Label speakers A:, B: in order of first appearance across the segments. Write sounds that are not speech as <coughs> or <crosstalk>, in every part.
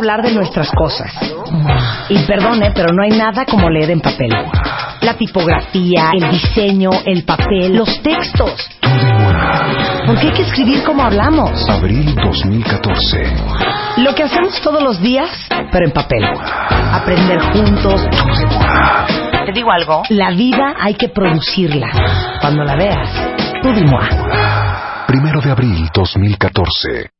A: Hablar de nuestras cosas. Y perdone, pero no hay nada como leer en papel. La tipografía, el diseño, el papel, los textos. Porque hay que escribir como hablamos.
B: Abril 2014.
A: Lo que hacemos todos los días, pero en papel. Aprender juntos. Te digo algo. La vida hay que producirla. Cuando la veas, tú.
B: Primero de abril 2014.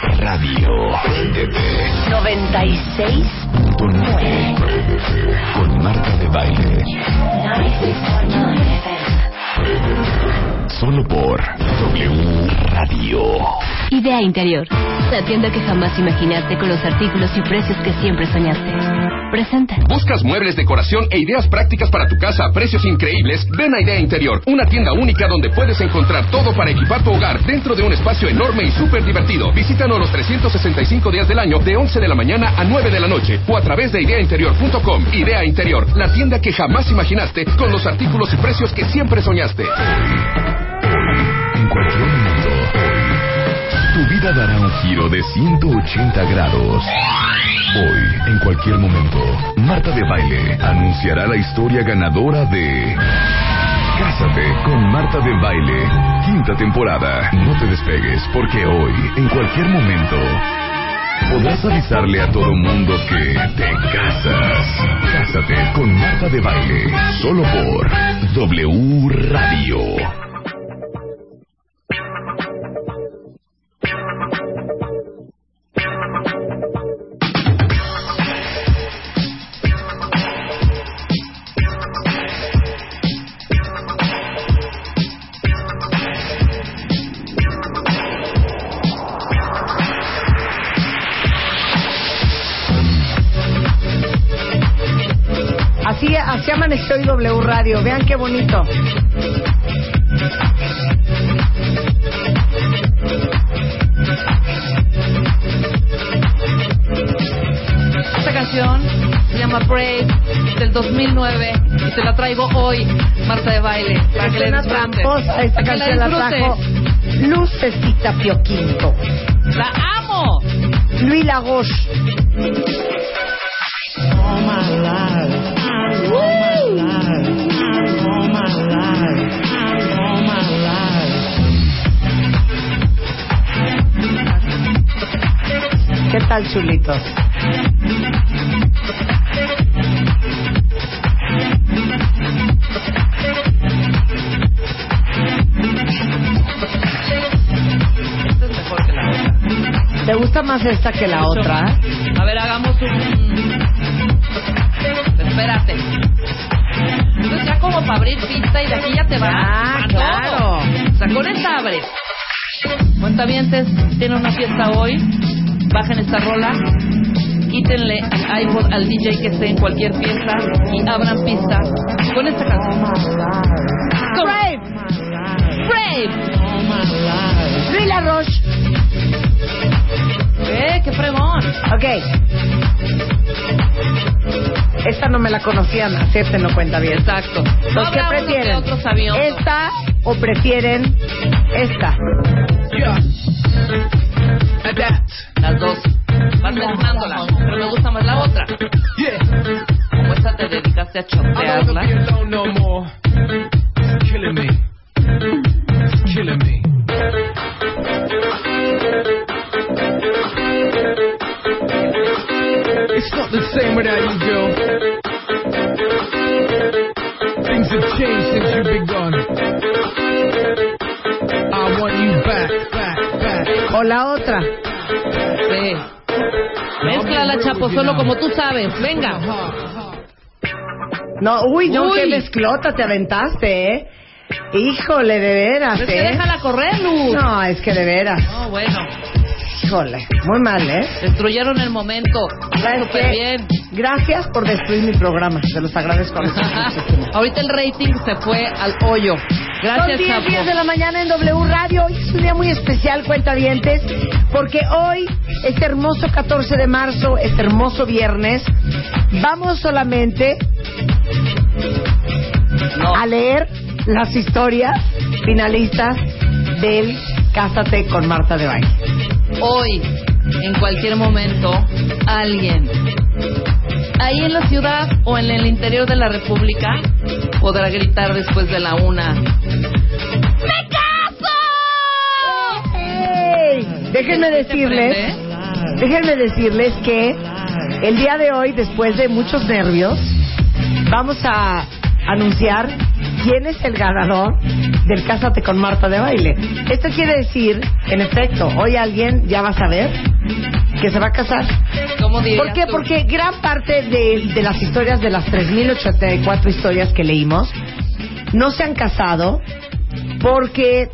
C: Radio TT
A: 96.
C: con Marta de Baile.
D: 96.9.
C: Solo por W Radio.
E: Idea Interior, la tienda que jamás imaginaste con los artículos y precios que siempre soñaste. Presenta.
F: ¿Buscas muebles, decoración e ideas prácticas para tu casa a precios increíbles? Ven a Idea Interior, una tienda única donde puedes encontrar todo para equipar tu hogar dentro de un espacio enorme y súper divertido. Visítanos los 365 días del año de 11 de la mañana a 9 de la noche o a través de ideainterior.com. Idea Interior, la tienda que jamás imaginaste con los artículos y precios que siempre soñaste.
C: En cualquier momento, tu vida dará un giro de 180 grados. Hoy, en cualquier momento, Marta de Baile anunciará la historia ganadora de Cásate con Marta de Baile, quinta temporada. No te despegues porque hoy, en cualquier momento, podrás avisarle a todo mundo que te casas. Cásate con Marta de Baile, solo por W Radio.
A: Así, así amaneció hoy W Radio. Vean qué bonito.
G: Esta canción se llama Brave del 2009 y te la traigo hoy, Marta de Baile, para que la
A: tramposa. Esta
G: Para
A: canción la trajo Lucecita Pio Quinto.
G: ¡La amo!
A: Luis Lagos. ¿Qué tal, chulitos?
G: Esta es mejor que la otra.
A: ¿Te gusta más esta que la
G: Mucho.
A: otra?
G: A ver, hagamos un... Espérate. Entonces ya como para abrir pista y de aquí ya te va
A: Ah,
G: a
A: claro.
G: todo. O sea, con esta abres. Cuentavientes, tienen una fiesta hoy. Bajen esta rola. Quítenle el iPod al DJ que esté en cualquier fiesta y abran pista con esta canción. Con-
A: Brave.
G: Brave.
A: Luis Lagos.
G: ¡Eh, qué fregón!
A: Ok. Esta no me la conocían, hacerte no cuenta bien.
G: Exacto.
A: ¿Los
G: No
A: que prefieren? ¿Esta o prefieren esta?
G: Las dos. Vas mezclándola. Pero me gusta más la otra. Como esta te dedicaste a
H: killing me. It's killing me. It's not the same without you, girl. Things have changed since you've been gone. I want you back, back, back.
A: O la otra.
G: Solo como tú sabes. Venga.
A: No, uy, no,
G: Uy.
A: qué mezclota te aventaste, ¿eh? Híjole, de veras,
G: Es que
A: ¿eh?
G: déjala correr, Luz.
A: No, es que de veras.
G: No, bueno.
A: Híjole, muy mal, ¿eh?
G: Destruyeron el momento.
A: ¿Sabes
G: Súper bien.
A: Gracias por destruir mi programa. Se los agradezco a los <laughs>
G: Ahorita el rating se fue al hoyo. Gracias,
A: Son 10,
G: Chapo.
A: 10 de la mañana en W Radio. Hoy es un día muy especial, cuentavientes, porque hoy, este hermoso 14 de marzo, este hermoso viernes, vamos solamente
G: No.
A: a leer las historias finalistas del Cásate con Marta de Baile.
G: Hoy, en cualquier momento, alguien, ahí en la ciudad o en el interior de la República, podrá gritar después de la una. ¡Me caso!
A: Déjenme
G: ¿Te
A: decirles? Déjenme decirles que el día de hoy, después de muchos nervios, vamos a anunciar quién es el ganador del Cásate con Marta de Baile. Esto quiere decir, en efecto, hoy alguien ya va a saber que se va a casar.
G: ¿Cómo
A: ¿Por qué?
G: tú?
A: Porque gran parte de, de las historias, de las 3.084 historias que leímos, no se han casado porque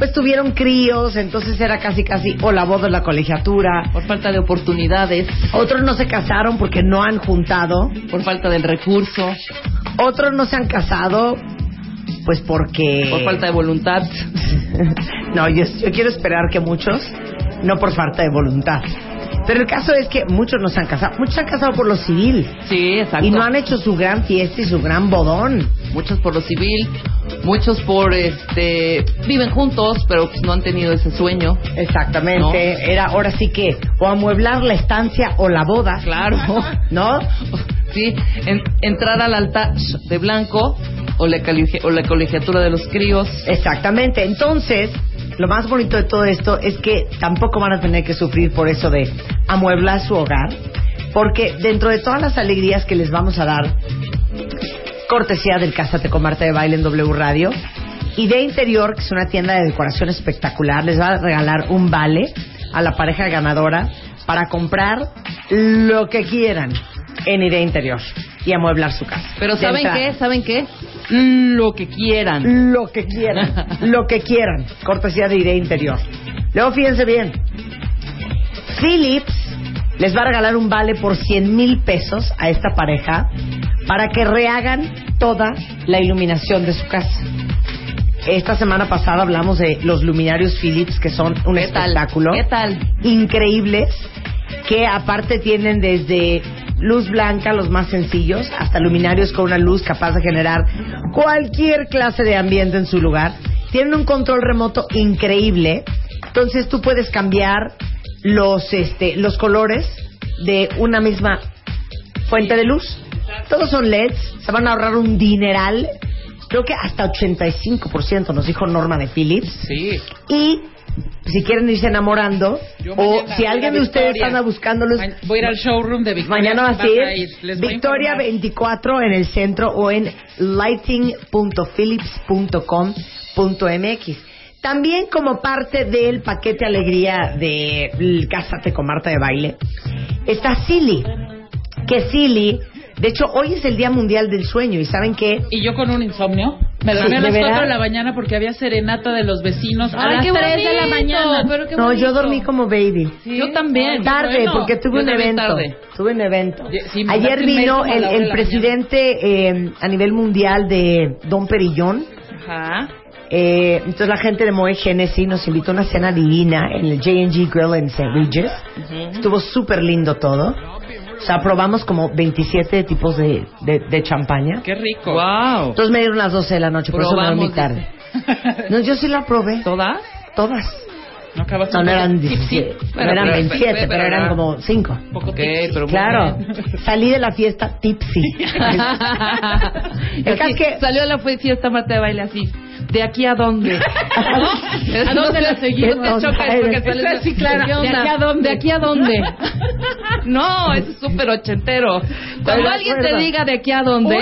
A: pues tuvieron críos, entonces era casi casi o la boda o la colegiatura.
G: Por falta de oportunidades,
A: Otros no se casaron porque no han juntado.
G: por falta del recurso,
A: Otros no se han casado pues porque...
G: por falta de voluntad. <laughs>
A: no, yo, yo quiero esperar que muchos, no por falta de voluntad. Pero el caso es que muchos no se han casado. Muchos se han casado por lo civil.
G: Sí, exacto.
A: Y no han hecho su gran fiesta y su gran bodón.
G: Muchos por lo civil, muchos por este viven juntos, pero pues no han tenido ese sueño.
A: Exactamente. Era ahora sí que o amueblar la estancia o la boda.
G: Claro. <laughs>
A: ¿No? <laughs>
G: Sí, en- entrar al altar de blanco o la, o la colegiatura de los críos.
A: Exactamente. Entonces, lo más bonito de todo esto es que tampoco van a tener que sufrir por eso de amueblar su hogar, porque dentro de todas las alegrías que les vamos a dar, cortesía del Cásate con Marta de Baile en W Radio, Idea Interior, que es una tienda de decoración espectacular, les va a regalar un vale a la pareja ganadora para comprar lo que quieran en Idea Interior y amueblar su casa.
G: Pero ¿saben qué? ¿Saben qué? Lo que quieran.
A: Lo que quieran, lo que quieran, cortesía de idea interior. Luego fíjense bien, Philips les va a regalar un vale por 100 mil pesos a esta pareja para que rehagan toda la iluminación de su casa. Esta semana pasada hablamos de los luminarios Philips que son un
G: ¿Qué tal?
A: espectáculo
G: ¿Qué tal?
A: increíbles que aparte tienen desde luz blanca, los más sencillos, hasta luminarios con una luz capaz de generar cualquier clase de ambiente en su lugar. Tienen un control remoto increíble, entonces tú puedes cambiar los este los colores de una misma fuente de luz. Todos son LEDs, se van a ahorrar un dineral, creo que hasta 85% nos dijo Norma de Philips.
G: Sí.
A: Y si quieren irse enamorando,
I: Yo
A: o si alguien de ustedes anda buscándolos,
I: Voy a ir al showroom de Victoria.
A: mañana vas a
I: a
A: Victoria
I: informar.
A: 24 en el centro o en lighting.philips.com.mx. También como parte del paquete alegría de Cásate con Marta de Baile, está Silly. Que Silly, de hecho, hoy es el Día Mundial del Sueño y ¿saben qué?
I: Y yo con un insomnio. Me dormí
A: Sí,
I: a
A: ¿de
I: las 4
A: veras?
I: de la mañana porque había serenata de los vecinos a las
G: qué
I: 3 de la mañana.
G: pero qué
A: No, yo dormí como baby.
I: Sí.
G: Yo también.
I: Ay,
A: Tarde,
I: bueno.
A: porque tuve
G: Yo
A: un evento.
G: tarde.
A: Tuve un evento.
I: Sí,
A: Ayer vino el, el presidente eh, a nivel mundial de Don Perillón.
G: Ajá.
A: Eh, entonces la gente de Moe Genesis nos invitó a una cena divina en el J&G Grill en St. Regis. Estuvo súper lindo todo. O sea, probamos como 27 tipos de, de, de champaña.
I: Qué rico.
G: Wow.
A: Entonces me dieron las 12 de la noche, por eso me dormí
G: Probamos,
A: tarde. No, yo sí la probé.
G: ¿Todas?
A: Todas.
I: No
A: No, no eran
I: Sí, sí.
A: 17, no eran
G: pero-
A: 27,
G: pero-
A: pero eran como 5.
I: Poco
G: Ok,
I: tipsy.
G: pero muy
A: Claro,
G: bien. <laughs>
A: salí de la fiesta tipsy. <laughs> El caso es que
G: Salió a la fiesta Marta de baile así. ¿De aquí a dónde? <laughs>
I: ¿A dónde la seguimos?
G: No te porque sales
I: Sí, claro.
G: ¿Qué
I: ¿De aquí a dónde?
G: ¿De aquí a dónde? <laughs> No, eso es súper ochentero. Cuando
A: de
G: alguien te diga de aquí a dónde,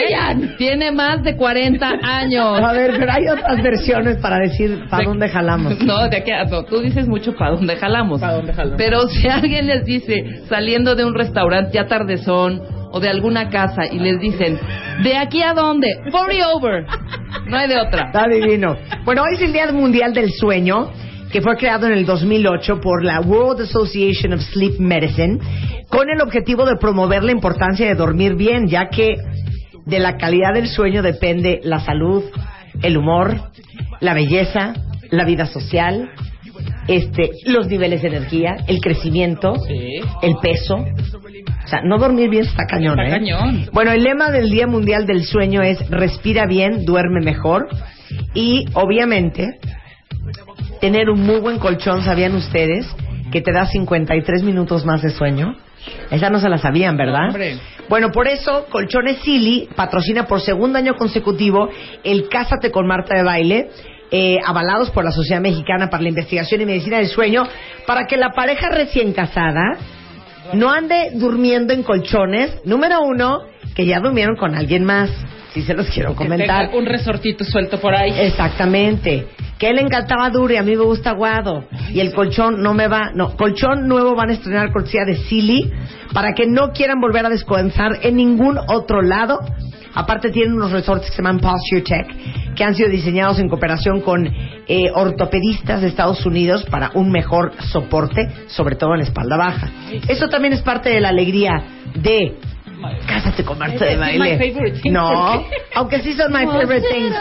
G: tiene más de 40 años.
A: A ver, pero hay otras versiones para decir para dónde jalamos. <laughs>
G: No, de aquí a, no, tú dices mucho para dónde jalamos.
I: ¿Pa' dónde jalamos?
G: Pero si alguien les dice, saliendo de un restaurante ya tardezón o de alguna casa y les dicen, ¿de aquí a dónde? 40 over. No hay de otra.
A: Está divino. Bueno, hoy es el Día Mundial del Sueño que fue creado en el 2008 por la World Association of Sleep Medicine con el objetivo de promover la importancia de dormir bien, ya que de la calidad del sueño depende la salud, el humor, la belleza, la vida social, este, los niveles de energía, el crecimiento, el peso. O sea, no dormir bien está cañón,
I: Está
A: ¿eh?
I: cañón.
A: Bueno, el lema del Día Mundial del Sueño es respira bien, duerme mejor y obviamente tener un muy buen colchón, ¿sabían ustedes? Que te da 53 minutos más de sueño. Esa no se la sabían, ¿verdad?
I: Hombre.
A: Bueno, por eso Colchones Silly patrocina por segundo año consecutivo el Cásate con Marta de Baile, eh, avalados por la Sociedad Mexicana para la Investigación y Medicina del Sueño, para que la pareja recién casada no ande durmiendo en colchones. Número uno, que ya durmieron con alguien más. Si se los quiero
I: Que
A: comentar.
I: tenga un resortito suelto por ahí.
A: Exactamente. Que él le encantaba duro y a mí me gusta aguado. Y el colchón no me va. No, colchón nuevo van a estrenar cortesía de Silly para que no quieran volver a descansar en ningún otro lado. Aparte tienen unos resorts que se llaman Posture Tech, que han sido diseñados en cooperación con eh, ortopedistas de Estados Unidos para un mejor soporte, sobre todo en la espalda baja. Eso también es parte de la alegría de Cásate con Marta de Baile. No, <laughs> aunque sí son my favorite things.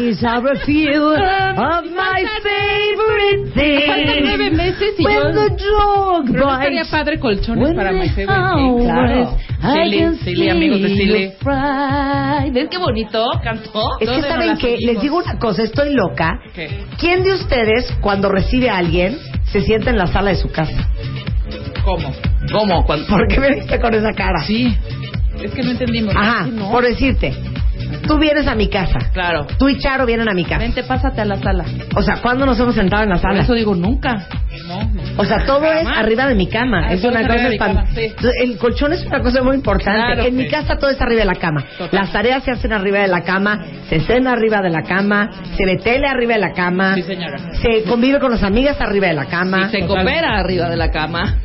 A: These are a few <laughs> of my favorite
I: Faltan nueve
A: things.
I: meses y yo... <laughs>
A: the dog
I: Pero no estaría
A: bites.
I: padre colchones para My Favorite
A: hours
I: Thing.
A: Claro.
I: Amigos de Silly. ¿Ves qué bonito cantó?
A: Es que
I: ¿Dónde nos
A: saben que les digo una cosa, estoy loca. ¿Quién de ustedes cuando recibe a alguien se sienta en la sala de su casa?
I: ¿Cómo? ¿Cómo?
A: ¿Por qué me viste con esa cara?
I: Sí. Es que no entendimos.
A: Ajá,
I: no.
A: por decirte, tú vienes a mi casa,
I: Claro.
A: tú y Charo vienen a mi casa.
I: Vente, pásate a la sala.
A: O sea, ¿cuándo nos hemos sentado en la
I: Por
A: sala?
I: eso digo nunca. No, no.
A: O sea, todo es arriba de mi cama.
I: Ah,
A: es una cosa
I: sí.
A: El colchón es una cosa muy importante.
I: Claro,
A: en mi casa todo es arriba de la cama.
I: Total.
A: Las tareas se hacen arriba de la cama, se cena arriba de la cama, se ve tele arriba de la cama,
I: Sí, señora.
A: se convive con las amigas arriba de la cama.
I: Y se coopera arriba de la cama.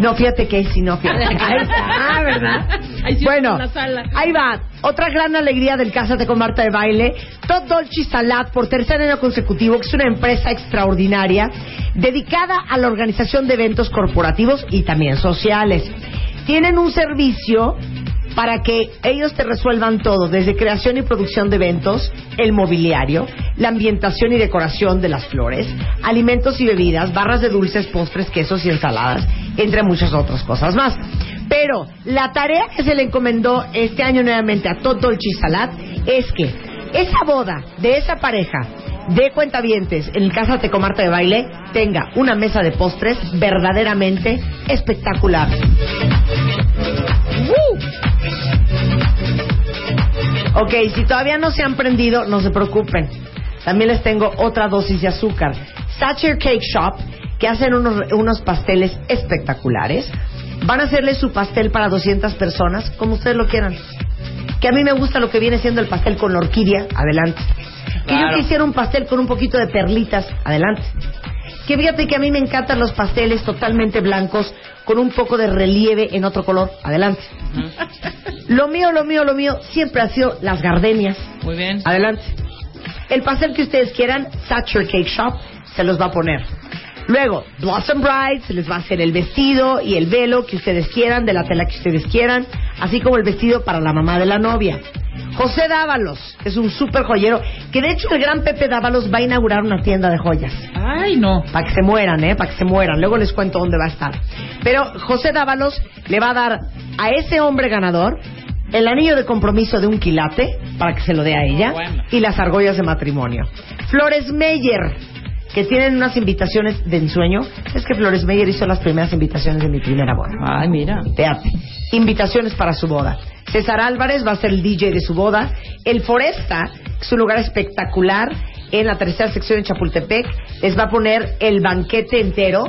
A: No, fíjate que sí, no, fíjate. <laughs> Ahí está, ¿verdad?
I: Ahí sí
A: bueno,
I: en la sala.
A: ahí va. Otra gran alegría del Cásate con Marta de Baile. Todd Dolce Salat, por tercer año consecutivo, que es una empresa extraordinaria dedicada a la organización de eventos corporativos y también sociales. Tienen un servicio para que ellos te resuelvan todo, desde creación y producción de eventos, el mobiliario, la ambientación y decoración de las flores, alimentos y bebidas, barras de dulces, postres, quesos y ensaladas, entre muchas otras cosas más. Pero la tarea que se le encomendó este año nuevamente a Todd Dolce Salat es que esa boda de esa pareja de cuentavientes en el Cásate con Marta de Baile tenga una mesa de postres verdaderamente espectacular. Ok, si todavía no se han prendido, no se preocupen. También les tengo otra dosis de azúcar. Satcher Cake Shop, que hacen unos, unos pasteles espectaculares. Van a hacerle su pastel para 200 personas, como ustedes lo quieran. Que a mí me gusta lo que viene siendo el pastel con la orquídea, adelante. Que yo quisiera un pastel con un poquito de perlitas, adelante. Que fíjate que a mí me encantan los pasteles totalmente blancos con un poco de relieve en otro color, adelante. Lo mío, lo mío, lo mío siempre ha sido las gardenias.
I: Muy bien.
A: Adelante. El pastel que ustedes quieran, Thatcher Cake Shop se los va a poner. Luego, Blossom Bride se les va a hacer el vestido y el velo que ustedes quieran, de la tela que ustedes quieran, así como el vestido para la mamá de la novia. José Dávalos, es un súper joyero, que de hecho el gran Pepe Dávalos va a inaugurar una tienda de joyas.
I: Ay, no.
A: Para que se mueran, ¿eh? Para que se mueran. Luego les cuento dónde va a estar. Pero José Dávalos le va a dar a ese hombre ganador el anillo de compromiso de un quilate para que se lo dé a ella
I: Bueno.
A: y las argollas de matrimonio. Flores Meyer, que tienen unas invitaciones de ensueño. Es que Flores Meyer hizo las primeras invitaciones de mi primera boda.
I: Ay, mira.
A: Fíjate, invitaciones para su boda. César Álvarez va a ser el DJ de su boda. El Foresta, es un lugar espectacular en la tercera sección de Chapultepec, les va a poner el banquete entero.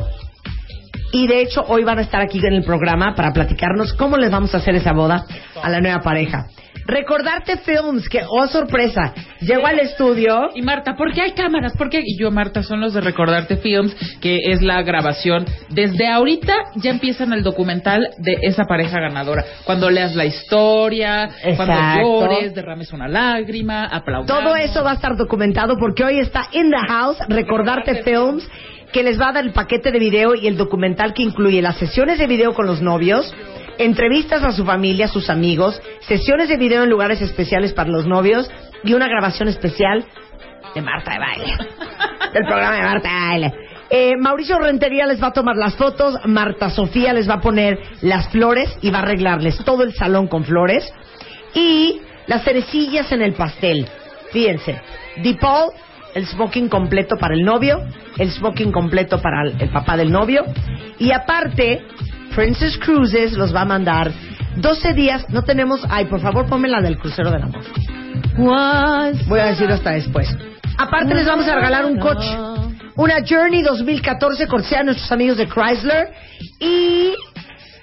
A: Y de hecho, hoy van a estar aquí en el programa para platicarnos cómo les vamos a hacer esa boda a la nueva pareja. Recordarte Films, que, oh sorpresa, llegó al estudio.
G: Y Marta, ¿por qué hay cámaras? ¿Por qué? Y yo, Marta, son los de Recordarte Films, que es la grabación. Desde ahorita ya empiezan el documental de esa pareja ganadora. Cuando leas la historia, cuando
A: Exacto.
G: llores, derrames una lágrima, aplaudas.
A: Todo eso va a estar documentado porque hoy está in the house Recordarte Films, que les va a dar el paquete de video y el documental que incluye las sesiones de video con los novios, entrevistas a su familia, a sus amigos, sesiones de video en lugares especiales para los novios y una grabación especial de Marta de Baile. <laughs> del programa de Marta de Baile. Eh, Mauricio Rentería les va a tomar las fotos, Marta Sofía les va a poner las flores y va a arreglarles todo el salón con flores y las cerecillas en el pastel. Fíjense, DePaul, el smoking completo para el novio, el smoking completo para el, el papá del novio y aparte Princess Cruises los va a mandar 12 días. No tenemos, ay, por favor, ponme la del crucero del amor. Voy a decirlo hasta después. Aparte les vamos a regalar un coche. Una Journey 2014 cortesía a nuestros amigos de Chrysler y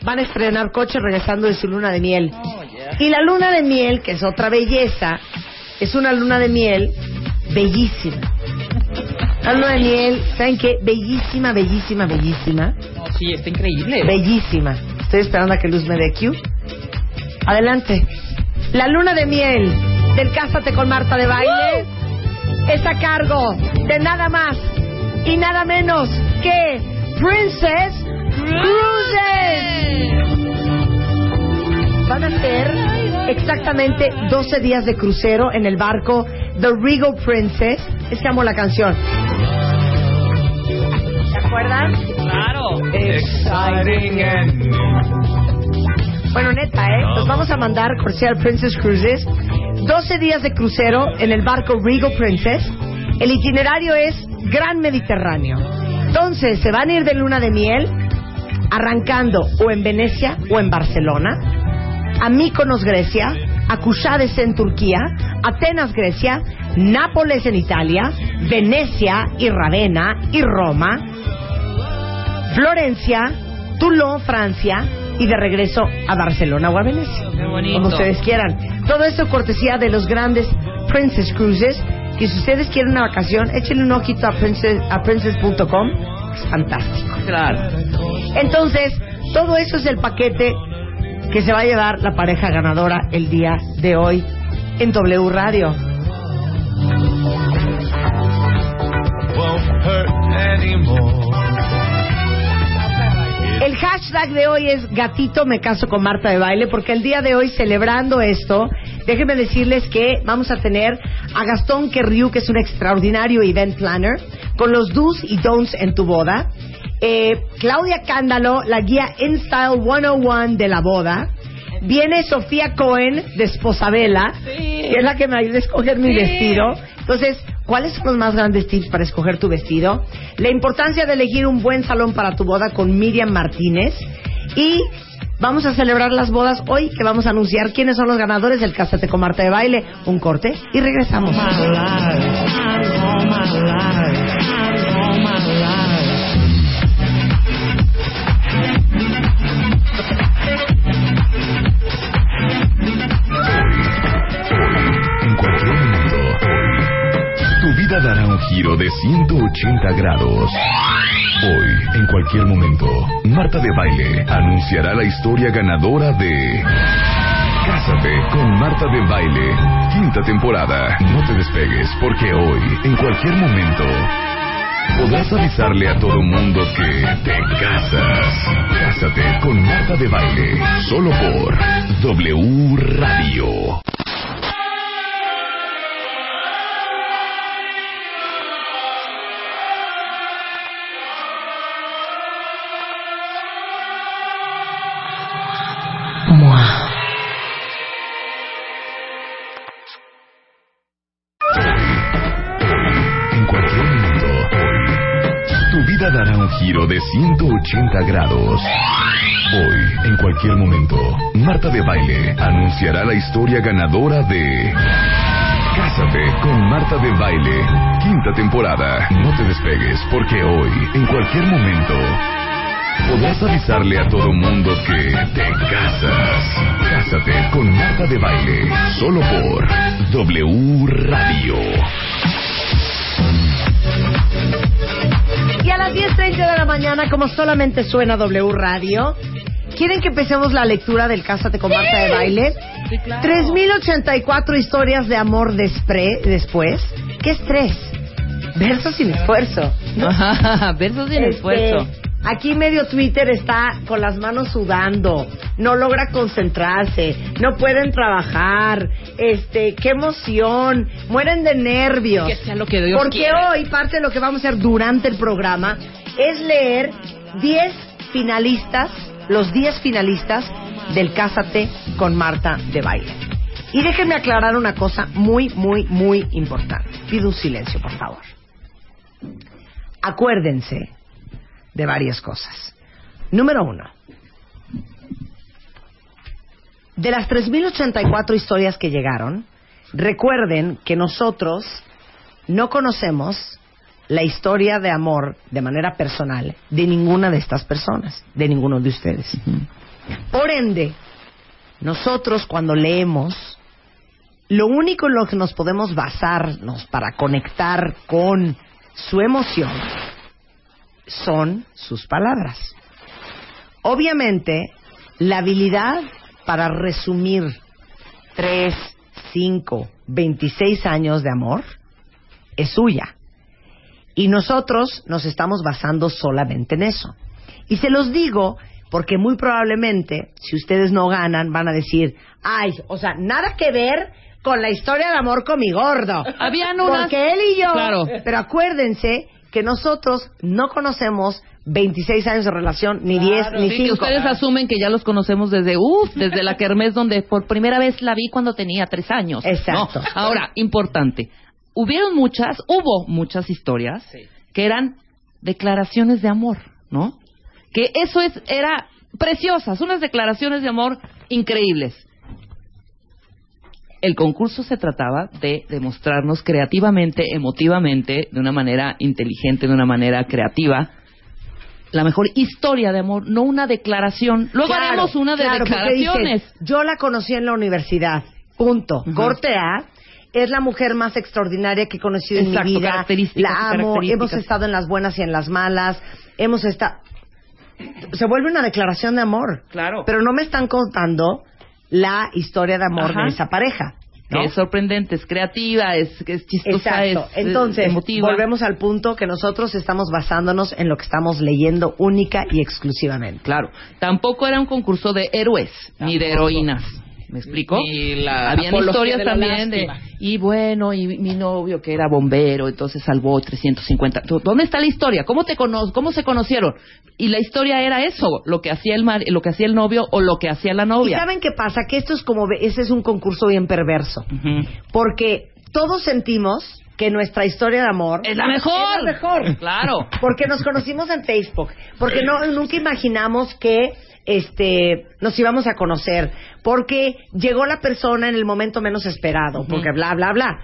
A: van a estrenar coche regresando de su luna de miel. Y la luna de miel, que es otra belleza, es una luna de miel bellísima. De miel, ¿saben qué? Bellísima, bellísima, bellísima.
G: No, sí, está increíble.
A: Bellísima. Estoy esperando a que Luz me dé cue. Adelante. La luna de miel del Cásate con Marta de Baile es a cargo de nada más y nada menos que Princess Cruises. Van a ser exactamente 12 días de crucero en el barco The Regal Princess. Es que amo la canción. ¿Se acuerdan?
G: Claro.
A: Exciting Bueno, neta, ¿eh? Nos vamos a mandar Corsair Princess Cruises 12 días de crucero en el barco Regal Princess. El itinerario es Gran Mediterráneo. Entonces, se van a ir de luna de miel arrancando o en Venecia o en Barcelona, a Mykonos, Grecia, a en Turquía, Atenas, Grecia, Nápoles en Italia, Venecia y Ravenna y Roma, Florencia, Toulon, Francia y de regreso a Barcelona o a Venecia. Como ustedes quieran. Todo esto cortesía de los grandes Princess Cruises, que si ustedes quieren una vacación, échenle un ojito a, princess, a princess.com. Es fantástico.
G: Claro.
A: Entonces, todo eso es el paquete que se va a llevar la pareja ganadora el día de hoy en W Radio. El hashtag de hoy es gatito me caso con Marta de baile porque el día de hoy celebrando esto, déjenme decirles que vamos a tener a Gastón Querriu que es un extraordinario event planner con los do's y don'ts en tu boda. Eh, Claudia Cándalo, la guía In Style 101 de la boda. Viene Sofía Cohen de Esposabela, que es la que me ayuda a escoger mi vestido. Entonces, ¿cuáles son los más grandes tips para escoger tu vestido? La importancia de elegir un buen salón para tu boda con Miriam Martínez. Y vamos a celebrar las bodas hoy, que vamos a anunciar quiénes son los ganadores del Cásate con Marta de Baile. Un corte y regresamos.
C: Un giro de 180 grados. Hoy, en cualquier momento, Marta de Baile anunciará la historia ganadora de Cásate con Marta de Baile, quinta temporada. No te despegues porque hoy, en cualquier momento, podrás avisarle a todo mundo que te casas. Cásate con Marta de Baile, solo por W Radio. Giro de 180 grados. Hoy, en cualquier momento, Marta de Baile anunciará la historia ganadora de Cásate con Marta de Baile, quinta temporada. No te despegues porque hoy, en cualquier momento, podrás avisarle a todo mundo que te casas. Cásate con Marta de Baile, solo por W Radio.
A: A las 10.30 de la mañana, como solamente suena W Radio, ¿quieren que empecemos la lectura del Cásate con Marta de Baile?
G: Sí, claro.
A: 3084 historias de amor despre- después. ¿Qué estrés? Verso sin esfuerzo.
G: Ajá, <laughs> versos sin
A: Este,
G: esfuerzo.
A: Aquí medio Twitter está con las manos sudando, no logra concentrarse, no pueden trabajar, este, qué emoción, mueren de nervios.
G: Que sea lo que Dios
A: Porque
G: quiera.
A: hoy parte de lo que vamos a hacer durante el programa es leer 10 finalistas, los 10 finalistas del Cásate con Marta de Baile. Y déjenme aclarar una cosa muy, muy, muy importante. Pido un silencio, por favor. Acuérdense de varias cosas. Número uno. De las 3.084 historias que llegaron, recuerden que nosotros no conocemos la historia de amor de manera personal de ninguna de estas personas, de ninguno de ustedes. Por ende, nosotros cuando leemos, lo único en lo que nos podemos basarnos para conectar con su emoción son sus palabras. Obviamente, la habilidad para resumir 3, 5, 26 años de amor es suya. Y nosotros nos estamos basando solamente en eso. Y se los digo porque muy probablemente, si ustedes no ganan, van a decir, ay, o sea, nada que ver con la historia de amor con mi gordo.
G: Habían unas-
A: Porque él y yo,
G: Claro.
A: pero acuérdense que nosotros no conocemos 26 años de relación, ni 10, ni
G: Sí, que
A: 5.
G: ustedes asumen que ya los conocemos desde, uff, desde la kermés donde por primera vez la vi cuando tenía tres años.
A: Exacto.
G: ¿no? Ahora, importante, hubieron muchas, hubo muchas historias que eran declaraciones de amor, ¿no? Que eso es, era preciosas, unas declaraciones de amor increíbles. El concurso se trataba de demostrarnos creativamente, emotivamente, de una manera inteligente, de una manera creativa, la mejor historia de amor, no una declaración. Luego
A: Claro,
G: haremos una de
A: claro,
G: declaraciones.
A: dicen, yo la conocí en la universidad. Punto. Corte A. Es la mujer más extraordinaria que he conocido en mi vida.
G: características,
A: La amo.
G: características.
A: Hemos estado en las buenas y en las malas. Hemos estado. Se vuelve una declaración de amor.
G: Claro.
A: Pero no me están contando la historia de amor
G: Ajá.
A: de esa pareja. ¿no?
G: Que es sorprendente, es creativa, es, es chistosa,
A: Exacto.
G: es, es
A: Entonces,
G: emotiva.
A: volvemos al punto que nosotros estamos basándonos en lo que estamos leyendo única y exclusivamente.
G: Claro, tampoco era un concurso de héroes ni de heroínas. ¿Me explico?
I: Ni la
G: Habían historias
I: de la
G: también de, y bueno, y mi novio que era bombero, entonces salvó 350. ¿Tú- ¿Dónde está la historia? ¿Cómo te cono ¿Cómo se conocieron? Y la historia era eso, lo que hacía el mar lo que hacía el novio o lo que hacía la
A: ¿Y
G: novia.
A: saben qué pasa? Que esto es como, ese es un concurso bien perverso. Porque todos sentimos que nuestra historia de amor
G: Es la mejor.
A: Es la mejor.
G: Claro.
A: Porque nos conocimos en Facebook. Porque no, nunca imaginamos que este nos íbamos a conocer. Porque llegó la persona en el momento menos esperado. Porque bla, bla, bla.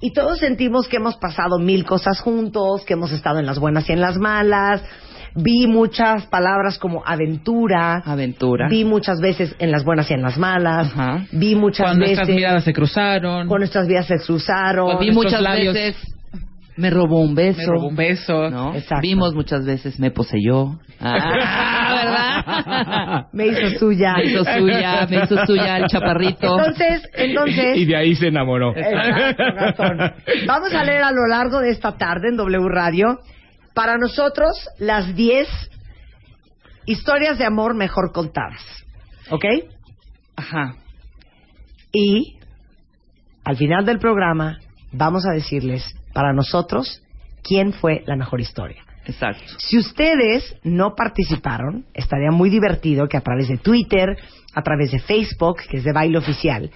A: Y todos sentimos que hemos pasado mil cosas juntos, que hemos estado en las buenas y en las malas. Vi muchas palabras como aventura.
G: Aventura.
A: Vi muchas veces en las buenas y en las malas.
G: Ajá.
A: Vi muchas
I: Cuando
A: veces
I: estas miradas se cruzaron.
A: cuando nuestras vidas se cruzaron.
G: Vi
I: estos
G: muchas
I: labios-
G: veces me robó un beso.
I: Me robó un beso.
G: ¿no?
A: Exacto.
G: Vimos muchas veces me poseyó. <laughs> Ah, ¿verdad? <laughs>
A: Me hizo suya.
G: Me hizo suya, me hizo suya el chaparrito.
A: Entonces, entonces.
H: Y de ahí se enamoró.
A: Exacto. Vamos a leer a lo largo de esta tarde en W Radio, para nosotros, las 10 historias de amor mejor contadas. ¿Ok?
G: Ajá.
A: Y al final del programa, vamos a decirles, para nosotros, quién fue la mejor historia.
G: Exacto.
A: Si ustedes no participaron, estaría muy divertido que a través de Twitter, a través de Facebook, que es de baile oficial,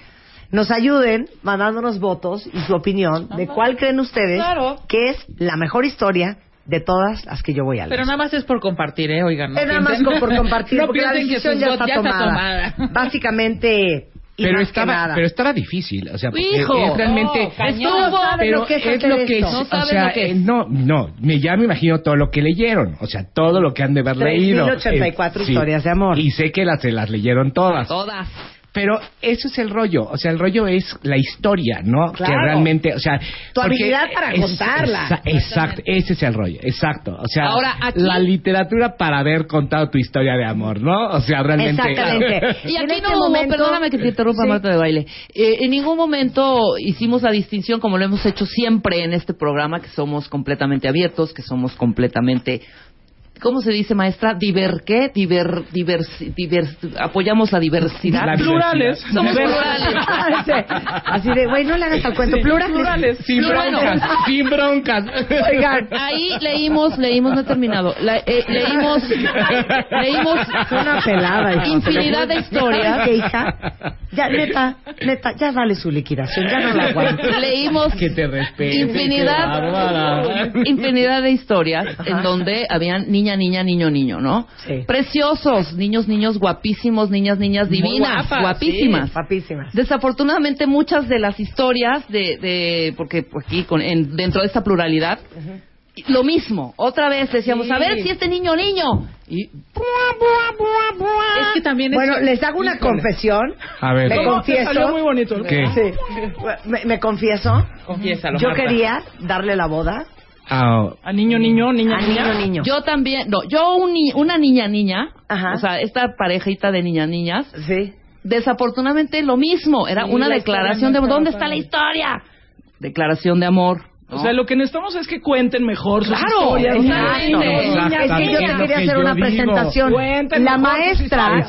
A: nos ayuden mandándonos votos y su opinión de cuál creen ustedes
I: Claro.
A: que es la mejor historia de todas las que yo voy a leer.
I: Pero nada más es por compartir, ¿eh? Oigan, no
A: es nada más por compartir, <laughs>
I: no
A: porque la decisión ya, está, tomada.
I: tomada.
A: Básicamente, y
H: Pero estaba, pero estaba difícil, o sea, porque
G: Hijo,
H: es realmente,
G: no, cañón.
A: Estuvo, ¿saben
H: pero
A: lo que es
H: lo que es?
G: No
H: o sea,
G: lo que es.
H: no, no, me, ya me imagino todo lo que leyeron, o sea, todo lo que han de haber leído.
A: 3.084
H: Eh, sí.
A: historias de amor.
H: Y sé que las, se las leyeron todas.
G: Todas.
H: Pero eso es el rollo, o sea, el rollo es la historia, ¿no?
A: Claro.
H: Que realmente, o sea...
A: Tu habilidad para
H: es-
A: contarla.
H: exa- exacto, ese es el rollo, exacto. O sea,
G: Ahora, aquí-
H: la literatura para haber contado tu historia de amor, ¿no? O sea, realmente...
A: Exactamente.
G: Y
A: En
G: aquí
A: este
G: no hubo,
A: momento-
G: perdóname que te interrumpa
A: Sí.
G: Marta de baile. Eh, en ningún momento hicimos la distinción como lo hemos hecho siempre en este programa, que somos completamente abiertos, que somos completamente ¿Cómo se dice, maestra? Diver, ¿qué? Diver, diversi- divers- apoyamos la diversidad.
H: La
J: Plurales.
G: Somos plurales.
A: Así de, güey, no le hagas al cuento. Plurales.
J: Plurales.
H: Sin broncas, sin broncas.
A: Oigan,
G: Ahí leímos, leímos, no he terminado. La- eh, leímos, leímos
A: Fue una pelada,
G: infinidad de
A: ¿Sabes
G: historias.
A: qué, hija? Ya, neta, neta, ya dale su liquidación, ya no la aguanto.
G: Leímos
H: Que te respete.
G: infinidad, infinidad de historias en donde habían niña, niña, niño, niño, ¿no?
A: Sí.
G: Preciosos, niños, niños guapísimos, niñas, niñas divinas,
A: guapas,
G: guapísimas.
A: sí, guapísimas.
G: Desafortunadamente muchas de las historias de, de porque pues, aquí con, en- dentro de esta pluralidad lo mismo, otra vez decíamos, a ver si este niño niño y
I: Es que también es...
A: Bueno, les hago una
I: Híjole.
A: confesión.
H: A ver.
A: Me confieso.
J: salió muy bonito.
H: ¿Qué?
A: Sí. Me, me confieso.
I: Confiésalo,
A: Yo
I: Marta.
A: quería darle la boda
H: Ah,
J: A niño, niño, niña,
A: a
J: niña.
A: niño niño.
G: yo también, no, yo un una niña niña,
A: Ajá.
G: o sea, esta parejita de niñas niñas
A: Sí.
G: desafortunadamente lo mismo, era
J: Sí,
G: una
J: la
G: declaración de ¿dónde está la historia? Declaración de amor. ¿No?
J: O sea, lo que necesitamos es que cuenten mejor sus
G: Claro,
J: historias.
G: exacto.
J: niños,
A: Es que yo te quería hacer una
H: digo.
A: presentación.
J: Cuenten
A: La maestra.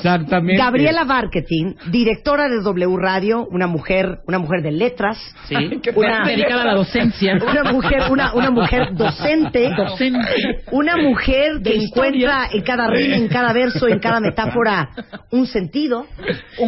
A: Gabriela Marketing, directora de W Radio, una mujer, una mujer de letras,
G: Sí.
A: Una,
I: Dedicada a la docencia.
A: una mujer, una, una mujer docente,
I: Docente.
A: una mujer que
J: De
A: encuentra en cada rima, en cada verso, en cada metáfora un sentido.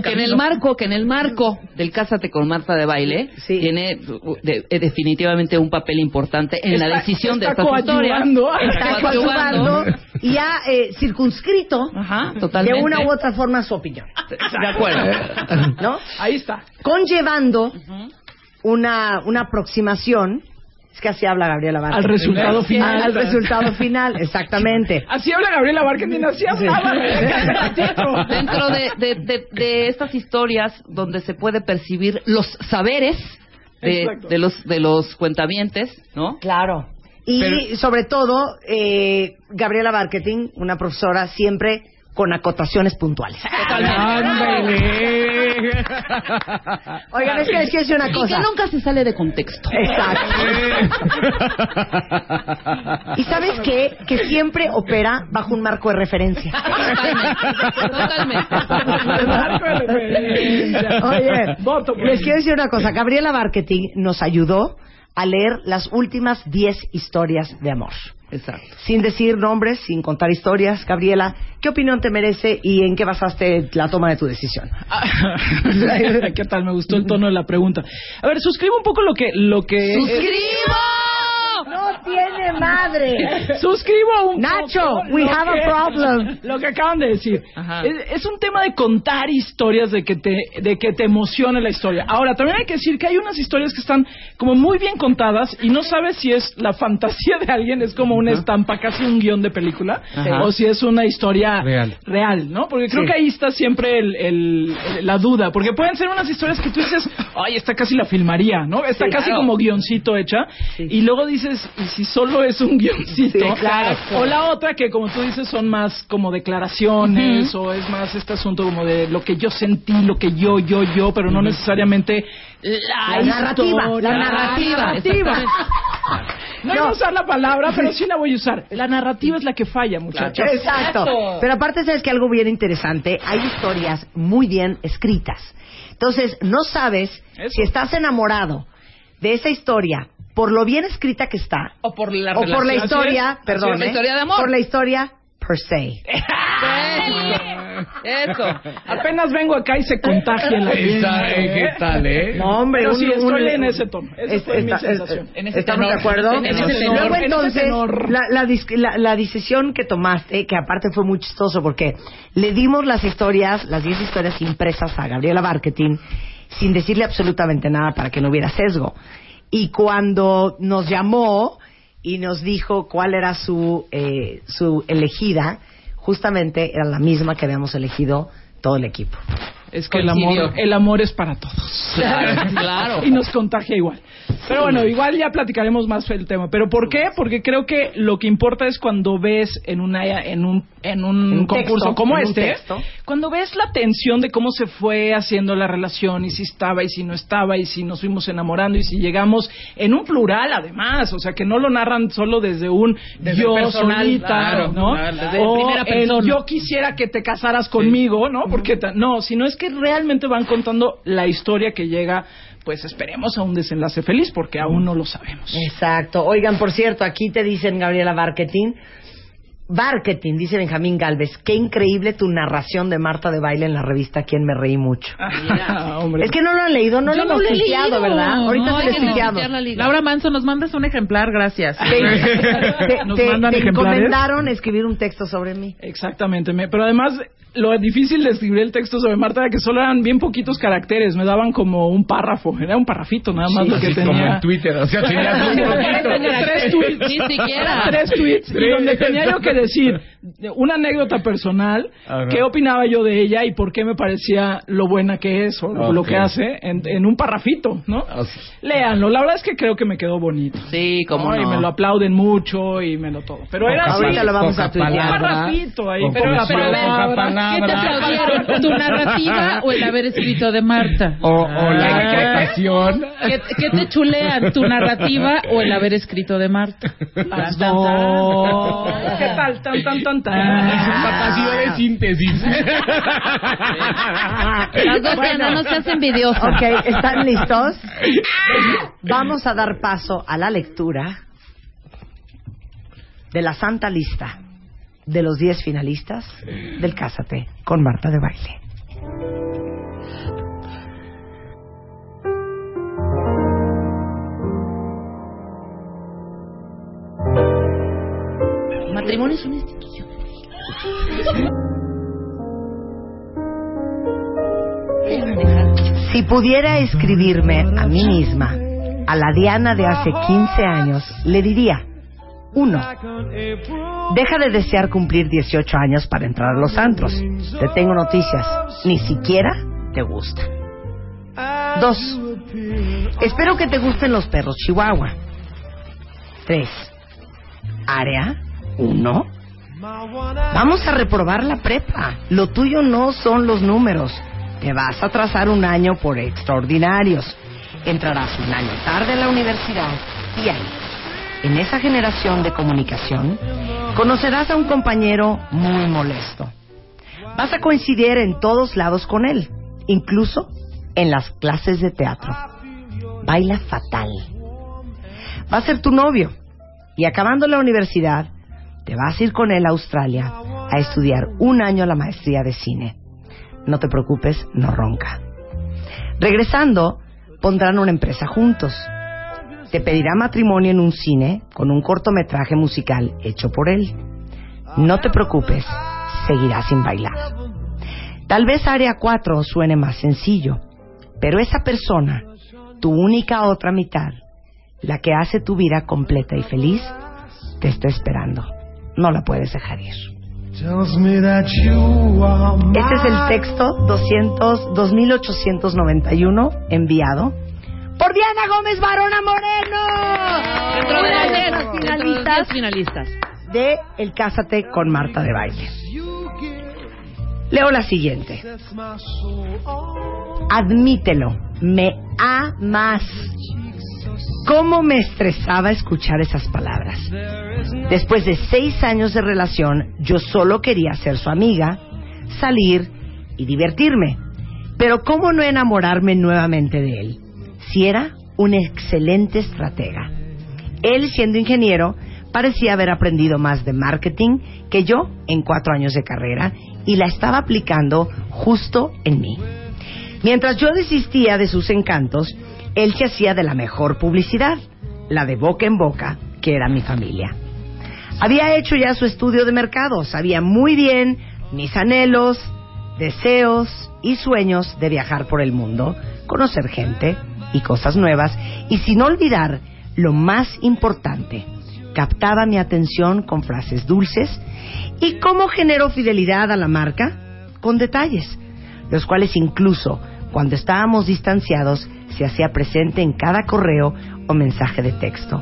G: que en el marco, que en el marco del Cásate con Marta de baile
A: Sí.
G: tiene uh, de- eh, definitivamente un papel importante en la
J: Está-
G: decisión de historias.
J: coadyuvando.
A: Está coadyuvando y ha eh, circunscrito
G: Ajá,
A: de una u otra forma su opinión,
G: De acuerdo. <laughs>
A: ¿no?
J: Ahí está.
A: Conllevando una, una aproximación, es que así habla Gabriela Vargas.
J: Al resultado final.
A: Al, resultado final, <laughs> exactamente.
J: Así habla Gabriela Barkentin, así hablaba.
G: Dentro de, de, de- de estas historias donde se puede percibir los saberes de, de los de los cuentavientes, ¿no?
A: Claro. Y
H: Pero-
A: sobre todo, eh, Gabriela Marketing, una profesora siempre con acotaciones puntuales.
H: ¡Ándale! <laughs>
A: Oigan, es que les quiero decir una
G: Y que
A: cosa.
G: nunca se sale de contexto.
A: Exacto. <laughs> ¿Y sabes qué? Que siempre opera bajo un marco de referencia.
G: Totalmente.
A: Oye,
J: Voto por
A: les quiero decir una cosa. Gabriela Marketing nos ayudó a leer las últimas 10 historias de amor.
G: Exacto.
A: Sin decir nombres, sin contar historias. Gabriela, ¿qué opinión te merece y en qué basaste la toma de tu decisión? <laughs>
J: ¿Qué tal? Me gustó el tono de la pregunta. A ver, suscribo un poco lo que... Lo que
G: ¡Suscribo!
A: ¡No tiene madre! <laughs>
J: Suscribo un
A: Nacho,
J: poco
A: we have a problem. <laughs>
J: Lo que acaban de decir. Es, es un tema de contar historias, de que te de que te emocione la historia. Ahora, también hay que decir que hay unas historias que están como muy bien contadas y no sabes si es la fantasía de alguien, es como una estampa, casi un guion de película,
G: Ajá.
J: o si es una historia
H: Real.
J: real, ¿no? Porque creo
A: Sí.
J: que ahí está siempre el, el- el- la duda, porque pueden ser unas historias que tú dices, ay, esta casi la filmaría, ¿no? Está
A: Sí,
J: casi
A: claro.
J: como guioncito hecha,
A: Sí.
J: y luego dices, ¿y si solo es un guioncito?
A: Sí, claro.
J: O la otra que, como tú dices, son más como declaraciones o es más este asunto como de lo que yo sentí, lo que yo, yo, yo, pero no necesariamente la,
A: La narrativa,
J: historia.
A: la narrativa.
J: Exactamente. No, iba a
A: No.
J: usar la palabra, pero sí la voy a usar. La narrativa es la que falla, muchachos.
A: Exacto. Pero aparte, ¿sabes que Algo bien interesante. Hay historias muy bien escritas. Entonces, no sabes
J: Eso.
A: si estás enamorado de esa historia por lo bien escrita que está
G: O por la
A: o por la historia, perdón.
G: La
A: ¿eh?
G: historia de amor.
A: por la historia per se. <laughs>
G: Eso.
J: Apenas vengo acá y se contagia la
H: Está-
J: gente,
H: ¿Qué tal, eh?
A: No, hombre,
J: Pero
A: un-
J: sí,
A: un-
J: en ese tono. Esa
A: es-
J: fue mi sensación.
A: es-
G: En ese
A: ¿Estamos
G: tenor.
A: de acuerdo?
G: En ese tenor.
A: Luego
J: En ese
A: entonces,
J: tenor.
A: la, la, dis- la- la decisión que tomaste, que aparte fue muy chistoso porque le dimos las historias, las 10 historias impresas a Gabriela Marketing sin decirle absolutamente nada para que no hubiera sesgo. Y cuando nos llamó y nos dijo cuál era su, eh, su elegida, justamente era la misma que habíamos elegido todo el equipo.
J: Es que el amor, el amor es para todos.
G: Claro, <laughs> claro.
J: y nos contagia igual. Pero bueno, igual ya platicaremos más el tema. ¿Pero por qué? Porque creo que lo que importa es cuando ves en una en un en un, concurso
A: texto,
J: como
A: en
J: este, cuando ves la tensión de cómo se fue haciendo la relación y si estaba y si no estaba y si nos fuimos enamorando y si llegamos en un plural además, o sea, que no lo narran solo desde un
G: Desde
J: yo
G: personal,
J: solita,
G: claro,
J: ¿no?
G: desde
J: o
G: primera persona.
J: yo quisiera que te casaras conmigo, ¿no? Porque no, sino es que realmente van contando la historia que llega, pues esperemos a un desenlace feliz porque aún no lo sabemos.
A: Exacto. Oigan, por cierto, aquí te dicen Gabriela Barquetín. Barquetín, dice Benjamín Galvez, qué increíble tu narración de Marta de baile en la revista Quien me reí mucho.
J: Ah. <laughs>
A: Es que no lo han leído, no
G: Yo
A: lo hemos
G: lo he
A: tuiteado,
G: leído.
A: ¿verdad? Ahorita
G: No,
A: se
G: hay
A: les
G: la liga.
I: Laura Manso, nos mandas un ejemplar, gracias. <laughs>
A: Te, te-
J: Nos
A: te-
J: mandan
A: te
J: ejemplares.
A: encomendaron escribir un texto sobre mí.
J: Exactamente, me- pero además lo difícil de escribir el texto sobre Marta era que solo eran bien poquitos caracteres, me daban como un párrafo, era un parrafito nada más lo que
H: Así
J: tenía.
H: como en Twitter, o sea, tenía <laughs> muy poquito.
J: tres tweets,
G: Ni siquiera.
J: tres tweets, y donde tenía yo que decir una anécdota personal,
H: Ajá.
J: qué opinaba yo de ella y por qué me parecía lo buena que es o lo
H: Ok.
J: que hace en, en un parrafito, ¿no?
H: Ok.
J: Léanlo, la verdad es que creo que me quedó bonito.
G: Sí, como
J: Y
G: no.
J: me lo aplauden mucho y me lo todo. Pero era así,
A: Ahorita lo vamos a tuitear.
J: un parrafito ahí.
H: con
J: Pero, pero a ver,
H: palabra,
I: ¿Qué te aplaudieron? ¿Tu narrativa o el haber escrito de Marta?
H: O, o la
I: Ah.
H: decretación.
I: ¿Qué, qué te chulean? ¿Tu narrativa o el haber escrito de Marta?
J: Las dos. ¿Qué tal? Tan, tan, tan, tan.
H: Capacidad <laughs> de síntesis.
E: Las dos Diana, no seas envidiosa.
A: Ok, ¿están listos? Vamos a dar paso a la lectura de la santa lista de los 10 finalistas del Cásate con Marta de Baile. Si pudiera escribirme a mí misma, a la Diana de hace 15 años, le diría, uno, deja de desear cumplir 18 años para entrar a los antros. Te tengo noticias, ni siquiera te gusta. Dos, espero que te gusten los perros chihuahua. Tres, área, uno, Vamos a reprobar la prepa. Lo tuyo no son los números. Te vas a atrasar un año por extraordinarios. Entrarás un año tarde en la universidad y ahí, en esa generación de comunicación, conocerás a un compañero muy molesto. Vas a coincidir en todos lados con él, incluso en las clases de teatro. Baila fatal. Va a ser tu novio y acabando la universidad, te vas a ir con él a Australia a estudiar un año la maestría de cine. No te preocupes, no ronca. Regresando, pondrán una empresa juntos. Te pedirá matrimonio en un cine con un cortometraje musical hecho por él. No te preocupes, seguirá sin bailar. Tal vez Área 4 suene más sencillo, pero esa persona, tu única otra mitad, la que hace tu vida completa y feliz, te está esperando. No la puedes dejar ir. Este es el texto 200, 2891 enviado por Diana Gómez Barona Moreno.
G: Dentro de
A: Una
G: las
A: de las finalistas
G: finalistas.
A: de El Cásate con Marta de Baile. Leo la siguiente. Admítelo, me amas. ¿Cómo me estresaba escuchar esas palabras? Después de seis años de relación, yo solo quería ser su amiga, salir y divertirme. Pero ¿cómo no enamorarme nuevamente de él? Si era un excelente estratega. Él, siendo ingeniero, parecía haber aprendido más de marketing que yo en cuatro años de carrera y la estaba aplicando justo en mí. Mientras yo desistía de sus encantos, él se hacía de la mejor publicidad, la de boca en boca, que era mi familia. Había hecho ya su estudio de mercado, sabía muy bien mis anhelos, deseos y sueños de viajar por el mundo, conocer gente y cosas nuevas, y sin olvidar lo más importante, captaba mi atención con frases dulces y cómo generó fidelidad a la marca con detalles. los cuales incluso cuando estábamos distanciados se hacía presente en cada correo o mensaje de texto.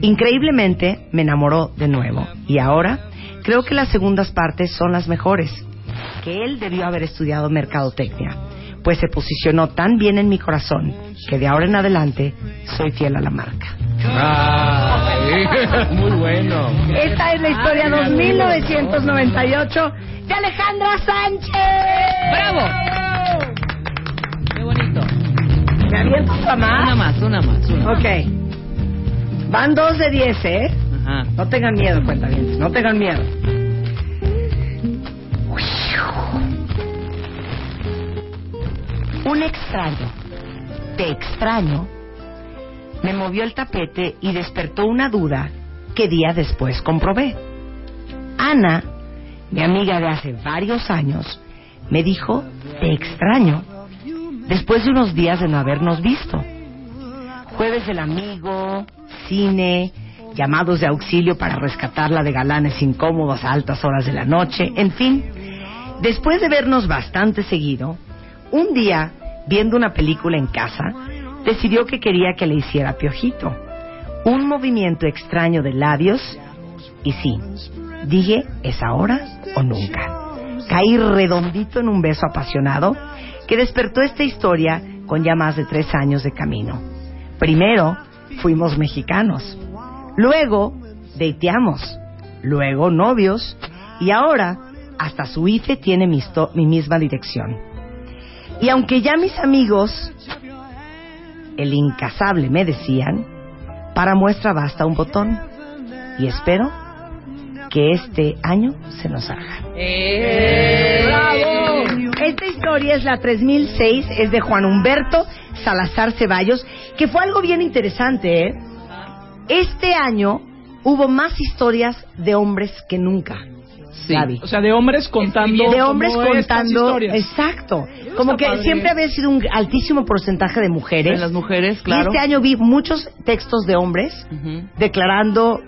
A: Increíblemente me enamoró de nuevo y ahora creo que las segundas partes son las mejores, que él debió haber estudiado mercadotecnia, pues se posicionó tan bien en mi corazón que de ahora en adelante soy fiel a la marca.
H: Ay, <laughs> muy bueno.
A: Esta es la historia 2998 de Alejandra Sánchez.
G: ¡Bravo!
A: ¿Me aviento otra más?
G: Una más, una más. Una.
A: Ok. Van dos de diez, ¿eh?
G: Ajá.
A: No tengan miedo, cuenta bien. No tengan miedo. Un extraño, te extraño, me movió el tapete y despertó una duda que día después comprobé. Ana, mi amiga de hace varios años, me dijo, te extraño, después de unos días de no habernos visto. Jueves del amigo, cine, llamados de auxilio para rescatarla de galanes incómodos a altas horas de la noche, en fin. Después de vernos bastante seguido, un día, viendo una película en casa, decidió que quería que le hiciera piojito. Un movimiento extraño de labios y sí, dije, ¿es ahora o nunca? Caí redondito en un beso apasionado que despertó esta historia con ya más de tres años de camino. Primero, fuimos mexicanos. Luego, dateamos. Luego, novios. Y ahora, hasta su IFE tiene mi, mi misma dirección. Y aunque ya mis amigos, el incasable, me decían, para muestra basta un botón. Y espero que este año se nos haga. ¡Bravo! Historia es la 3006, es de Juan Humberto Salazar Ceballos, que fue algo bien interesante, ¿eh? Este año hubo más historias de hombres que nunca.
G: Sí.
A: Gaby.
J: O sea, de hombres contando.
A: de hombres
J: como
A: contando, exacto, como que
J: padre.
A: siempre había sido un altísimo porcentaje de mujeres.
G: De las mujeres,
A: Y
G: claro.
A: este año vi muchos textos de hombres declarando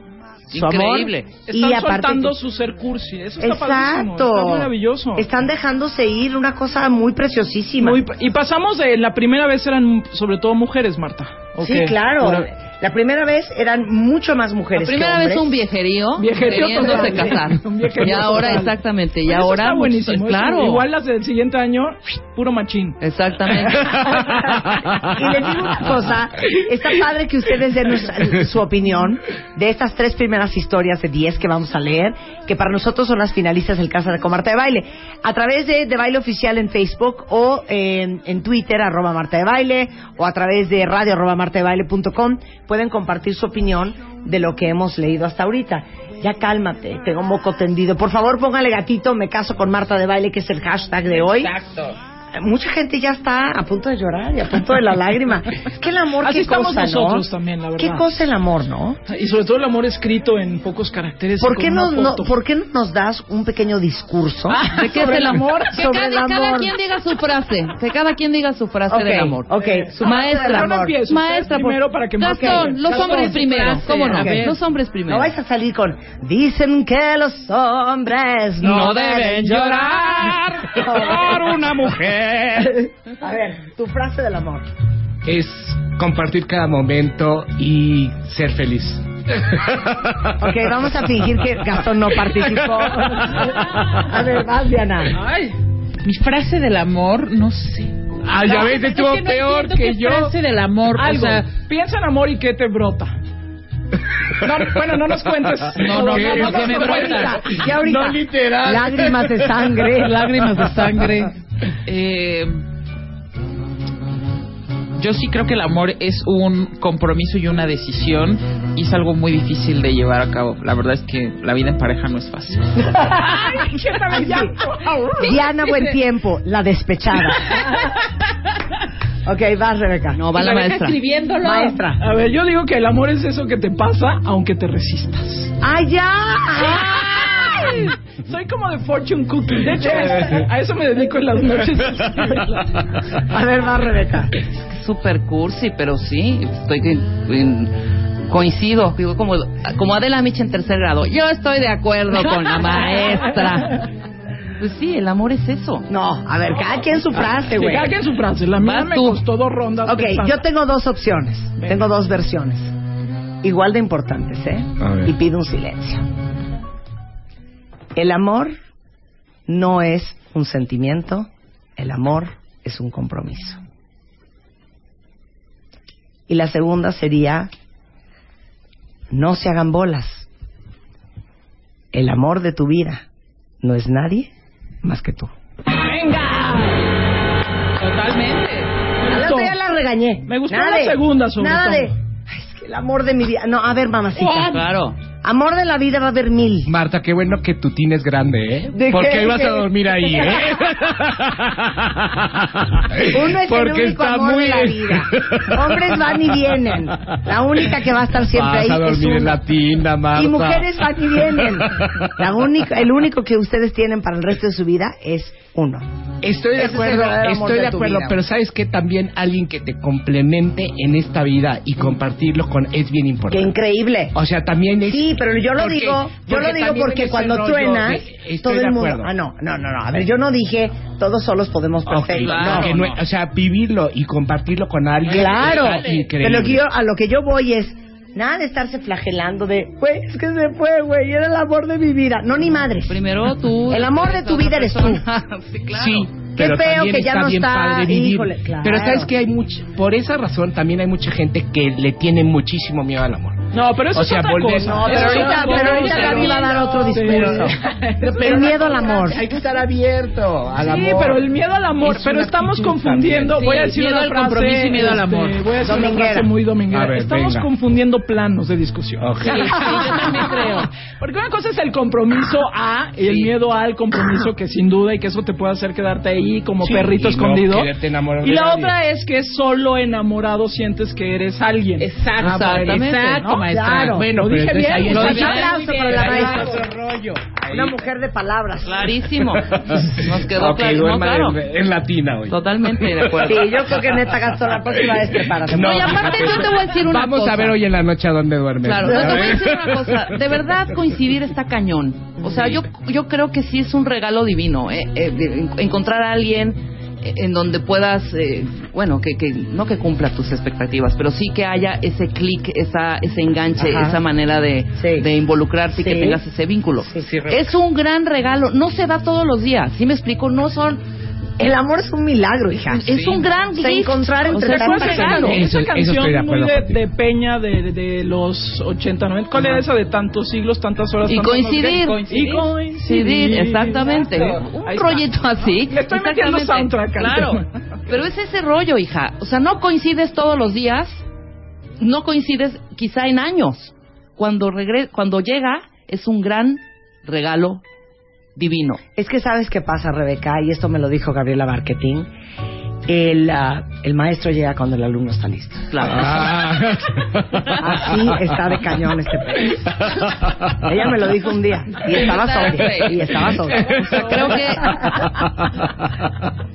A: su
G: Increíble.
A: amor
J: Están
A: y aparte
J: soltando su ser cursi. Eso está padrísimo,
A: Exacto.
J: Está maravilloso.
A: Están dejándose ir una cosa muy preciosísima.
J: Muy- y pasamos de la primera vez eran sobre todo mujeres, Marta. ¿o
A: Sí, claro. La primera vez eran mucho más
G: La
A: mujeres
G: primera
A: que
G: vez un viejerío,
J: Viejerío
G: queriéndose
J: total.
G: casar.
J: Un viejerío
G: Y ahora,
J: total.
G: exactamente. Y
J: Eso
G: ahora,
J: está buenísimo.
G: claro.
J: Igual las del siguiente año, puro machín.
G: Exactamente. <laughs>
A: y les digo una cosa, está padre que ustedes den su opinión de estas tres primeras historias de 10 que vamos a leer, que para nosotros son las finalistas del Casa de Comarta de Baile. A través de, de Baile Oficial en Facebook o en, en Twitter, arroba Marta de Baile, o a través de radio arroba martadebaile.com, pueden compartir su opinión de lo que hemos leído hasta ahorita. Ya cálmate, tengo moco tendido. Por favor, póngale gatito, me caso con Marta de Baile, que es el hashtag de hoy. Mucha gente ya está a punto de llorar y a punto de la <laughs> lágrima. Es que el amor,
J: Así
A: qué
J: estamos
A: cosa,
J: nosotros
A: ¿no?
J: también, la verdad.
A: Qué cosa el amor, ¿no?
J: Y sobre todo el amor escrito en pocos caracteres.
A: ¿Por qué, no, no-. ¿Por qué no nos das un pequeño discurso
G: ¿De qué es el amor? Que
A: Sobre
G: cada,
A: el
G: cada
A: amor.
G: quien diga su frase. Que cada quien diga su frase del amor.
A: ok, su frase
G: Maestra,
A: amor.
J: Empiezo,
G: maestra, por-
J: primero para que me
G: Gastón, los
J: Gastón,
G: hombres primero. ¿Cómo no? Los hombres primero.
A: No vais a salir con Dicen que los hombres no,
J: No deben llorar por una <laughs> mujer.
A: A ver, tu frase del amor.
H: Es compartir cada momento y ser feliz.
A: Ok, vamos a fingir que Gastón no participó. A ver, vas, Diana.
J: Ay,
K: Mi frase del amor, no sé.
H: Ah, ya ves, estuvo
K: Es que no
H: peor que
K: qué
H: yo.
K: frase del amor,
J: algo.
K: o sea,
J: Piensa en amor y qué te brota. No, bueno, no nos cuentes.
K: No, no, no, no, que me brota.
A: ahorita,
H: No literal.
A: lágrimas de sangre.
K: lágrimas de sangre. Eh, yo sí creo que el amor es un compromiso y una decisión y es algo muy difícil de llevar a cabo. La verdad es que la vida en pareja no es fácil. <laughs>
J: Ay, ¿qué?
A: Diana Buen Tiempo, la despechada. <laughs> Ok, vas, Rebeca.
G: No, va la maestra.
K: escribiéndolo.
A: Maestra.
J: A ver, yo digo que el amor es eso que te pasa aunque te resistas.
A: ¡Ay, ya!
J: Ay, Soy como de fortune cookie. De hecho, a eso me dedico en las noches.
A: A ver, vas, Rebeca.
G: Super cursi, pero sí, estoy en- en- coincido, digo como como Adela Micha en tercer grado. Yo estoy de acuerdo con la maestra. Pues sí, el amor es eso.
A: No, a ver, cada quien su frase,
J: Sí,
A: güey.
J: cada quien su frase. La mía me
G: tú.
J: costó dos rondas.
A: Ok,
J: pensando.
A: yo tengo dos opciones. Tengo dos versiones. Igual de importantes, ¿eh? Y pido un silencio. El amor no es un sentimiento, el amor es un compromiso. Y la segunda sería, no se hagan bolas. El amor de tu vida no es nadie más que tú.
G: Totalmente.
A: La ya la regañé.
J: Me gustó
A: Nada
J: la
A: de-
J: segunda, sobre
A: Nada
J: todo.
A: de, "Ay, es que el amor de mi vida. No, a ver, mamacita.
G: Claro.
A: Amor de la vida va a haber mil.
H: Marta, qué bueno que tu tin es grande, ¿eh?
A: ¿De
H: Porque
A: qué?
H: ibas a <laughs> dormir ahí, ¿eh? <laughs>
A: Uno es
H: Porque
A: el único
H: está
A: amor
H: muy...
A: de la vida. Hombres van y vienen. La única que va a estar siempre
H: Vas
A: ahí
H: a
A: es
H: dormir en
A: uno.
H: la tinda, Marta.
A: Y mujeres van y vienen. La única, el único que ustedes tienen para el resto de su vida es uno.
H: Estoy de
A: Ese es
H: acuerdo, estoy
A: de
H: acuerdo,
A: vida.
H: pero sabes que también alguien que te complemente en esta vida y compartirlo con es bien
A: Qué
H: importante.
A: increíble.
H: O sea, también es
A: Sí, pero yo lo
H: porque-
A: digo, yo lo digo porque cuando truenas,
H: de-
A: todo el mundo. Ah, no, no, no, no. A ver, yo no dije todos solos podemos perfecto.
H: no, que no- o sea, vivirlo y compartirlo con alguien
A: Claro,
H: está increíble.
A: pero yo, a lo que yo voy es nada de estarse flagelando de, güey, es que se fue, güey, era el amor de mi vida. No, ni madre.
G: Primero tú.
A: El amor de tu vida eres tú. <laughs>
G: sí, claro.
H: Sí,
A: Qué
H: pero
A: feo que ya
H: está
A: no
H: bien
A: está,
H: padre vivir.
A: híjole, claro.
H: Pero sabes que hay mucha, por esa razón también hay mucha gente que le tiene muchísimo miedo al amor.
J: No, pero eso
H: O
J: es
H: sea,
J: otra
H: volver-
J: cosa.
A: No, pero
J: es
A: ahorita,
J: otra
A: pero ahorita
J: cosa.
A: Gaby va a dar otro
J: Sí.
A: discurso. <laughs> El miedo al amor.
H: Hay que estar abierto al
J: Sí,
H: amor.
J: pero el miedo al amor.
H: Es
J: pero estamos confundiendo.
G: también.
J: voy a
G: Sí,
J: decir
G: miedo
J: una
G: al
J: frase.
G: compromiso y miedo al
J: este,
G: amor.
J: Voy a decir una frase muy dominguera. Estamos confundiendo planos de discusión.
G: Sí, sí, yo también creo.
J: Porque una cosa es el compromiso a y el miedo al compromiso que sin duda y que eso te puede hacer quedarte ahí como
H: Sí,
J: perrito escondido. y la otra es que solo enamorado sientes que eres alguien.
K: Exacto,
J: Ah,
G: exactamente,
K: exacto. Maestra.
J: Claro.
H: Bueno, pero
J: dije bien.
H: ahí
A: Un
J: bien.
A: aplauso para la maestra. Una mujer de palabras.
G: Clarísimo. <laughs> Nos quedó
H: Ok,
G: clarísimo,
H: duerma
G: claro.
H: en, en latina hoy.
G: Totalmente de acuerdo.
A: Sí, yo creo que neta gastó la próxima vez prepárate.
H: No,
G: Oye, aparte yo te voy a decir una
H: Vamos
G: cosa.
H: a ver hoy en la noche a dónde duermes.
G: Claro, no, te voy a decir una cosa. De verdad, coincidir está cañón. O sea, yo, yo creo que sí es un regalo divino. ¿eh? Eh, encontrar a alguien en donde puedas, eh, bueno, que, que no que cumpla tus expectativas, pero sí que haya ese clic, esa, ese enganche,
A: Ajá.
G: esa manera de,
A: Sí.
G: de involucrarse y que tengas ese vínculo.
A: Sí,
G: es un gran regalo. No se da todos los días. ¿Sí me explico? No son.
A: El amor es un milagro, hija.
G: Es un gran
A: O sea,
G: gift.
A: encontrar
G: O
A: entre
G: sea,
A: tantas
G: regalo.
J: Esa
H: Eso-
J: canción muy de, Peña de, de los 80, 90. ¿Cuál era esa de tantos siglos, tantas horas?
G: Y
J: tantas
G: coincidir.
J: noches? Y coincidir.
G: Coincidir, exactamente.
J: Exacto.
G: Un
J: Ahí está.
G: rollito así.
J: Le estoy metiendo soundtrack
G: Claro. Pero es ese rollo, hija. O sea, no coincides todos los días. No coincides quizá en años. Cuando regre cuando llega, es un gran regalo divino.
A: Es que sabes qué pasa, Rebeca, y esto me lo dijo Gabriela Marketing. El, ah, el maestro llega cuando el alumno está listo.
G: Claro.
H: Ah. <laughs>
A: Así está de cañón este país. Ella me lo dijo un día y estaba sobria. Y estaba sobria.
G: O sea, creo que.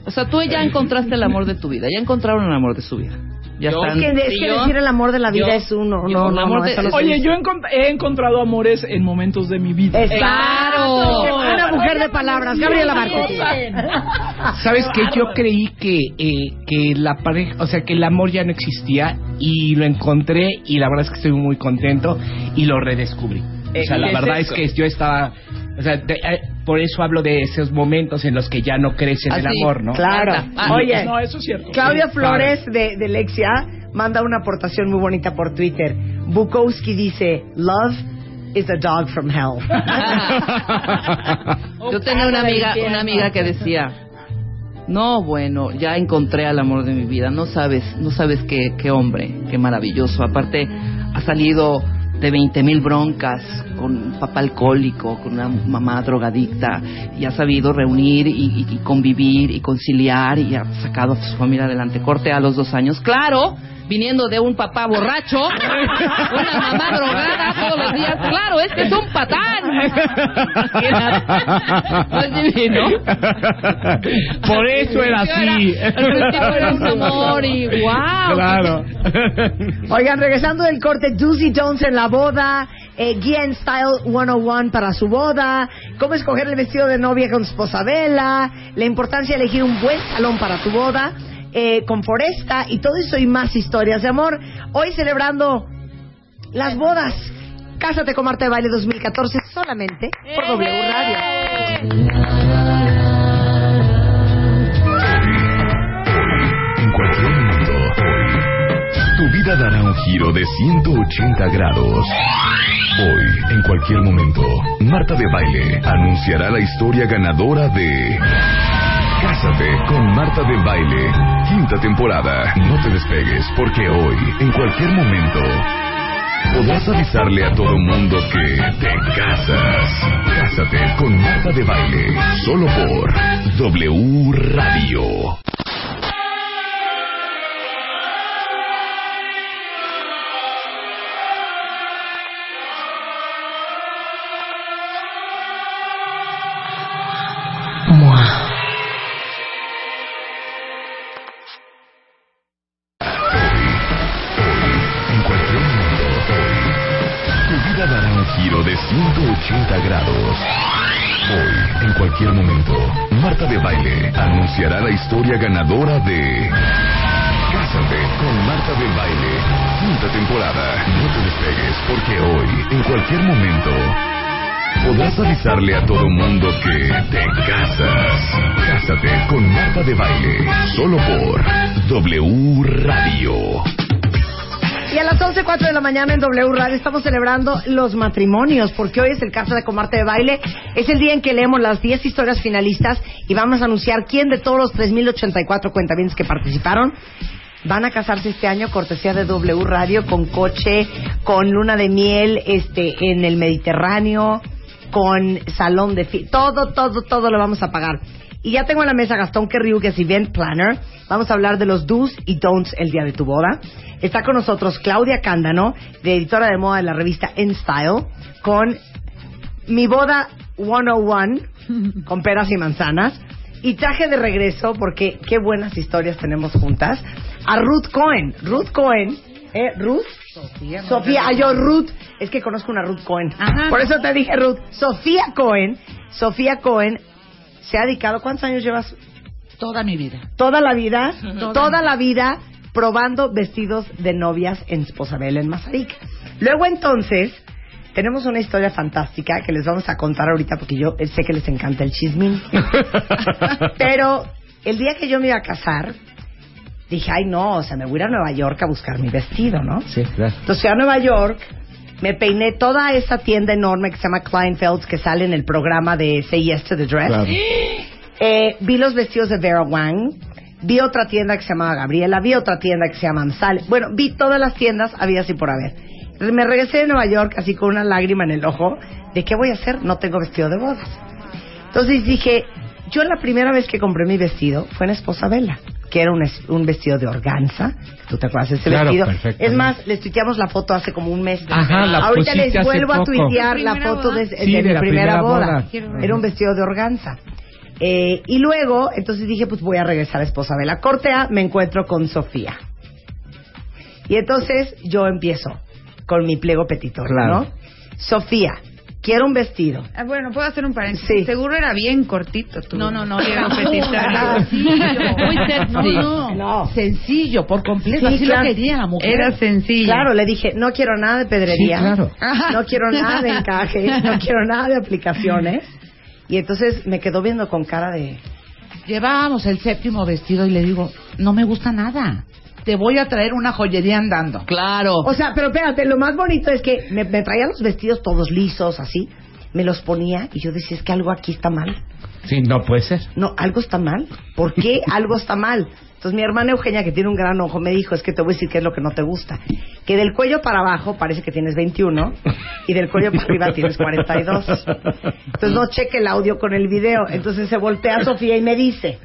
G: O sea, tú ya encontraste el amor de tu vida. Ya encontraron el amor de su vida. Ya
K: Yo-
A: Es
G: están.
A: que, es que decir el amor de la vida
G: yo-
A: es uno. No,
G: el
A: no,
G: amor
A: no,
G: de-
A: no
J: Oye, yo he encont- he encontrado amores en momentos de mi vida.
A: Exacto. Una mujer de palabras, Gabriela Marketing.
H: Sabes que yo creí que eh, que la pareja, o sea, que el amor ya no existía y lo encontré y la verdad es que estoy muy contento y lo redescubrí. O sea,
K: Eh,
H: la
K: ¿qué es
H: verdad es, que yo estaba, o sea, de- eh, por eso hablo de esos momentos en los que ya no crees en el
G: Así,
H: amor, ¿no?
A: Claro.
G: Ah,
A: Oye,
J: No, eso es cierto.
A: Claudia
H: Sí,
A: Flores de, de Lexia manda una aportación muy bonita por Twitter. Bukowski dice, Love is a dog from hell. <laughs>
G: Yo tenía una amiga, una amiga que decía, no, bueno, ya encontré al amor de mi vida. No sabes, no sabes qué, qué hombre, qué maravilloso. Aparte, ha salido de 20 mil broncas con un papá alcohólico, con una mamá drogadicta y ha sabido reunir y, y- y convivir y conciliar y ha sacado a su familia adelante. Corte a los dos años. Claro, viniendo de un papá borracho, una mamá drogada todos los días. Claro, es que es un patán. <laughs> No es divino.
H: Por eso era así.
G: Principio era un amor y wow.
H: Claro.
A: Oigan, regresando del corte, Do's y Don'ts en la boda, eh, guía en Style 101 para su boda, cómo escoger el vestido de novia con esposa vela, la importancia de elegir un buen salón para tu boda, eh, con Foresta y todo eso y más historias de amor. Hoy celebrando las bodas. Cásate con Marta de Baile 2014 solamente por W Radio.
C: En cualquier momento, hoy, tu vida dará un giro de 180 grados. Hoy, en cualquier momento, Marta de Baile anunciará la historia ganadora de Cásate con Marta de Baile, quinta temporada. No te despegues porque hoy, en cualquier momento, podrás avisarle a todo mundo que te casas. Cásate con Marta de Baile, solo por W Radio. Baile anunciará la historia ganadora de Cásate con Marta de Baile, quinta temporada. No te despegues porque hoy, en cualquier momento, podrás avisarle a todo mundo que te casas. Cásate con Marta de Baile, solo por W Radio.
A: Y a las 11.04 de la mañana en W Radio estamos celebrando los matrimonios, porque hoy es el caso de Comarte de Baile. Es el día en que leemos las 10 historias finalistas y vamos a anunciar quién de todos los 3.084 cuentavientes que participaron van a casarse este año, cortesía de W Radio, con coche, con luna de miel este, en el Mediterráneo, con salón de todo, todo, todo lo vamos a pagar. Y ya tengo en la mesa a Gastón Querriu, que es Event Planner. Vamos a hablar de los do's y don'ts el día de tu boda. Está con nosotros Claudia Cándano, de editora de moda de la revista In Style, con Mi Boda 101, con peras y manzanas. Y traje de regreso, porque qué buenas historias tenemos juntas, a Ruth Cohen. Ruth Cohen, ¿eh? Ruth. Sofía. Sofía, ah, yo Ruth. Es que conozco una Ruth Cohen. Por eso te dije Ruth. Sofía Cohen. Sofía Cohen se ha dedicado, ¿cuántos años llevas?
L: Toda mi vida.
A: Toda la vida, <laughs>
L: Toda.
A: toda la vida probando vestidos de novias en Esposabel en Mazarik. Luego entonces tenemos una historia fantástica que les vamos a contar ahorita porque yo sé que les encanta el chismín. <laughs> Pero el día que yo me iba a casar, dije, ay no, o sea, me voy a ir a Nueva York a buscar mi vestido, ¿no?
H: Sí, claro.
A: Entonces fui a Nueva York, me peiné toda esa tienda enorme que se llama Kleinfeld's que sale en el programa de Say Yes to the Dress.
H: Claro.
A: Eh, vi los vestidos de Vera Wang, vi otra tienda que se llamaba Gabriela, vi otra tienda que se llama Amsal. Bueno, vi todas las tiendas, había así por haber. Me regresé de Nueva York así con una lágrima en el ojo de qué voy a hacer, no tengo vestido de bodas. Entonces dije, yo la primera vez que compré mi vestido fue en Esposa Vela, que era un, es- un vestido de organza. ¿Tú te acuerdas de ese
H: Claro,
A: vestido? Es más, les tuiteamos la foto hace como un mes.
H: Ajá, la
A: Ahorita les vuelvo a tuitear la
I: ¿Primera
A: foto de, de
H: Sí,
A: mi
H: de la
A: primera,
H: primera
A: boda. Era un vestido de organza. Eh, y luego, entonces dije, pues voy a regresar a Esposa Vela. Corte A, me encuentro con Sofía. Y entonces yo empiezo con mi pliego petitorio,
H: Claro.
A: ¿no? Sofía, quiero un vestido.
I: Ah, bueno, puedo hacer un paréntesis.
A: Sí.
I: Seguro era bien cortito. Tu
L: No, no, no,
I: quiero <laughs> <laughs>
L: no.
I: petitar.
L: Muy sexy.
I: No,
L: No,
A: No.
L: Sencillo, por completo.
A: Sí,
L: Así
A: claro.
L: lo quería la mujer.
I: Era sencillo.
A: Claro, le dije, no quiero nada de pedrería.
H: Sí, claro.
A: No quiero nada de encaje, <laughs> no quiero nada de aplicaciones. Y entonces me quedó viendo con cara de...
L: Llevábamos el séptimo vestido y le digo, no me gusta nada. Te voy a traer una joyería andando.
K: Claro.
A: O sea, pero espérate, lo más bonito es que me, me traía los vestidos todos lisos, así. Me los ponía y yo decía, es que algo aquí está mal.
H: Sí, no puede ser.
A: No, algo está mal. ¿Por qué <laughs> algo está mal? Entonces mi hermana Eugenia, que tiene un gran ojo, me dijo, es que te voy a decir qué es lo que no te gusta. Que del cuello para abajo parece que tienes 21 y del cuello para arriba tienes 42. Entonces no cheque el audio con el video. Entonces se voltea a Sofía y me dice,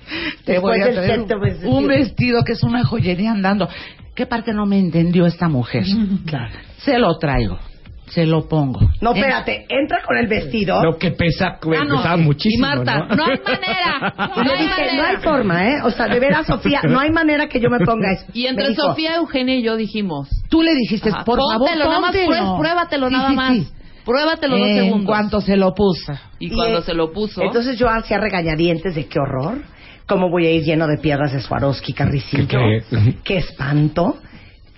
L: Te voy
A: después
L: a traer
A: set te voy a decir-
L: un vestido que es una joyería andando. ¿Qué parte no me entendió esta mujer?
A: Claro.
L: Se lo traigo. Se lo pongo.
A: No,
L: En-
A: espérate, entra con el vestido.
H: Lo que pesa,
G: Ah, no.
H: pesaba muchísimo,
G: Y Marta,
H: ¿no?
G: no hay manera.
A: Y <laughs>
G: No
A: le
G: hay
A: dije,
G: manera.
A: no hay forma, ¿eh? O sea, de veras, Sofía, no hay manera que yo me ponga eso.
G: Y entre
A: dijo,
G: Sofía, Eugenia y yo dijimos,
L: Tú le dijiste,
G: Ajá,
L: por favor,
G: póntelo, nada más, pruébatelo
L: Sí,
G: nada
L: sí,
G: más.
L: sí.
G: Pruébatelo dos
L: En
G: segundos.
L: cuanto se lo puso.
G: Y cuando se lo puso.
A: Entonces yo hacía regañadientes de qué horror. ¿Cómo voy a ir lleno de piedras de Swarovski, Carricillo?
H: ¿Qué
A: ¿Qué espanto?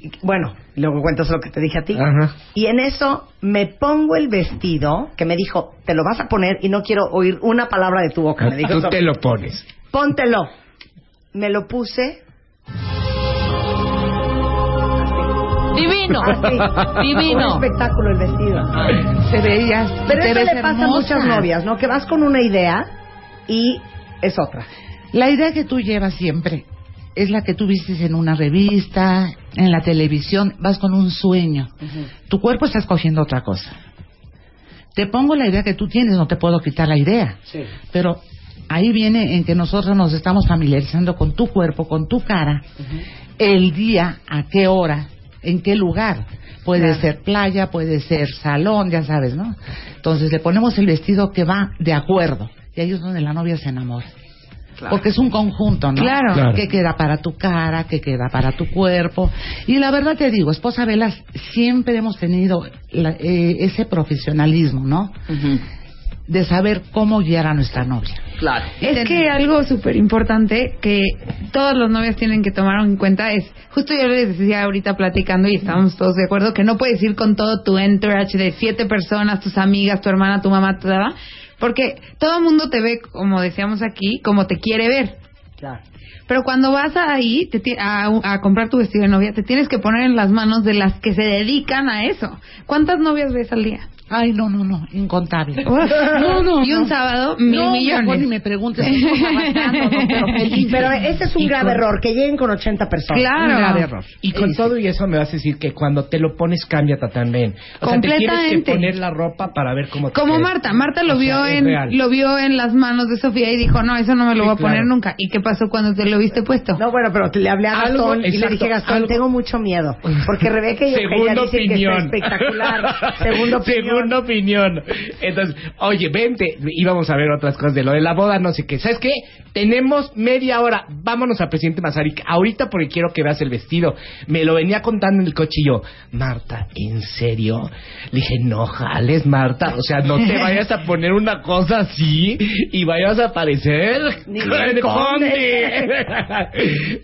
A: Y, Bueno, luego cuentas lo que te dije a ti.
H: Ajá.
A: Y en eso me pongo el vestido que me dijo, te lo vas a poner y no quiero oír una palabra de tu boca. Me dijo,
H: Tú te lo pones.
A: Póntelo. Me lo puse.
G: Divino.
A: Así.
G: Divino.
A: Un espectáculo el vestido.
L: Se veía.
A: Pero
L: te
A: eso
L: ves
A: le pasa a muchas novias, ¿no? Que vas con una idea y es otra.
L: La idea que tú llevas siempre es la que tú vistes en una revista, en la televisión, vas con un sueño. Tu cuerpo está escogiendo otra cosa. Te pongo la idea que tú tienes, no te puedo quitar la idea. Pero ahí viene en que nosotros nos estamos familiarizando con tu cuerpo, con tu cara, el día, a qué hora, en qué lugar. Puede
A: Claro.
L: ser playa, puede ser salón, ya sabes, ¿no? Entonces le ponemos el vestido que va de acuerdo. Y ahí es donde la novia se enamora. Porque es un conjunto, ¿no?
M: Claro.
H: Claro.
L: Que queda para tu cara, que queda para tu cuerpo. Y la verdad te digo, esposa Velas, siempre hemos tenido la- eh, ese profesionalismo, ¿no? De saber cómo guiar a nuestra novia.
G: Claro.
M: Es que algo súper importante que todos los novios tienen que tomar en cuenta es, justo yo les decía ahorita platicando y estábamos todos de acuerdo, que no puedes ir con todo tu entourage de siete personas, tus amigas, tu hermana, tu mamá, tu daba, porque todo el mundo te ve, como decíamos aquí, como te quiere ver.
A: Claro.
M: Pero cuando vas ahí te a, a comprar tu vestido de novia, te tienes que poner en las manos de las que se dedican a eso. ¿Cuántas novias ves al día?
L: Ay, no, no, no, incontable. <laughs>
M: No, no, y un
L: no.
M: sábado, mil
L: no,
M: millones.
L: ni me preguntes. no, pero <laughs> feliz.
A: Pero ese es un
L: Y
A: grave
L: con-
A: error, que lleguen con 80 personas.
M: Claro.
L: Un grave error.
H: Y con todo y eso me vas a decir que cuando te lo pones cambia también. O sea, te tienes que poner la ropa para ver cómo te
M: Como. Marta, Marta lo
H: O sea,
M: vio en lo vio en las manos de Sofía y dijo, "No, eso no me lo
H: Sí,
M: voy a poner
H: claro.
M: nunca." ¿Y qué pasó cuando te lo viste puesto?
A: No, bueno, pero le hablé a
H: Algo,
A: Gastón y le dije, Gastón,
H: algo.
A: tengo mucho miedo. Porque Rebeca y <laughs> Eugenia
H: Segunda
A: dicen que
H: opinión.
A: está espectacular. Segunda opinión.
H: Segunda opinión. Entonces, oye, vente. Íbamos a ver otras cosas de lo de la boda, no sé qué. ¿Sabes qué? Tenemos media hora. Vámonos al presidente Mazarik. Ahorita porque quiero que veas el vestido. Me lo venía contando en el coche y yo, Marta, ¿en serio? Le dije, no jales, Marta. O sea, no te <laughs> vayas a poner una cosa así y vayas a parecer
A: Ni el conde.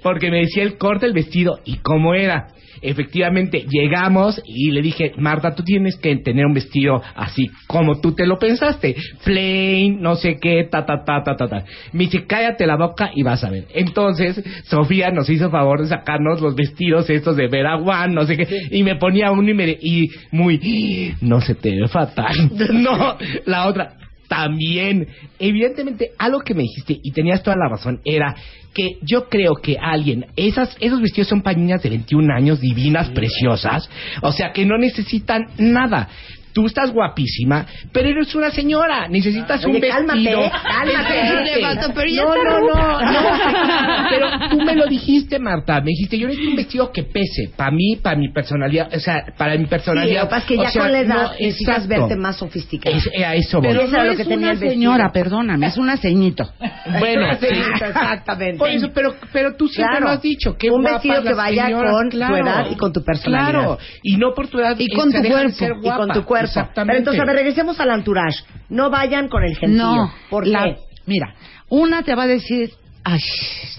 H: Porque me decía el corte del vestido y cómo era. Efectivamente, llegamos y le dije, Marta, tú tienes que tener un vestido así como tú te lo pensaste. Plain, no sé qué, ta, ta, ta, ta, ta, ta. Me dice, cállate la boca y vas a ver. Entonces, Sofía nos hizo favor de sacarnos los vestidos estos de Veraguan, no sé qué, y me ponía uno y, me, y muy, no se te ve fatal. <laughs> no, la otra, también, evidentemente, algo que me dijiste, y tenías toda la razón, era que yo creo que alguien, esas, esos vestidos son para niñas de 21 años, divinas, preciosas, o sea, que no necesitan nada. Tú estás guapísima, pero eres una señora, necesitas un
A: Oye, cálmate,
H: vestido.
A: cálmate.
M: pero ya
H: no, no, no, no. Pero tú me lo dijiste, Marta. Me dijiste, yo necesito un vestido que pese. Para mí, para mi personalidad. O sea, para mi
A: Sí,
H: personalidad.
A: lo que es que
H: O
A: ya
H: sea,
A: con la edad
H: no,
A: necesitas
H: exacto.
A: verte más sofisticada.
H: Es- eh, a eso voy.
A: Pero eso
L: no
A: lo que
L: es
A: tenía
L: una
A: el
L: señora, perdóname, es una ceñito.
H: Bueno, sí.
A: exactamente.
H: Por eso, pero, pero tú siempre
A: Claro.
H: lo has dicho. Qué
A: Un vestido que vaya
H: señora.
A: con tu
H: Claro.
A: edad y con tu personalidad.
H: Claro, y no por tu edad.
M: Y con tu cuerpo.
A: y con tu cuerpo.
H: Exactamente.
A: Pero entonces, a ver, regresemos al entourage. No vayan con el gentío.
L: No,
A: ¿Por
L: la-
A: qué?
L: Mira, una te va a decir, ay,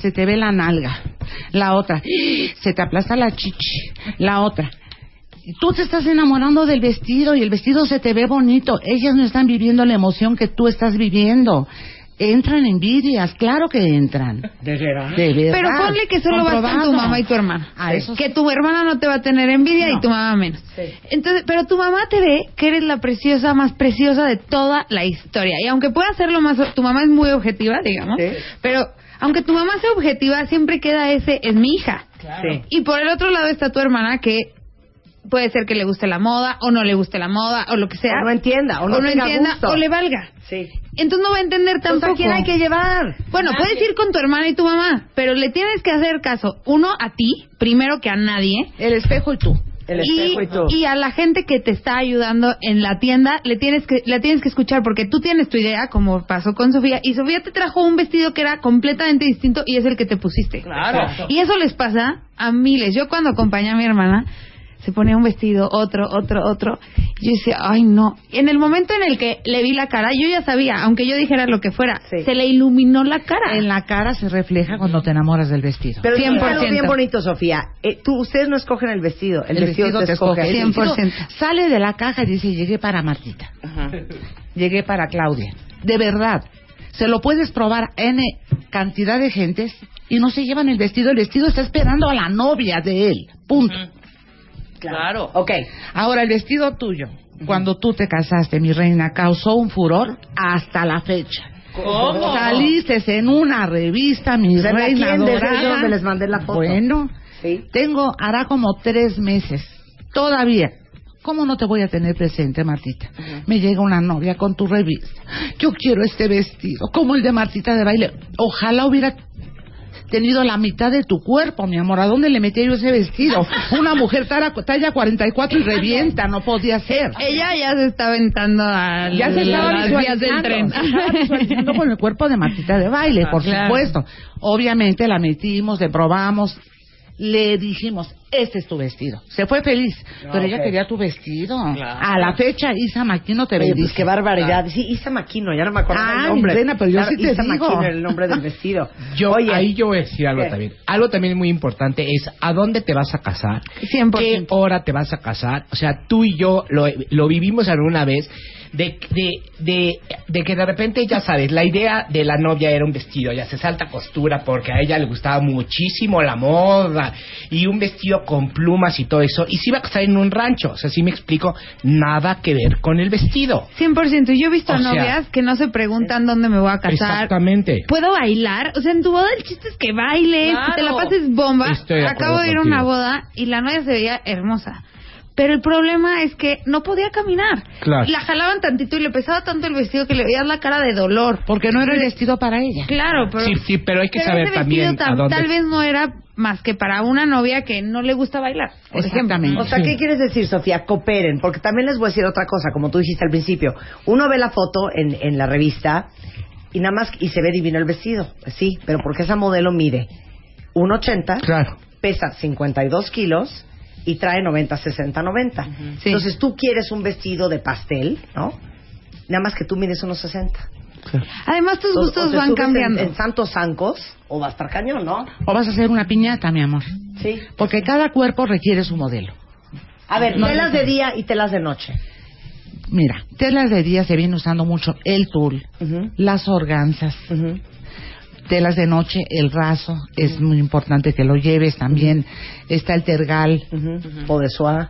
L: se te ve la nalga. La otra, se te aplasta la chichi. La otra, tú te estás enamorando del vestido y el vestido se te ve bonito. Ellas no están viviendo la emoción que tú estás viviendo. Entran envidias, claro que entran. <laughs>
A: De
L: verdad.
M: Pero ponle que solo vas con tu mamá y tu hermana.
L: Eso
M: que tu hermana no te va a tener envidia
L: No.
M: y tu mamá menos.
A: Sí.
M: Entonces, pero tu mamá te ve que eres la preciosa más preciosa de toda la historia. Y aunque pueda ser lo más, tu mamá es muy objetiva, digamos.
A: Sí.
M: Pero aunque tu mamá sea objetiva, siempre queda ese es mi hija.
A: Sí.
M: Y por el otro lado está tu hermana que puede ser que le guste la moda o no le guste la moda o lo que sea.
A: O no entienda, o no tenga
M: entienda
A: gusto.
M: o le valga.
A: Sí.
M: Entonces no va a entender tampoco.
A: ¿a quién hay que llevar?
M: Bueno, puedes ir con tu hermana y tu mamá, pero le tienes que hacer caso, uno, a ti, primero que a nadie.
L: El espejo y tú.
A: El espejo y tú.
M: y a la gente que te está ayudando en la tienda, le tienes que la tienes que escuchar porque tú tienes tu idea, como pasó con Sofía, y Sofía te trajo un vestido que era completamente distinto y es el que te pusiste.
A: Claro.
M: Y eso les pasa a miles. Yo cuando acompañé a mi hermana, se ponía un vestido, otro, otro, otro. Yo decía, ay no. En el momento en el que le vi la cara, yo ya sabía, aunque yo dijera lo que fuera, se le iluminó la cara.
L: En la cara se refleja cuando te enamoras del vestido.
A: Pero 100%. algo bien bonito, Sofía. Eh, tú, ustedes no escogen el vestido, el, vestido, te escoge.
L: El vestido Sale de la caja y dice, llegué para Martita. Llegué para Claudia. De verdad. Se lo puedes probar N cantidad de gentes y no se llevan el vestido. El vestido está esperando a la novia de él. Punto.
A: Claro. Ok.
L: Ahora, el vestido tuyo, cuando tú te casaste, mi reina, causó un furor hasta la fecha.
A: ¿Cómo?
L: Saliste en una revista, mi
A: ¿De
L: reina dorada.
A: dónde les mandé la foto?
L: Bueno,
A: Sí.
L: tengo, hará como tres meses, todavía. ¿Cómo no te voy a tener presente, Martita? Me llega una novia con tu revista. Yo quiero este vestido, como el de Martita de baile. Ojalá hubiera tenido la mitad de tu cuerpo, mi amor. ¿A dónde le metí yo ese vestido? <laughs> Una mujer talla, talla 44 y revienta, no podía ser.
M: Ella ya se está aventando a
L: Ya se estaba
M: las vías del tren.
L: se estaba visualizando con el cuerpo de Martita de baile, por
M: Claro.
L: supuesto. Obviamente la metimos, le probamos, le dijimos, este es tu vestido. Se fue feliz, pero ella quería tu vestido. A la fecha, Isa Maquino te
A: Oye,
L: bendice.
A: pues qué barbaridad. Sí, Isa Maquino, ya no me acuerdo
L: Ah,
A: el nombre.
L: reina, pero yo
A: Claro,
L: sí te
A: Isa
L: digo.
A: Maquino el nombre del vestido. <laughs>
H: Yo,
A: Oye,
H: ahí yo voy a decir algo
A: ¿qué?
H: también. Algo también muy importante es a dónde te vas a casar,
M: 100%.
H: qué hora te vas a casar. O sea, tú y yo lo, lo vivimos alguna vez de, de, de, de que de repente, ya sabes, la idea de la novia era un vestido, ya se salta costura porque a ella le gustaba muchísimo la moda y un vestido con plumas y todo eso. Y se iba a casar en un rancho. O sea, si me explico, nada que ver con el vestido.
M: 100%. Yo he visto
H: O
M: a
H: sea-
M: novias que no se preguntan dónde me voy a casar.
H: Exactamente.
M: ¿Puedo bailar? O sea, en tu boda el chiste es que bailes, que te la pases bomba.
H: Estoy de acuerdo
M: Acabo de ir a una boda y la novia se veía hermosa. Pero el problema es que no podía caminar.
H: Claro.
M: La jalaban tantito y le pesaba tanto el vestido que le veías la cara de dolor.
L: Porque no era el vestido para ella.
M: Claro, pero...
H: Sí, sí, pero hay que
M: pero
H: saber
M: ese
H: también
M: vestido
H: a dónde...
M: Tal vez no era más que para una novia que no le gusta bailar. Por
L: Exactamente.
M: ejemplo.
A: O sea, ¿qué quieres decir, Sofía? Cooperen, porque también les voy a decir otra cosa, como tú dijiste al principio. Uno ve la foto en, en la revista y nada más y se ve divino el vestido, sí, pero porque esa modelo mide 1.80,
H: Claro.
A: pesa 52 kilos y trae 90, 60, 90.
M: Sí.
A: Entonces tú quieres un vestido de pastel, ¿no? Nada más que tú mides unos 60.
M: Además, tus
A: O- o
M: gustos
A: te
M: van
A: subes en-
M: cambiando.
A: En, santos zancos o va a estar cañón, ¿no?
L: O vas a hacer una piñata, mi amor.
A: Sí.
L: Porque cada cuerpo requiere su modelo.
A: A ver,
L: No,
A: telas
L: no.
A: de día y telas de noche.
L: Mira, telas de día se viene usando mucho el tul, las organzas,
A: ujú.
L: Telas de noche, el raso, es muy importante que lo lleves también. Está el tergal.
A: O de soie.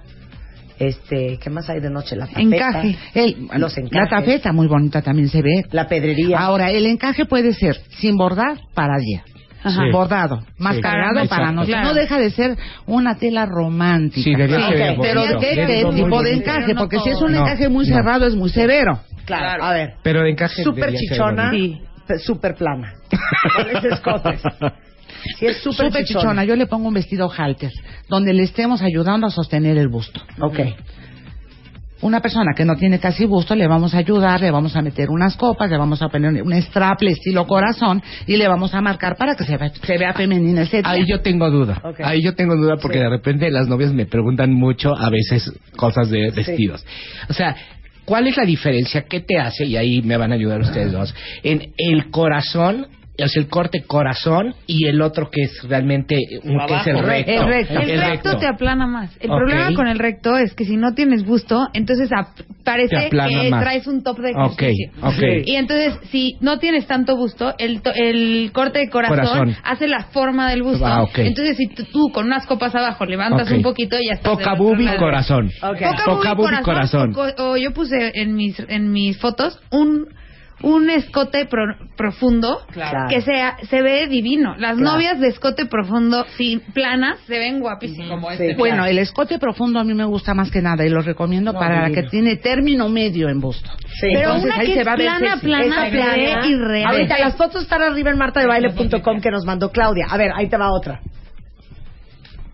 A: Este, ¿qué más hay de noche? La tafeta.
L: encaje, el,
A: Los
L: la
A: encajes.
L: tafeta muy bonita también se ve.
A: La pedrería.
L: Ahora, el encaje puede ser sin bordar para día.
H: Ajá. Sí.
L: Bordado, más
H: Sí.
L: para noche.
M: Claro.
L: No deja de ser una tela romántica.
H: Sí, debería
A: ser
L: Ok, Pero
H: bonito.
L: ¿qué, tipo de encaje?
M: No
L: Porque si es un
H: No,
L: encaje muy
H: no.
L: cerrado es muy severo.
A: Claro. A ver.
H: Pero de encaje ser
A: chichona. pe- Súper plana. Con ese escote. Si es súper chichona.
L: chichona. Yo le pongo un vestido halter, donde le estemos ayudando a sostener el busto.
A: Ok.
L: Una persona que no tiene casi busto, le vamos a ayudar, le vamos a meter unas copas, le vamos a poner un straple estilo corazón y le vamos a marcar para que se vea, se vea femenina día.
H: Ahí yo tengo duda.
A: Ok.
H: Ahí yo tengo duda porque
A: Sí.
H: de repente las novias me preguntan mucho a veces cosas de vestidos. O sea, ¿cuál es la diferencia? ¿Qué te hace? Y ahí me van a ayudar ustedes dos. En el corazón, sea, el corte corazón y el otro que es realmente un, que es el recto.
L: El recto.
M: El, recto te aplana más. El problema con el recto es que si no tienes busto, entonces parece que
H: más.
M: traes un top de
H: Ok,
M: ejercicio.
H: ok.
M: Y entonces, si no tienes tanto busto, el, to- el corte de corazón,
H: Corazón.
M: hace la forma del busto.
H: Ah.
M: Entonces, si tú, con unas copas abajo levantas un poquito, ya estás.
H: Poca y
M: lado.
H: corazón.
M: Poca,
H: Poca
M: y
H: y corazón.
M: O, o yo puse en mis, en mis fotos un un escote pro- profundo
A: Claro.
M: que sea se ve divino. Las
A: Claro.
M: novias de escote profundo sin planas se ven guapísimas. Como
A: Sí,
M: este.
L: Bueno, el escote profundo a mí me gusta más que nada y lo recomiendo para la que tiene término medio en busto.
A: Sí.
M: Pero
L: Entonces,
M: una que
L: se
M: es
L: va a ver
M: plana, plana,
A: plana.
M: irreal.
A: Ahorita las fotos están arriba en martadebaile.com que nos mandó Claudia. A ver, ahí te va otra.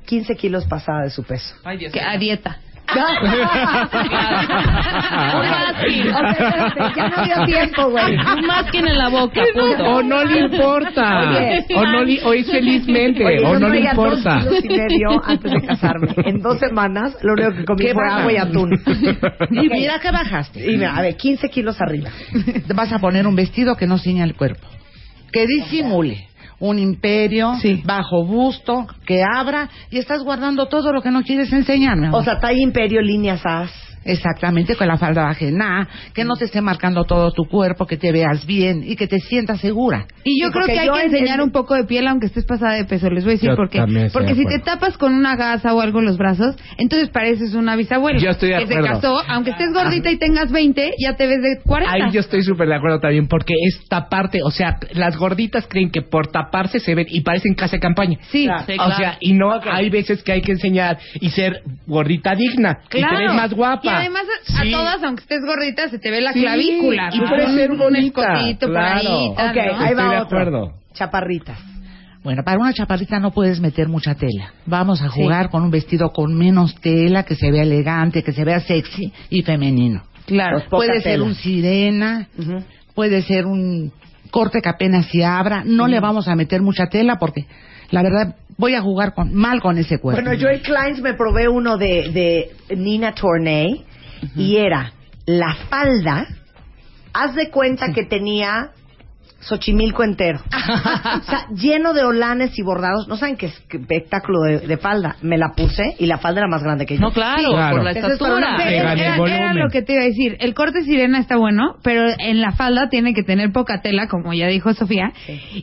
A: 15 kilos pasada de su peso.
G: Ay, Dios
M: Que a dieta.
G: Un masking.
A: O sea, ya no dio tiempo, güey.
G: Un masking en la boca, punto.
H: O no le importa.
A: Oye.
H: o no le, o es felizmente.
A: Oye,
H: o no le importa.
A: dos kilos y medio antes de casarme. En dos semanas, lo único que comí
L: ¿Qué
A: fue agua y atún.
L: Y mira que bajaste.
A: Y mira, a ver, 15 kilos arriba.
L: Te vas a poner un vestido que no ciña el cuerpo. Que disimule. Un imperio, bajo busto, que abra y estás guardando todo lo que no quieres enseñarme.
A: O sea, talla imperio, líneas as.
L: Exactamente, con la falda bajena, que no te esté marcando todo tu cuerpo, que te veas bien y que te sientas segura.
M: Y yo
L: Sí,
M: creo que hay que
L: en-
M: enseñar un poco de piel aunque estés pasada de peso. Les voy a decir
H: Yo
M: por qué. Porque si te
H: acuerdo.
M: tapas con una gasa o algo en los brazos, entonces pareces una bisabuela.
H: Yo estoy de
M: Que se
H: acuerdo.
M: casó, aunque estés gordita y tengas 20, ya te ves de 40.
H: Ahí yo estoy súper de acuerdo también, porque es taparte, o sea, las gorditas creen que por taparse se ven y parecen casa de campaña.
M: Sí,
G: Sí,
H: O sea, y no, hay veces que hay que enseñar y ser gordita digna.
M: Claro.
H: Y te ves más guapa.
M: Y además a, todas, aunque estés gordita, se te ve la
H: Sí,
M: clavícula.
H: y puede ser
M: un escotito por
H: claro.
M: ahí. tal,
A: Ok,
M: ¿no?
A: ahí
H: Estoy
A: va
H: de
A: otro.
H: acuerdo.
A: Chaparritas.
L: Bueno, para una chaparrita no puedes meter mucha tela. Vamos a jugar con un vestido con menos tela, que se vea elegante, que se vea sexy y femenino.
M: Claro.
A: Pues
L: puede ser
A: tela.
L: un sirena, puede ser un corte que apenas se abra. No le vamos a meter mucha tela porque, la verdad, voy a jugar con, mal con ese cuerpo.
A: Bueno, yo en Kleins me probé uno de, de Nina Tornay y era la falda. Haz de cuenta que tenía Xochimilco entero. <laughs> o sea, lleno de olanes y bordados. No saben qué espectáculo de, de falda. Me la puse y la falda era más grande que yo.
G: No, claro,
H: Claro.
G: por la
A: Esa es para
G: estatura.
M: era, era
H: volumen.
M: lo que te iba a decir. El corte sirena está bueno, pero en la falda tiene que tener poca tela, como ya dijo Sofía.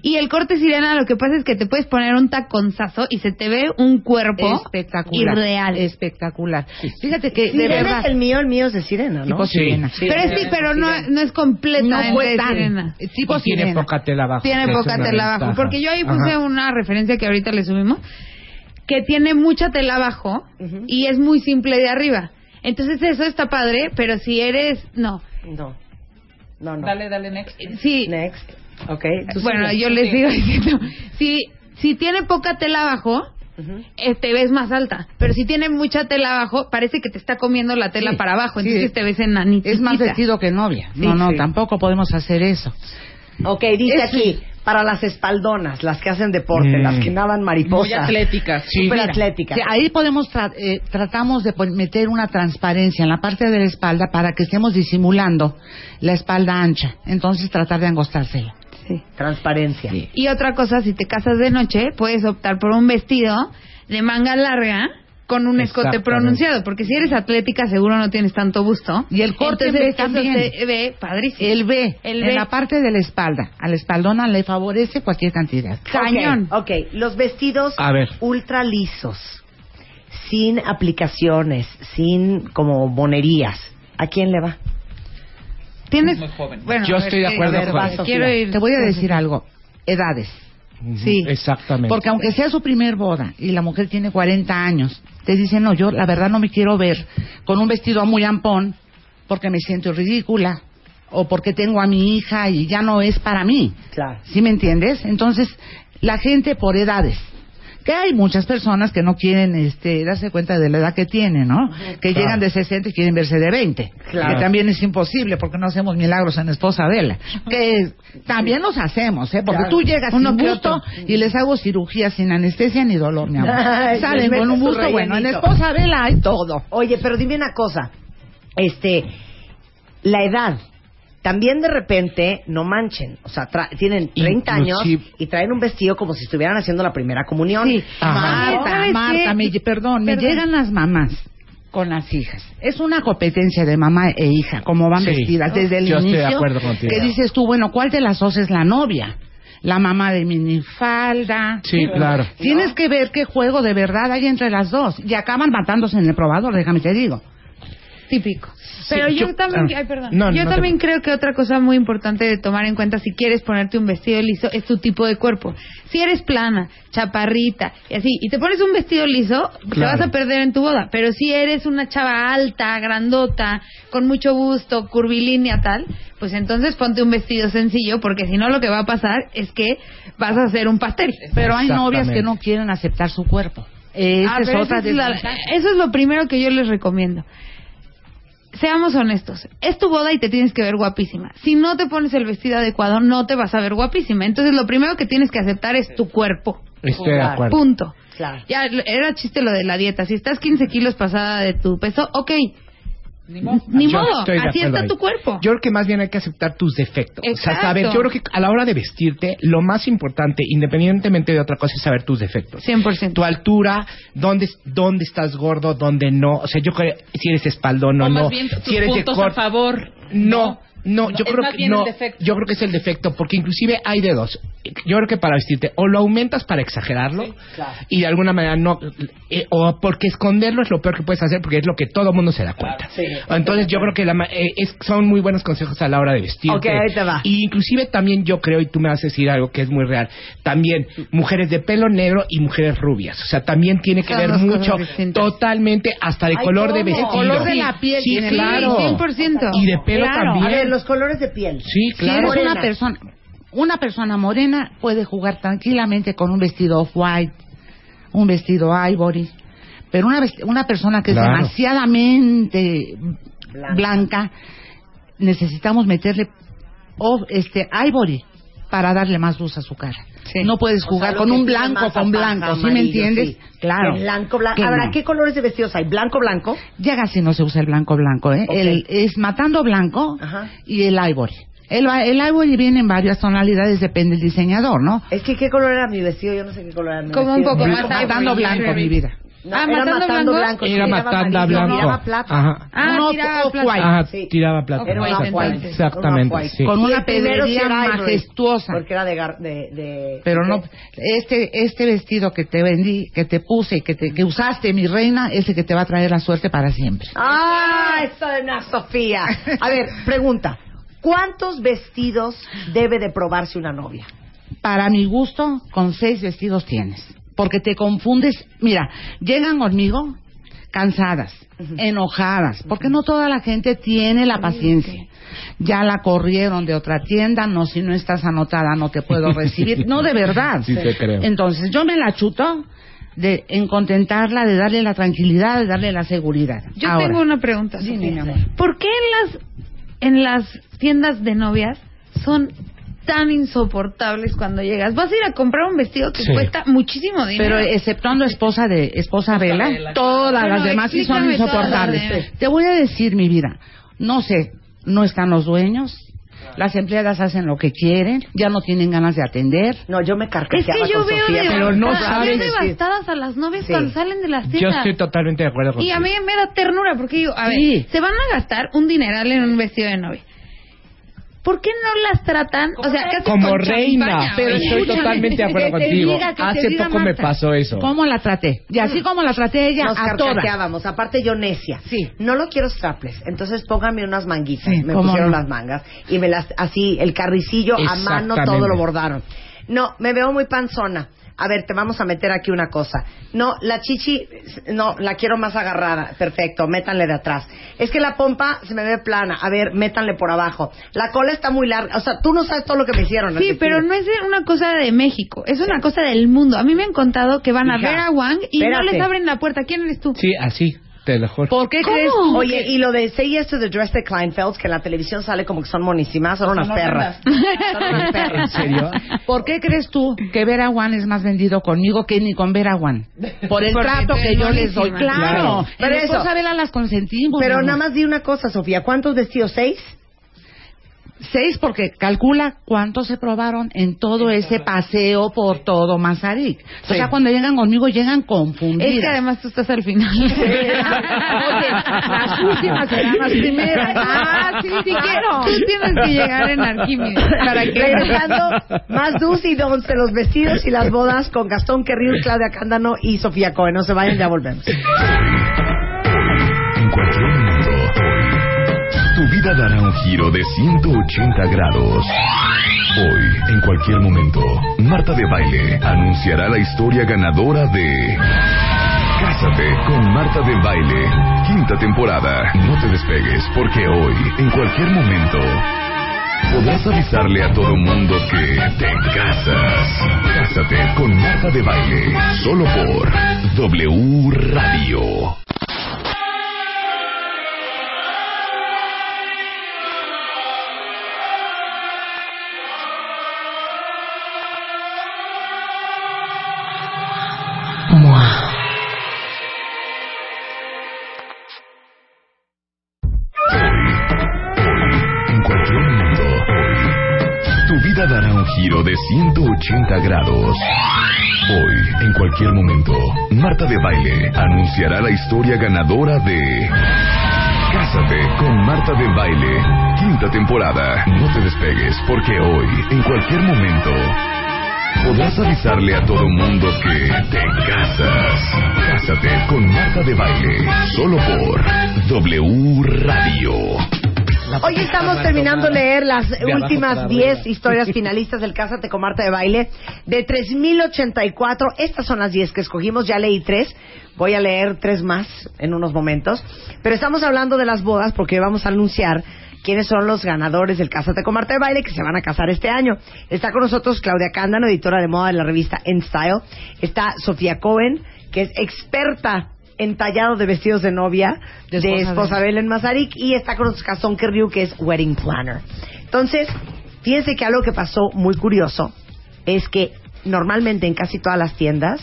M: Y el corte sirena lo que pasa es que te puedes poner un taconzazo y se te ve un cuerpo
L: espectacular.
M: irreal.
L: Espectacular. Fíjate que, de
A: Sirena
L: verdad,
A: es el mío, el mío es de sirena, ¿no?
L: tipo
H: Sí.
L: sirena.
M: pero sí, pero no, no es completamente
L: No fue tan-
M: sirena.
L: tipo
H: Y tiene poca tela abajo.
M: Tiene poca tela abajo. Porque yo ahí puse
H: Ajá.
M: una referencia que ahorita le subimos, que tiene mucha tela abajo y es muy simple de arriba. Entonces eso está padre, pero si eres... No.
A: No. No, no.
K: Dale, dale, next.
M: Sí.
A: Next. Ok. tú
M: Bueno, yo les sigo diciendo, si, si tiene poca tela abajo, eh, te ves más alta. Pero si tiene mucha tela abajo, parece que te está comiendo la tela
L: Sí,
M: para abajo.
L: sí.
M: Entonces te ves enanita.
L: Es más vestido que novia.
A: Sí,
L: no, no,
A: sí.
L: tampoco podemos hacer eso.
A: Ok, dice
L: Es-
A: aquí, para las espaldonas, las que hacen deporte,
H: Mm.
A: las que nadan mariposas.
K: Muy atléticas.
A: Súper atléticas.
L: Sí, ahí podemos tra- eh, tratamos de meter una transparencia en la parte de la espalda para que estemos disimulando la espalda ancha. Entonces tratar de angostársela.
M: Sí.
A: Transparencia.
M: Y otra cosa, si te casas de noche, puedes optar por un vestido de manga larga con un escote pronunciado, porque si eres atlética seguro no tienes tanto busto.
L: Y el corte
M: Entonces,
L: B
M: eso
L: también.
M: se ve padrísimo.
L: El B,
M: El
L: en
M: B.
L: la parte de la espalda. A la espaldona le favorece cualquier cantidad.
M: Cañón.
A: Ok, ok. los vestidos
H: A ver.
A: ultra lisos, sin aplicaciones, sin como monerías. ¿A quién le va?
M: Tienes
K: Muy joven.
M: Bueno,
H: Yo
M: ver,
H: estoy de
M: ¿qué-
H: acuerdo
M: a ver,
H: con-
M: vas, Quiero ir.
L: Te voy a decir algo. Edades.
M: Sí.
H: Exactamente.
L: Porque aunque sea su primer boda y la mujer tiene 40 años, te dicen, no, yo la verdad no me quiero ver con un vestido muy ampón porque me siento ridícula o porque tengo a mi hija y ya no es para mí.
A: Claro.
L: ¿Sí me entiendes? Entonces, la gente por edades. Que hay muchas personas que no quieren este, darse cuenta de la edad que tienen, ¿no? Que
H: Claro.
L: llegan de 60 y quieren verse de 20.
A: Claro.
L: Que también es imposible porque no hacemos milagros en Esposa Adela. Que también los hacemos, ¿eh? Porque
A: Claro.
L: tú llegas
M: Uno
L: sin gusto y les hago cirugía sin anestesia ni dolor, mi amor. <laughs>
A: Ay,
L: Salen con un gusto bueno. En. Esposa Adela hay todo.
A: Oye, pero dime una cosa. Este, la edad. También de repente, no manchen. O sea, tra- tienen 30 años y traen un vestido como si estuvieran haciendo la primera comunión.
M: Sí.
L: Marta,
M: ¿Sabes
L: Marta, me- perdón, me llegan las mamás con las hijas. Es una competencia de mamá e hija, como van
H: Sí.
L: vestidas desde el
H: Yo estoy de
L: inicio.
H: acuerdo contigo.
L: Que dices tú, bueno, ¿cuál de las dos es la novia? La mamá de minifalda.
H: Sí, claro.
L: Tienes que ver qué juego de verdad hay entre las dos. Y acaban matándose en el probador, déjame te digo.
M: Típico. Pero
H: Sí,
M: yo,
H: yo-
M: también,
H: ah,
M: ay, perdón.
H: no,
M: yo
H: no te-
M: también creo que otra cosa muy importante de tomar en cuenta si quieres ponerte un vestido liso es tu tipo de cuerpo. Si eres plana, chaparrita y así, y te pones un vestido liso, te vas a perder en tu boda. Pero si eres una chava alta, grandota, con mucho busto, curvilínea tal, pues entonces ponte un vestido sencillo, porque si no lo que va a pasar es que vas a hacer un pastel.
L: Pero hay novias que no quieren aceptar su cuerpo.
M: Ah,
L: es
M: pero
L: otra
M: esa es la-
L: desventaja.
M: eso es lo primero que yo les recomiendo. Seamos honestos, es tu boda y te tienes que ver guapísima. Si no te pones el vestido adecuado, no te vas a ver guapísima. Entonces, lo primero que tienes que aceptar es tu cuerpo.
H: Estoy de acuerdo.
M: Punto.
A: Claro.
M: Ya, era chiste lo de la dieta. Si estás 15 kilos pasada de tu peso, ok. Ni modo,
H: de
M: así está
H: ahí.
M: tu cuerpo.
H: Yo creo que más bien hay que aceptar tus defectos. O sea,
M: Exacto.
H: saber, yo creo que a la hora de vestirte, lo más importante, independientemente de otra cosa, es saber tus defectos.
M: 100%.
H: Tu altura, dónde, dónde estás gordo, dónde no. O sea, yo creo si eres espaldón o,
K: O
H: no.
K: bien tus
H: si eres de
K: puntos a
H: cor-
K: favor.
H: No, no, yo
K: es
H: creo
K: más
H: que
K: bien
H: no.
K: el defecto.
H: Yo creo que es el defecto, porque inclusive hay de dos. Yo creo que para vestirte o lo aumentas para exagerarlo y de alguna manera no, eh, o porque esconderlo es lo peor que puedes hacer porque es lo que todo mundo se da cuenta. Entonces yo creo que la ma- eh, es- son muy buenos consejos a la hora de vestirte.
A: Ok, ahí te va.
H: Y inclusive también yo creo, y tú me vas a decir algo que es muy real, también mujeres de pelo negro y mujeres rubias. O sea, también tiene que
M: Son
H: ver mucho, totalmente, hasta de
A: Ay,
H: color de vestido.
L: color de la piel
H: Sí,
L: tiene
H: claro.
M: 100%.
H: Y de pelo
L: Claro.
H: también.
A: A ver, los colores de piel.
H: Sí,
L: Si
H: claro.
L: eres una persona, una persona morena puede jugar tranquilamente con un vestido off-white, un vestido ivory, pero una, una persona que
H: Claro.
L: es demasiadamente blanca. necesitamos meterle off- este ivory para darle más luz a su cara. No puedes
A: O
L: jugar
A: sea,
L: con un blanco con blanco, ¿sí me entiendes?
A: sí.
L: Claro.
A: El blanco, blanco.
L: Que
A: Ahora,
L: no.
A: ¿qué colores de vestidos hay? ¿Blanco, blanco?
L: Ya casi no se usa el blanco blanco, ¿eh? El, es matando blanco
A: Ajá.
L: y el ivory. El, el ivory viene en varias tonalidades, depende del diseñador, ¿no?
A: Es que, ¿qué color era mi vestido? Yo no sé qué color era mi
M: Como un
A: vestido.
M: poco más
L: Matando
M: ivory,
L: blanco, mi vida.
A: No,
M: Ah,
A: era
M: ¿matando
A: matando
H: Era
A: amarillo,
H: blanco.
A: Tiraba plata.
H: Ajá.
M: Ah,
L: No,
M: tiraba plata.
L: white.
H: Ajá,
A: Sí.
H: tiraba plata.
A: Era una white.
H: Exactamente,
A: Una white.
H: sí.
L: Con una pedrería majestuosa.
A: Porque era de... de, de
L: Pero no, este, este vestido que te vendí, que te puse, que, te, que usaste, mi reina, es el que te va a traer la suerte para siempre.
A: ¡Ah! Esto de una Sofía. A ver, pregunta. ¿Cuántos vestidos debe de probarse una novia?
L: Para mi gusto, con seis vestidos tienes. Porque te confundes. Mira, llegan conmigo cansadas, enojadas, porque no toda la gente tiene la paciencia. Ya la corrieron de otra tienda, no, si no estás anotada no te puedo recibir. No, de verdad.
H: Sí, te creo.
L: Entonces, yo me la chuto de en contentarla, de darle la tranquilidad, de darle la seguridad.
M: Yo
L: Ahora,
M: tengo una pregunta, Sofía.
L: mi amor.
M: ¿Por qué en las en las tiendas de novias son tan insoportables cuando llegas? Vas a ir a comprar un vestido que
H: Sí.
M: cuesta muchísimo dinero.
L: Pero exceptuando esposa de esposa Vela, todas las demás sí son insoportables. Te voy a decir, mi vida, no sé, no están los dueños, las empleadas hacen lo que quieren, ya no tienen ganas de atender.
A: No, yo me
M: es
A: carcajeaba
M: que yo
A: con
M: veo,
A: Sofía.
H: pero no sabes-
M: devastadas a las novias
A: Sí.
M: cuando salen de las
H: Yo estoy totalmente de acuerdo
M: Y
H: contigo.
M: a mí me da ternura porque digo, a ver, se van a gastar un dineral en un vestido de novia. ¿Por qué no las tratan? O sea, casi
H: como
M: con
H: reina, pero estoy
L: Escúchame,
H: totalmente de acuerdo contigo. Hace poco me pasó eso.
L: ¿Cómo la traté? Y así como la traté ella
A: Nos
L: a todas.
A: Aparte yo necia.
L: Sí.
A: No lo quiero strapless. Entonces póngame unas manguitas.
L: Sí,
A: me pusieron
L: no.
A: las mangas. Y me las, así, el carricillo a mano todo lo bordaron. No, me veo muy panzona. A ver, te vamos a meter aquí una cosa. No, la chichi, no, la quiero más agarrada. Perfecto, métanle de atrás. Es que la pompa se me ve plana. A ver, métanle por abajo. La cola está muy larga. O sea, tú no sabes todo lo que me hicieron.
M: Sí, pero no es una cosa de México, es una cosa del mundo. A mí me han contado que van a ver a Wang y no les abren la puerta. ¿Quién eres tú?
H: Sí, así, te lo juro.
L: ¿Por qué
M: ¿Cómo?
L: crees tú
A: Oye,
L: que-
A: y lo de Say Yes to the Dress de Kleinfelds, que en la televisión sale como que son monísimas, son unas perras. <laughs> Son unas perras.
H: ¿En serio?
L: ¿Por qué crees tú que Vera One es más vendido conmigo que ni con Vera One? Por el <laughs>
M: Porque
L: trato que yo les doy. Claro.
H: Claro.
L: Pero
A: eso-.
L: Vela las consentimos.
A: Pero nada más di una cosa, Sofía. ¿Cuántos vestidos? ¿Seis?
L: Seis, porque calcula cuántos se probaron en todo ese paseo por todo Mazarik. O sea, cuando llegan conmigo, llegan confundidas.
M: Es que además tú estás al final. <laughs>
L: Oye, las últimas serán las primeras. Ah, sí,
M: Si
L: claro.
M: quieres, tú tienes que llegar en Arquímedes para que
A: Regresando más do's y don'ts de los vestidos y las bodas con Gastón Querrius, Claudia Cándano y Sofía Cohen. No se vayan, ya volvemos.
C: Tu vida dará un giro de 180 grados. Hoy, en cualquier momento, Marta de Baile anunciará la historia ganadora de Cásate con Marta de Baile, quinta temporada. No te despegues porque hoy, en cualquier momento, podrás avisarle a todo mundo que te casas. Cásate con Marta de Baile, solo por W Radio. Giro de 180 grados. Hoy, en cualquier momento, Marta de Baile anunciará la historia ganadora de Cásate con Marta de Baile, quinta temporada. No te despegues porque hoy, en cualquier momento, podrás avisarle a todo mundo que te casas. Cásate con Marta de Baile, solo por W Radio.
A: Hoy estamos terminando de leer las <laughs>
C: De
A: últimas
C: para
A: 10
C: arriba.
A: historias <laughs> finalistas del Cásate con Marta de Baile de 3084. Estas son las 10 que escogimos, ya leí tres. Voy a leer tres más en unos momentos. Pero estamos hablando de las bodas porque vamos a anunciar quiénes son los ganadores del Cásate con Marta de Baile que se van a casar este año. Está con nosotros Claudia Cándano, editora de moda de la revista En Style. Está Sofía Cohen, que es experta en tallado de vestidos de novia de
L: esposa
A: esposa,
L: Bel.
A: en Mazarik y está con nosotros Cazón Ryu, que es Wedding Planner. Entonces, fíjense que algo que pasó muy curioso es que normalmente en casi todas las tiendas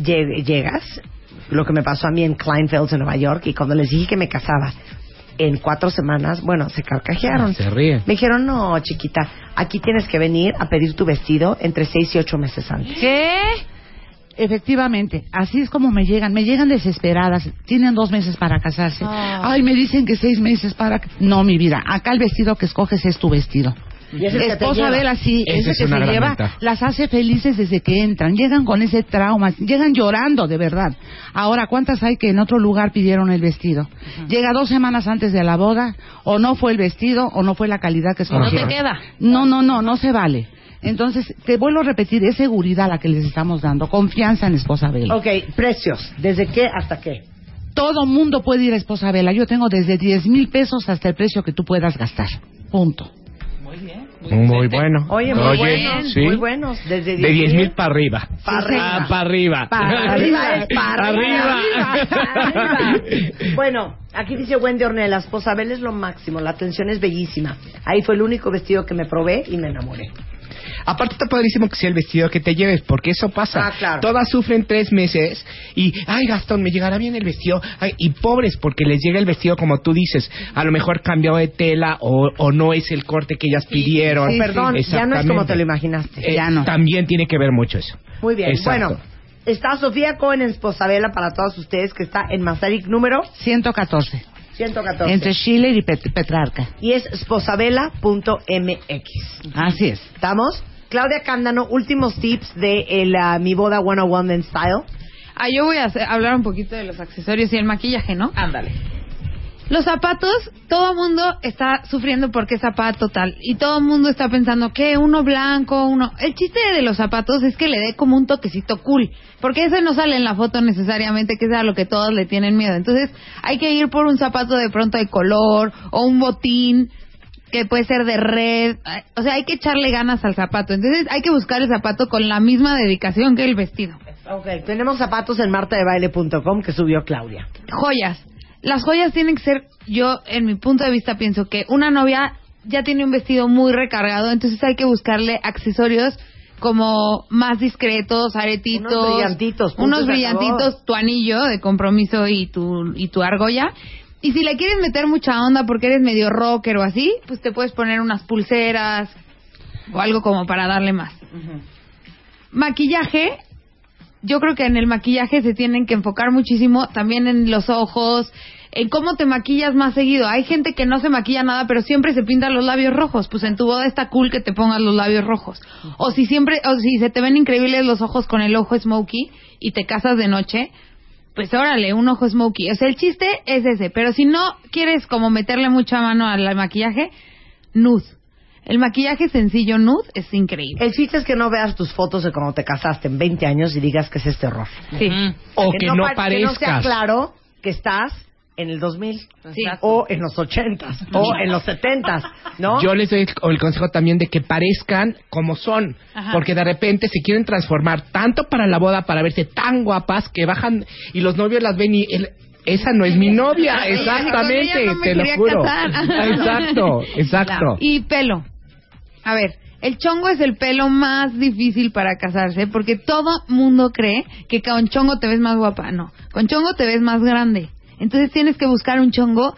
A: lleg- llegas, lo que me pasó a mí en Kleinfeld, en Nueva York, y cuando les dije que me casaba en cuatro semanas, bueno, se carcajearon.
H: Se ríen.
A: Me dijeron, no, chiquita, aquí tienes que venir a pedir tu vestido entre seis y ocho meses antes.
L: ¿Qué? Efectivamente, así es como me llegan. Me llegan desesperadas. Tienen dos meses para casarse.
A: Ah.
L: Ay, me dicen que seis meses para... No, mi vida. Acá el vestido que escoges es tu vestido.
A: Y ese
L: Esposa
A: lleva.
L: Bela, sí,
H: Esa
L: ese
H: es
L: que se lleva,
H: ventaja.
L: las hace felices desde que entran. Llegan con ese trauma, llegan llorando, de verdad. Ahora, ¿cuántas hay que en otro lugar pidieron el vestido? Llega dos semanas antes de la boda, o no fue el vestido, o no fue la calidad que
G: O no te
L: escogieron.
G: queda.
L: No, no, no, no se vale. Entonces, te vuelvo a repetir, es seguridad la que les estamos dando, confianza en Esposa Vela.
A: Ok, precios. ¿Desde qué hasta qué?
L: Todo mundo puede ir a Esposa Vela. Yo tengo desde 10 mil pesos hasta el precio que tú puedas gastar. Punto.
H: Muy bueno.
A: Oye, muy buenos,
H: sí.
A: muy buenos. Desde
H: De 10 mil para arriba.
A: Para arriba.
H: Para arriba.
A: Para arriba es para arriba.
H: Arriba.
A: Para arriba. <laughs> Bueno, aquí dice Wendy Ornelas, Posabel es lo máximo, la atención es bellísima. Ahí fue el único vestido que me probé y me enamoré.
H: Aparte está padrísimo que sea el vestido que te lleves, porque eso pasa.
A: Ah, claro.
H: Todas sufren tres meses y, ay Gastón, me llegará bien el vestido. Ay, y pobres, porque les llega el vestido como tú dices, a lo mejor cambiado de tela o, o no es el corte que ellas pidieron.
A: Sí, Perdón, ya no es como te lo
H: imaginaste.
A: Ya no.
H: También tiene que ver mucho eso.
A: Muy bien,
H: Exacto.
A: bueno. Está Sofía Cohen en Posabela para todos ustedes, que está en Mazarik número
L: 114.
A: 114.
L: Entre Schiller y Pet- Petrarca.
A: Y es sposabela.mx.
L: Así es.
A: ¿Estamos? Claudia Cándano, últimos tips de el, ah, Mi Boda 101 en Style.
M: Ah, yo voy a hacer- hablar un poquito de los accesorios y el maquillaje, ¿no?
G: Ándale.
M: Los zapatos, todo el mundo está sufriendo porque es zapato tal. Y todo el mundo está pensando que uno blanco, uno... El chiste de los zapatos es que le dé como un toquecito cool. Porque ese no sale en la foto necesariamente, que es a lo que todos le tienen miedo. Entonces hay que ir por un zapato de pronto de color o un botín que puede ser de red. O sea, hay que echarle ganas al zapato. Entonces hay que buscar el zapato con la misma dedicación que el vestido.
A: Ok, tenemos zapatos en martadebaile.com que subió Claudia.
M: joyas. Las joyas tienen que ser, yo en mi punto de vista pienso que una novia ya tiene un vestido muy recargado, entonces hay que buscarle accesorios como más discretos, aretitos,
A: Unos brillantitos,
M: unos brillantitos, tu anillo de compromiso y tu y tu argolla. Y si le quieres meter mucha onda porque eres medio rocker o así, pues te puedes poner unas pulseras o algo como para darle más. Maquillaje, yo creo que en el maquillaje se tienen que enfocar muchísimo también en los ojos, en cómo te maquillas más seguido. Hay gente que no se maquilla nada, pero siempre se pinta los labios rojos. Pues en tu boda está cool que te pongas los labios rojos. O si siempre, o si se te ven increíbles los ojos con el ojo smokey y te casas de noche, pues órale, un ojo smokey. O sea, el chiste es ese. Pero si no quieres como meterle mucha mano al maquillaje, nude. El maquillaje sencillo nude es increíble.
A: El chiste es que no veas tus fotos de cuando te casaste en 20 años y digas que es este horror.
M: Sí.
H: O que no
A: pa- Que no sea
H: parezcas.
A: claro que estás en el 2000
G: Sí.
A: o en los 80 o en los 70 ¿no?
H: Yo les doy el, el consejo también de que parezcan como son,
A: Ajá.
H: porque de repente se quieren transformar tanto para la boda para verse tan guapas que bajan y los novios las ven y el- esa no es mi novia, <laughs> exactamente,
M: no
H: te lo juro.
M: casar.
H: Exacto, exacto.
M: Y pelo. A ver, el chongo es el pelo más difícil para casarse porque todo mundo cree que con chongo te ves más guapa. No, con chongo te ves más grande. Entonces tienes que buscar un chongo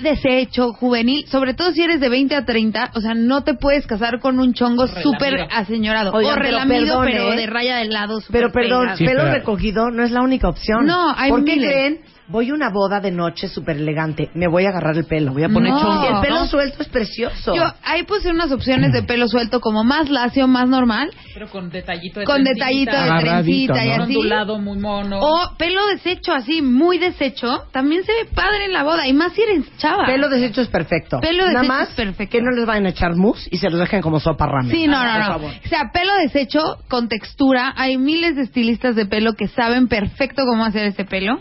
M: deshecho, juvenil, sobre todo si eres de 20 a 30, o sea, no te puedes casar con un chongo súper aseñorado.
A: Oigan,
M: o
A: pero
M: relamido,
A: perdón,
M: pero
A: ¿eh?
M: de raya de lado. súper
A: Pero perdón, pelo recogido no es la única opción.
M: No, hay
A: ¿Por qué
M: miles.
A: creen? Voy a una boda de noche súper elegante. Me voy a agarrar el pelo. Voy a poner
M: No.
A: chongo. Y el pelo
M: No.
A: suelto es precioso.
M: Yo ahí puse unas opciones de pelo suelto como más lacio, más normal.
K: Pero con detallito de
M: Con
K: trencita.
M: detallito de trencita y así.
K: Ondulado, muy mono.
M: O pelo deshecho así, muy deshecho, también se ve padre en la boda. Y más si eres chava.
A: Pelo deshecho es perfecto.
M: Pelo
A: Nada
M: deshecho
A: más
M: es perfecto.
A: que no les vayan a echar mousse y se los dejen como sopa ramen.
M: Sí, no,
A: Por
M: no, no.
A: favor.
M: O sea, pelo deshecho con textura. Hay miles de estilistas de pelo que saben perfecto cómo hacer ese pelo.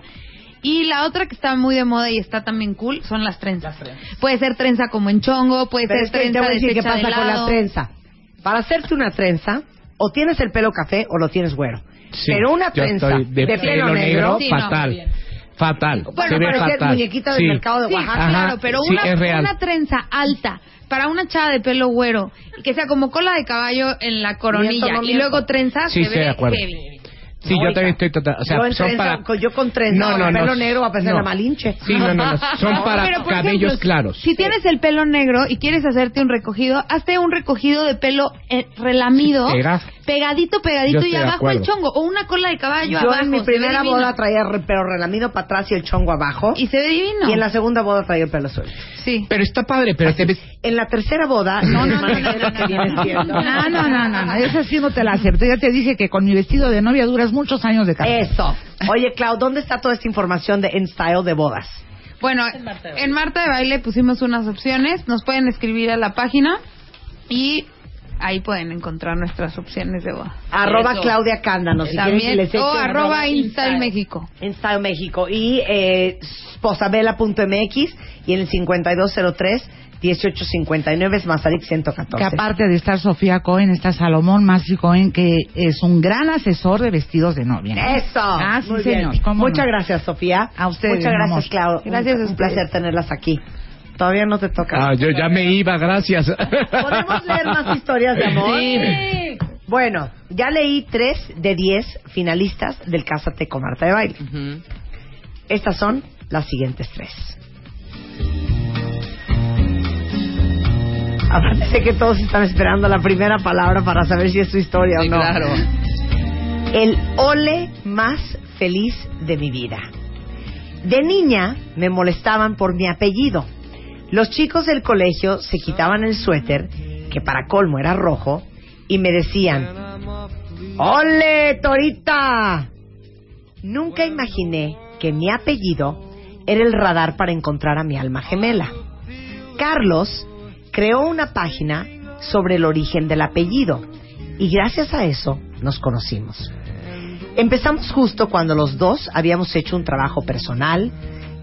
M: Y la otra que está muy de moda y está también cool son las trenzas. Puede ser trenza como en chongo, puede
A: Pero
M: ser
A: es que te
M: trenza
A: voy a decir qué
M: de
A: pasa con la trenza. Para hacerte una trenza, o tienes el pelo café o lo tienes güero.
H: Sí,
A: Pero una
H: yo
A: trenza
H: estoy de, pelo negro, fatal. fatal.
A: Bueno,
H: se ve
A: parecer
H: fatal.
A: muñequita del
H: Sí.
A: mercado de
M: Sí,
A: Oaxaca.
M: claro, pero
H: sí,
M: una, una trenza alta para una chava de pelo güero y que sea como cola de caballo en la coronilla y
A: miento.
M: luego trenza
H: Sí,
M: se
H: estoy
M: ve
H: de acuerdo.
M: heavy.
H: Sí, yo también estoy total. O sea,
A: yo,
H: son para.
A: con- yo con trenza,
H: No, no,
A: con
H: no.
A: pelo negro va a parecer
H: No.
A: la malinche.
H: Sí, no, no, no. Son para
M: Pero,
H: cabellos
M: ejemplo,
H: claros.
M: Si tienes el pelo negro y quieres hacerte un recogido, hazte un recogido de pelo eh, relamido,
H: Sí, pega-
M: pegadito, pegadito y abajo el chongo o una cola de caballo
A: Yo
M: abajo.
A: en mi primera boda traía el pelo relamido para atrás y el chongo abajo.
M: y se ve divino.
A: Y en la segunda boda traía el pelo suelto.
M: Sí.
H: Pero está padre, pero te ves.
A: En la tercera boda, no, no, no, no, no.
L: No, no, no, no, no, esa sí no te la acepto. Ya te dije que con duras muchos años de casada.
A: Eso. Oye, Clau, ¿dónde está toda esta información de En Style de bodas?
M: Bueno, en Marta de Baile pusimos unas opciones. Nos pueden escribir a la página y ahí pueden encontrar nuestras opciones de boda.
A: Arroba
M: Eso.
A: Claudia Cándano. Si
M: También,
A: les
M: o arroba Instyle México.
A: En Style México. Y eh, posabela.mx y en el 5203 1859 es Mazarik 114.
L: Que aparte de estar Sofía Cohen, está Salomón Masi Cohen, que es un gran asesor de vestidos de novia.
A: Eso.
L: Ah, sí,
A: Muy
L: señor.
A: bien.
L: ¿Cómo
A: Muchas
L: no?
A: gracias, Sofía.
L: A ustedes,
A: Muchas gracias. Clau.
M: Gracias
A: un,
M: a
A: un placer tenerlas aquí. Todavía no te toca.
H: Ah, yo ya me iba, gracias.
A: ¿Podemos leer más historias de amor?
H: Sí.
A: Bueno, ya leí tres de diez finalistas del Cásate con Marta de Baile. Estas son las siguientes tres. Aparte sé que todos están esperando la primera palabra para saber si es su historia
G: Sí,
A: o no.
G: claro.
A: El ole más feliz de mi vida. De niña me molestaban por mi apellido. Los chicos del colegio se quitaban el suéter, que para colmo era rojo, y me decían, ¡Ole, Torita! Nunca imaginé que mi apellido era el radar para encontrar a mi alma gemela. Carlos creó una página sobre el origen del apellido y gracias a eso nos conocimos. Empezamos justo cuando los dos habíamos hecho un trabajo personal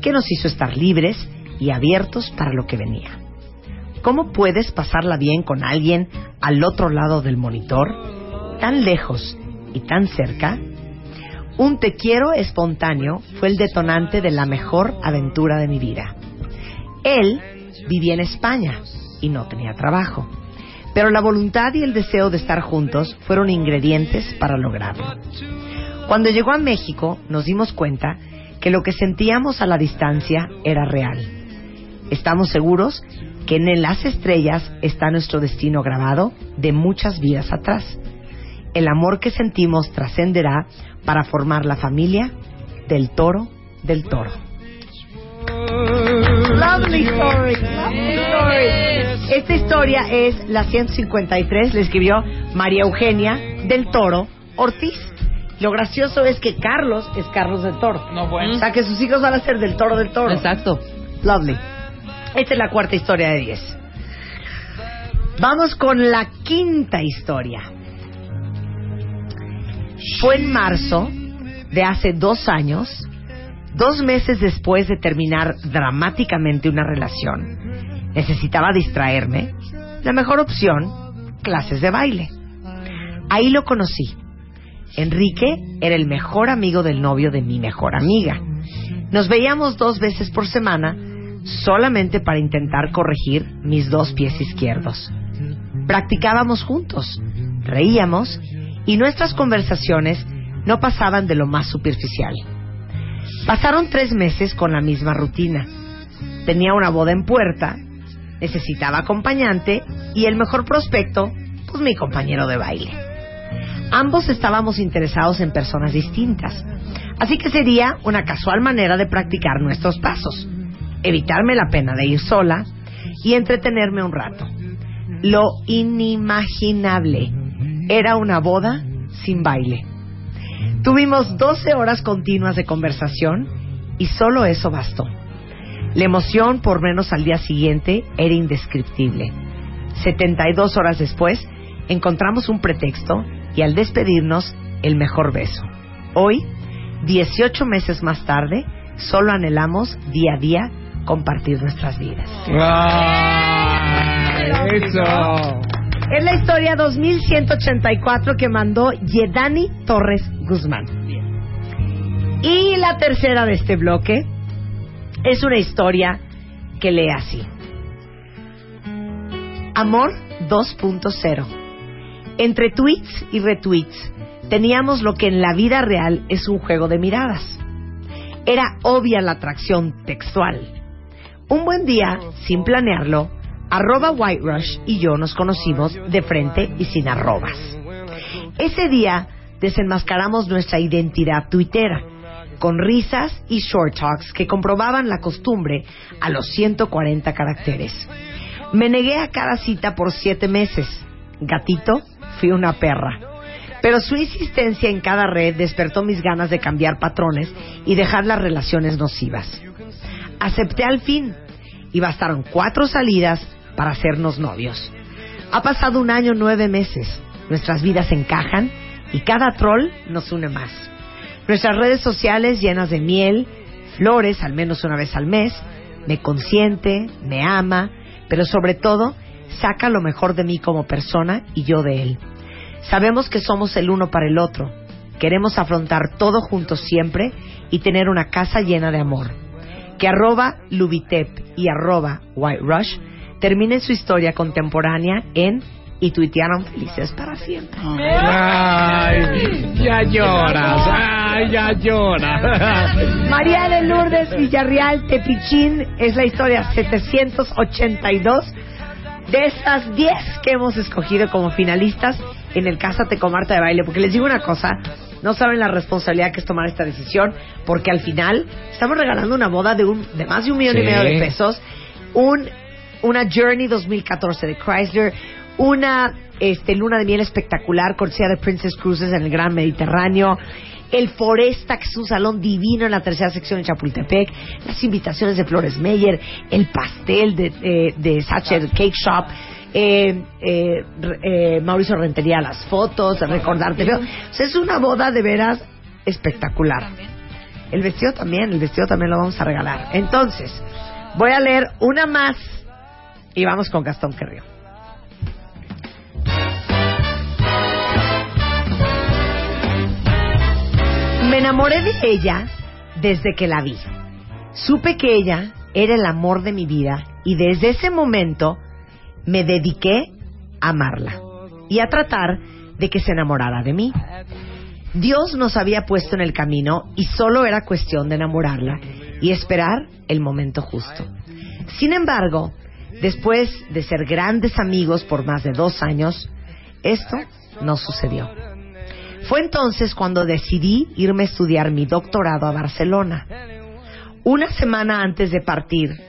A: que nos hizo estar libres y abiertos para lo que venía. ¿Cómo puedes pasarla bien con alguien al otro lado del monitor, tan lejos y tan cerca? Un te quiero espontáneo fue el detonante de la mejor aventura de mi vida. Él vivía en España y no tenía trabajo, pero la voluntad y el deseo de estar juntos fueron ingredientes para lograrlo. Cuando llegó a México nos dimos cuenta que lo que sentíamos a la distancia era real. Estamos seguros que en las estrellas está nuestro destino grabado de muchas vidas atrás. El amor que sentimos trascenderá para formar la familia del toro del toro. Lovely lovely. Esta historia es la 153, le escribió María Eugenia del Toro Ortiz. Lo gracioso es que Carlos es Carlos del Toro.
K: No, bueno.
A: O sea que sus hijos van a ser del Toro del Toro.
G: Exacto.
A: Lovely. Esta es la cuarta historia de 10. Vamos con la quinta historia. Fue en marzo de hace dos años Dos meses después de terminar dramáticamente una relación, necesitaba distraerme. La mejor opción, clases de baile. Ahí lo conocí. Enrique era el mejor amigo del novio de mi mejor amiga. Nos veíamos dos veces por semana solamente para intentar corregir mis dos pies izquierdos. Practicábamos juntos, reíamos y nuestras conversaciones no pasaban de lo más superficial. Pasaron tres meses con la misma rutina. Tenía una boda en puerta, necesitaba acompañante y el mejor prospecto, pues mi compañero de baile. Ambos estábamos interesados en personas distintas, así que sería una casual manera de practicar nuestros pasos, evitarme la pena de ir sola y entretenerme un rato. Lo inimaginable era una boda sin baile. Tuvimos 12 horas continuas de conversación y solo eso bastó. La emoción por menos al día siguiente era indescriptible. 72 horas después encontramos un pretexto y al despedirnos el mejor beso. Hoy, 18 meses más tarde, solo anhelamos día a día compartir nuestras vidas.
H: Eso.
A: Es la historia 2184 que mandó Yedani Torres Guzmán. Y la tercera de este bloque es una historia que lee así. Amor 2.0. Entre tweets y retweets teníamos lo que en la vida real es un juego de miradas. Era obvia la atracción textual. Un buen día, sin planearlo, arroba White Rush y yo nos conocimos de frente y sin arrobas. Ese día desenmascaramos nuestra identidad tuitera, con risas y short talks que comprobaban la costumbre a los 140 caracteres. Me negué a cada cita por siete meses. Gatito, fui una perra. Pero su insistencia en cada red despertó mis ganas de cambiar patrones y dejar las relaciones nocivas. Acepté al fin y bastaron cuatro salidas para hacernos novios. Ha pasado un año nueve meses. Nuestras vidas encajan y cada troll nos une más. Nuestras redes sociales llenas de miel, flores al menos una vez al mes, me consiente, me ama, pero sobre todo saca lo mejor de mí como persona y yo de él. Sabemos que somos el uno para el otro. Queremos afrontar todo juntos siempre y tener una casa llena de amor. Que arroba Lubitep y arroba White Rush terminen su historia contemporánea en y tuitearon felices para siempre.
H: Ay, ya lloras, ay, ya lloras. <laughs>
A: María de Lourdes Villarreal Tepichín es la historia 782 de estas 10 que hemos escogido como finalistas en el Cásate con Marta de Baile. Porque les digo una cosa, no saben la responsabilidad que es tomar esta decisión, porque al final estamos regalando una boda de, un, de más de un millón y medio de pesos, un, una Journey 2014 de Chrysler, una este, luna de miel espectacular, cortesía de Princess Cruises en el Gran Mediterráneo, el Foresta, que es un salón divino en la tercera sección de Chapultepec, las invitaciones de Flores Meyer, el pastel de, eh, de Sacher Cake Shop, eh, eh, eh, Mauricio Rentería, las fotos, recordarte. O sea, es una boda de veras espectacular. El vestido también, el vestido también lo vamos a regalar. Entonces, voy a leer una más y vamos con Gastón Querrío. Me enamoré de ella desde que la vi. Supe que ella era el amor de mi vida y desde ese momento me dediqué a amarla y a tratar de que se enamorara de mí. Dios nos había puesto en el camino y solo era cuestión de enamorarla y esperar el momento justo. Sin embargo, después de ser grandes amigos por más de dos años, esto no sucedió. Fue entonces cuando decidí irme a estudiar mi doctorado a Barcelona. Una semana antes de partir,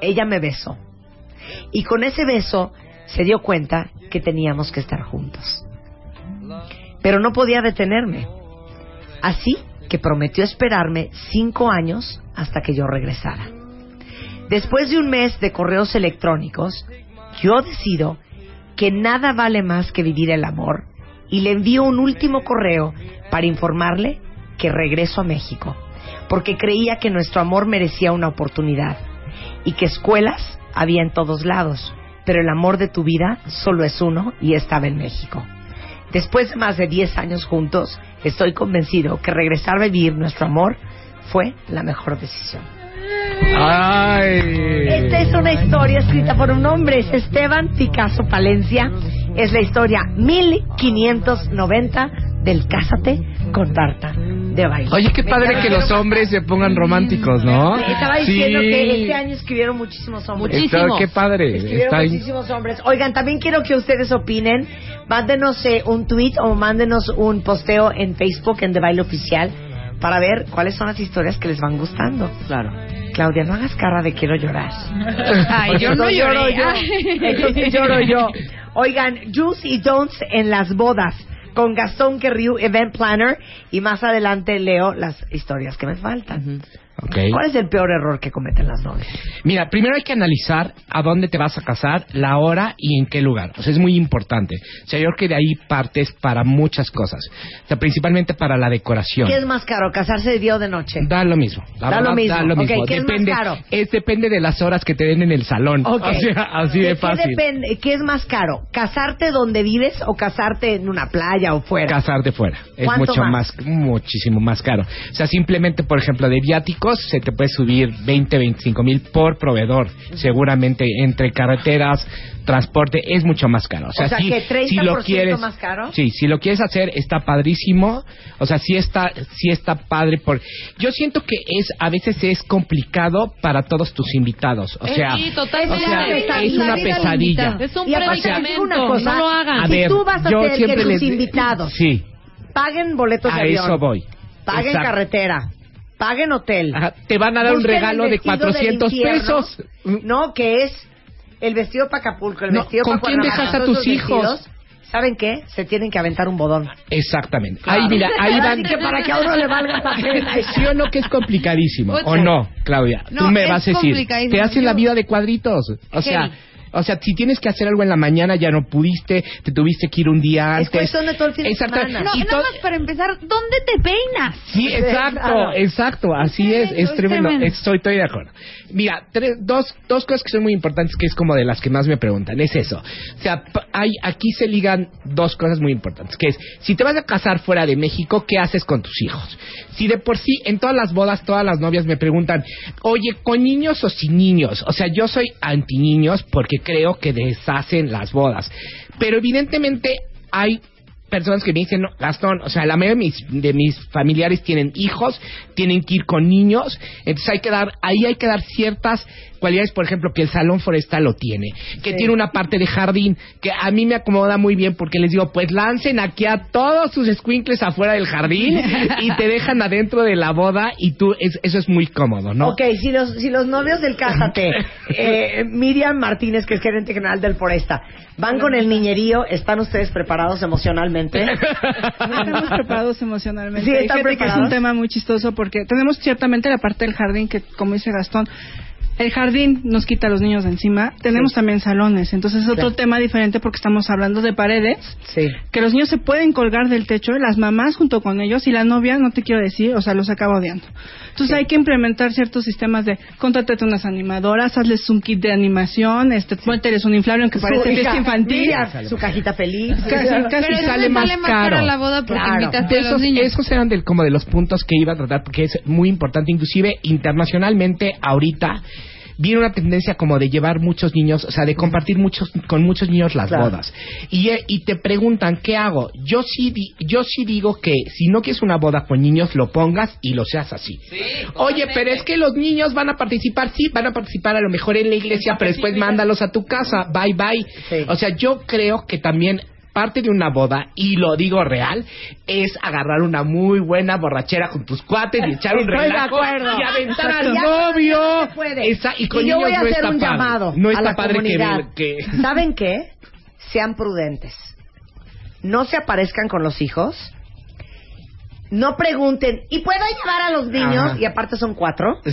A: ella me besó. Y con ese beso se dio cuenta que teníamos que estar juntos. Pero no podía detenerme. Así que prometió esperarme cinco años hasta que yo regresara. Después de un mes de correos electrónicos, yo decido que nada vale más que vivir el amor y le envío un último correo para informarle que regreso a México, porque creía que nuestro amor merecía una oportunidad y que escuelas había en todos lados, pero el amor de tu vida solo es uno y estaba en México. Después de más de 10 años juntos, estoy convencido que regresar a vivir nuestro amor fue la mejor decisión.
H: Ay.
A: Esta es una historia escrita por un hombre, es Esteban Picasso Palencia. Es la historia 1590 del Cásate con Tarta de baile.
H: Oye, qué padre que los hombres se pongan románticos, ¿no?
A: Estaba diciendo
H: Sí.
A: que este año escribieron muchísimos hombres.
H: Está- qué padre.
A: Escribieron
H: Está in-
A: muchísimos hombres. Oigan, también quiero que ustedes opinen. Mándenos eh, un tweet o mándenos un posteo en Facebook en The Baile Oficial para ver cuáles son las historias que les van gustando.
G: Claro.
A: Claudia, no hagas cara de quiero llorar. <laughs>
M: Ay, yo no
A: lloro yo. Entonces lloro yo. Oigan, do's y don'ts en las bodas con Gastón Querriu, Event Planner, y más adelante leo las historias que me faltan. ¿Cuál es el peor error que cometen las novias?
H: Mira, primero hay que analizar a dónde te vas a casar, la hora y en qué lugar. O sea, es muy importante. O sea, yo creo que de ahí partes para muchas cosas. O sea, principalmente para la decoración.
A: ¿Qué es más caro, casarse de día o de noche?
H: Da lo mismo. La
A: Da
H: verdad,
A: lo mismo.
H: Da lo.
A: ¿qué es más caro?
H: es- depende de las horas que te den en el salón. <laughs> O sea, así de fácil.
A: depende- ¿Qué es más caro? ¿Casarte donde vives o casarte en una playa o fuera?
H: Casarte fuera. Es
A: ¿Cuánto
H: mucho
A: más?
H: más? muchísimo más caro. O sea, simplemente, por ejemplo, de se te puede subir 20, 25 mil por proveedor. Seguramente entre carreteras, transporte, es mucho más caro. O sea,
A: O sea,
H: si,
A: que 30%
H: si lo quieres,
A: más caro.
H: Sí, si lo quieres hacer, está padrísimo. O sea, sí está, sí está padre. Por... Yo siento que es, a veces es complicado para todos tus invitados. O sea,
G: sí, totalmente.
H: o sea,
G: Es una
H: es una
G: pesadilla. Es un
A: Y una cosa,
G: no lo hagan.
H: A
A: si
H: ver,
A: tú vas a
H: yo
A: hacer que
H: siempre
A: tus
H: les-
A: invitados
H: Sí,
A: paguen boletos de
H: a
A: avión,
H: eso voy.
A: paguen
H: Exacto.
A: carretera, paguen hotel,
H: Ajá, te van a dar un
A: busquen
H: regalo de
A: vestido del
H: 400
A: infierno,
H: pesos.
A: No, que es el vestido para Acapulco, el
H: No,
A: vestido
H: ¿con
A: para
H: quién dejas a tus hijos?
A: vestidos, ¿Saben qué? Se tienen que aventar un bodón.
H: Exactamente. Ahí, mira, ahí <laughs> van.
A: que para que a uno le valga. <laughs>
H: ¿Sí o no que es complicadísimo? ¿O no, Claudia?
M: No,
H: Tú me
M: es
H: vas a decir. Te hacen la vida de cuadritos. O sea. O sea, si tienes que hacer algo en la mañana, ya no pudiste, te tuviste que ir un día
A: Es
H: antes.
A: cuestión de todo el fin de
H: Exacto.
A: semana.
M: No,
H: Y
M: nada más para empezar, ¿dónde te peinas?
H: Sí, exacto, exacto, así es, es
M: es
H: tremendo,
M: tremendo.
H: estoy, estoy de acuerdo. Mira, tres, dos, dos cosas que son muy importantes, que es como de las que más me preguntan, es eso. O sea, hay, aquí se ligan dos cosas muy importantes, que es, si te vas a casar fuera de México, ¿qué haces con tus hijos? Si de por sí, en todas las bodas, todas las novias me preguntan, oye, ¿con niños o sin niños? O sea, yo soy anti niños porque creo que deshacen las bodas. Pero evidentemente hay personas que me dicen, no, Gastón, o sea, la mayoría de mis, de mis familiares tienen hijos, tienen que ir con niños, entonces hay que dar, ahí hay que dar ciertas cualidades, por ejemplo, que el salón forestal lo tiene, que
A: Sí.
H: tiene una parte de jardín, que a mí me acomoda muy bien porque les digo, pues lancen aquí a todos sus squinkles afuera del jardín y te dejan adentro de la boda y tú, es- eso es muy cómodo, ¿no?
A: Ok, si los, si los novios del Cásate, <laughs> eh, Miriam Martínez, que es gerente general del Foresta, van con el niñerío, ¿están ustedes preparados emocionalmente?
J: No <laughs> estamos preparados emocionalmente.
A: Sí,
J: fíjate que es un tema muy chistoso porque tenemos ciertamente la parte del jardín que, como dice Gastón, el jardín nos quita a los niños de encima. Tenemos también salones, entonces es otro
A: Sí.
J: tema diferente porque estamos hablando de paredes
A: Sí.
J: que los niños se pueden colgar del techo, las mamás junto con ellos y la novia, no te quiero decir, o sea, los acaba odiando. Entonces hay que implementar ciertos sistemas de contrátate unas animadoras, hazles un kit de animación, este, mételes un inflable aunque parece fiesta infantil.
A: Su cajita feliz.
H: Casi, casi
M: Pero entonces
H: sale más caro.
M: cara la boda porque
A: Claro.
M: invitaste
H: De
M: a los
H: esos,
M: niños.
H: esos eran del, como de los puntos que iba a tratar porque es muy importante, inclusive internacionalmente ahorita viene una tendencia como de llevar muchos niños, o sea, de compartir muchos con muchos niños las
A: Claro.
H: bodas. Y, eh, y te preguntan, ¿qué hago? Yo sí, di- yo sí digo que si no quieres una boda con niños, lo pongas y lo seas así. Oye, pero es que los niños van a participar, sí, van a participar a lo mejor en la iglesia, pero después mándalos a tu casa, bye bye.
A: Sí.
H: O sea, yo creo que también parte de una boda, y lo digo real, es agarrar una muy buena borrachera con tus cuates y echar un relajo y aventar al novio. Esa- y con
A: yo
H: niños
A: voy a
H: no
A: hacer un
H: padre.
A: llamado
H: No
A: a
H: está
A: la
H: padre que,
A: comunidad.
H: que- <laughs>
A: ¿Saben qué? Sean prudentes. No se aparezcan con los hijos. No pregunten, ¿y puedo llevar a los niños?
H: Ajá.
A: Y aparte son cuatro. <laughs>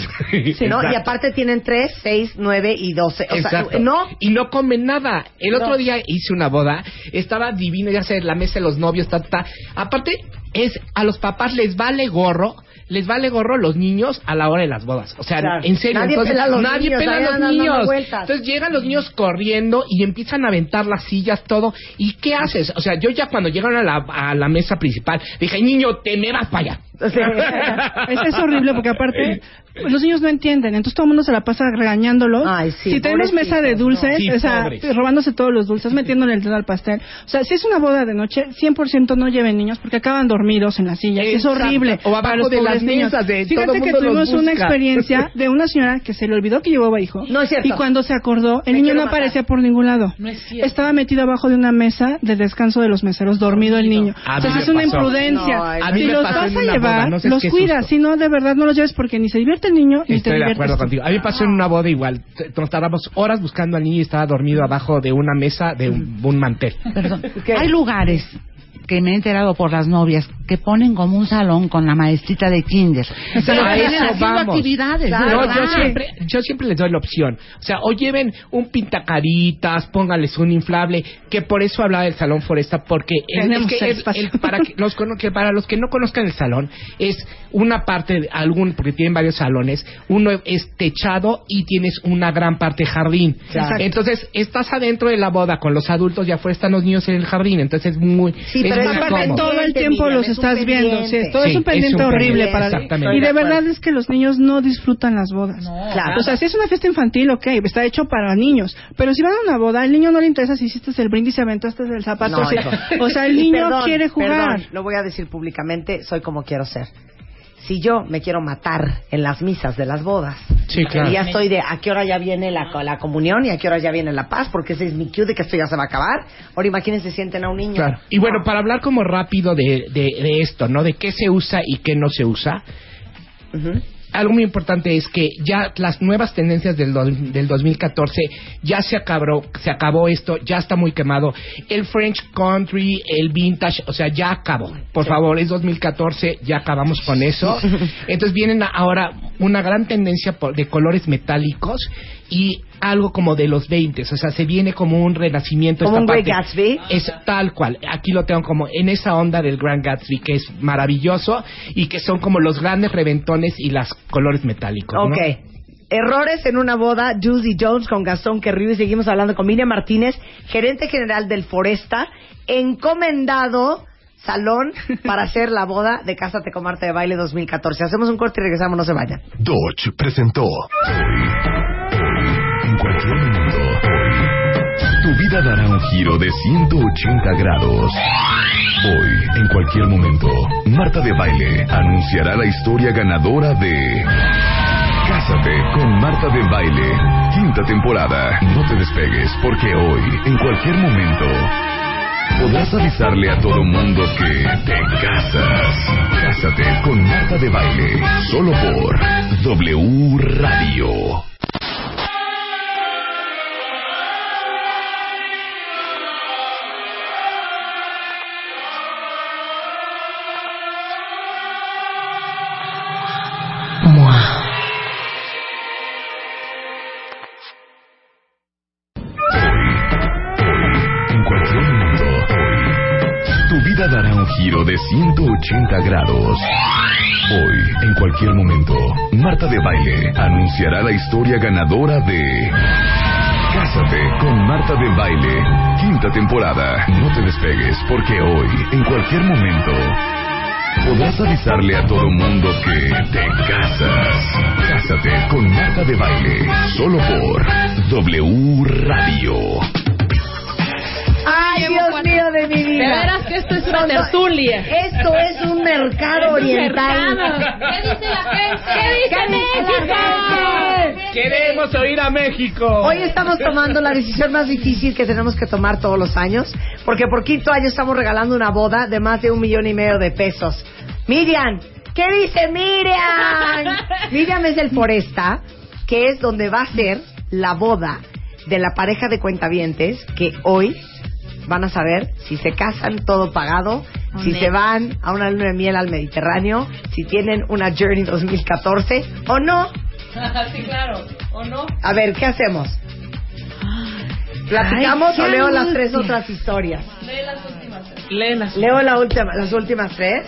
H: Sí,
A: ¿no? Y aparte tienen tres, seis, nueve y doce. O sea, no.
H: Y no comen nada. El
A: No.
H: otro día hice una boda, estaba divino, ya sé, la mesa de los novios, ta, ta. Aparte, es a los papás les vale gorro les vale gorro los niños a la hora de las bodas. O sea,
A: Claro.
H: en serio,
A: Nadie
H: entonces
A: pela a los
H: nadie
A: niños,
H: pela a los niños. Entonces llegan los niños corriendo y empiezan a aventar las sillas, todo. ¿Y qué haces? O sea, yo ya cuando llegaron a la, a la mesa principal, dije, niño, te me vas para allá. <laughs>
N: Es, es horrible porque aparte pues, los niños no entienden, entonces todo el mundo se la pasa regañándolos.
A: sí,
N: si tenemos mesa de dulces,
A: no. Sí,
N: o sea,
A: pobres.
N: robándose todos los dulces, metiéndole el dedo al pastel. O sea, si es una boda de noche, 100% no lleven niños porque acaban dormidos en las sillas. Es horrible.
H: O abajo
N: para los
H: de las mesas de- todo
N: Fíjate
H: el
N: que
H: mundo los
N: tuvimos una experiencia <laughs> de una señora que se le olvidó que llevaba hijo.
A: No es cierto.
N: Y cuando se acordó, el
A: Me
N: niño no
A: matar.
N: aparecía por ningún lado.
K: No es cierto.
N: Estaba metido abajo de una mesa de descanso de los meseros, dormido el niño.
H: A
N: o sea, es una imprudencia.
H: No,
N: si los vas a
H: una
N: llevar,
H: boda, no sé
N: los cuidas. Si no, de verdad no los lleves porque ni se divierte el niño ni te
H: Estoy de acuerdo
N: tú.
H: contigo. A mí pasó en una boda igual. Nos tardamos horas buscando al niño y estaba dormido abajo de una mesa de un, un mantel.
L: Perdón. Hay lugares que me he enterado por las novias que ponen como un salón con la maestrita de kinder. Pero
H: a
L: tienen
H: eso vamos.
L: actividades.
H: No, yo siempre, yo siempre les doy la opción. O sea, o lleven un pintacaritas, pónganles un inflable, que por eso hablaba del salón Foresta, porque es que
N: el
H: el- para, que los, cono- que para los que no conozcan el salón, es una parte, de algún, porque tienen varios salones, uno es techado y tienes una gran parte jardín. Entonces, estás adentro de la boda con los adultos y afuera están los niños en el jardín, entonces es muy,
A: Sí,
H: es
A: pero
H: muy
N: todo el tiempo los estás viendo. Sí, todo
H: Sí,
N: es un
H: es
N: pendiente
H: un
N: horrible
H: pendiente,
N: para
H: exactamente.
N: Y de verdad es que los niños no disfrutan las bodas.
A: Claro.
N: O sea, si es una fiesta infantil, ok, está hecho para niños. Pero si van a una boda, al niño no le interesa si hiciste el brindis y aventaste el zapato.
A: No,
N: o, sea, o sea, el niño
A: perdón,
N: quiere jugar.
A: perdón, lo voy a decir públicamente, soy como quiero ser. Si yo me quiero matar en las misas de las bodas,
H: Sí, claro.
A: ya estoy de a qué hora ya viene la, la comunión y a qué hora ya viene la paz, porque ese es mi cue de que esto ya se va a acabar. Ahora imagínense, sienten a un niño.
H: Claro. Y bueno, para hablar como rápido de, de, de esto, ¿no? De qué se usa y qué no se usa.
A: Ujú.
H: Algo muy importante es que ya las nuevas tendencias del, do- del 2014 ya se acabó, se acabó esto, ya está muy quemado. El French Country, el Vintage, o sea, ya acabó. Por favor, es 2014, ya acabamos con eso. <laughs> Entonces vienen ahora una gran tendencia por- de colores metálicos y algo como de los 20, o sea, se viene como un renacimiento.
A: Como
H: esta
A: un Great
H: parte.
A: Gatsby.
H: Es tal cual. Aquí lo tengo como en esa onda del Grand Gatsby, que es maravilloso y que son como los grandes reventones y los colores metálicos. ¿no?
A: Ok. Errores en una boda, Juicy Jones con Gastón Querriu y seguimos hablando con Miriam Martínez, gerente general del Foresta, encomendado salón para hacer la boda de Cásate con Marta de Baile 2014. Hacemos un corte y regresamos, no se vayan.
B: Dodge presentó
C: En hoy, tu vida dará un giro de 180 grados. Hoy, en cualquier momento, Marta de Baile anunciará la historia ganadora de Cásate con Marta de Baile, quinta temporada. No te despegues porque hoy, en cualquier momento, podrás avisarle a todo mundo que te casas. Cásate con Marta de Baile, solo por W Radio. Giro de 180 grados. Hoy, en cualquier momento, Marta de Baile anunciará la historia ganadora de Cásate con Marta de Baile, quinta temporada. No te despegues porque hoy, en cualquier momento, podrás avisarle a todo mundo que te casas. Cásate con Marta de Baile, solo por W Radio.
A: Ay, Dios mío de mi vida.
G: De veras que esto es una tertulia.
A: Esto es un mercado oriental.
G: ¿Qué dice la gente? ¿Qué dice
A: ¿Qué dice la gente?
H: Queremos oír a México.
A: Hoy estamos tomando la decisión más difícil que tenemos que tomar todos los años, porque por quinto año estamos regalando una boda de más de un millón y medio de pesos. Miriam, ¿qué dice Miriam? <laughs> Miriam es del Foresta, que es donde va a ser la boda de la pareja de cuentavientes que hoy van a saber si se casan todo pagado, si
G: Amén.
A: se van a una luna de miel al Mediterráneo, si tienen una Journey 2014 o no. <laughs>
G: sí, claro. ¿O no?
A: A ver, ¿qué hacemos? ¿Platicamos
L: Ay,
A: o leo las tres otras historias?
G: Lee las últimas.
K: Léelas.
A: Leo la última, las últimas tres.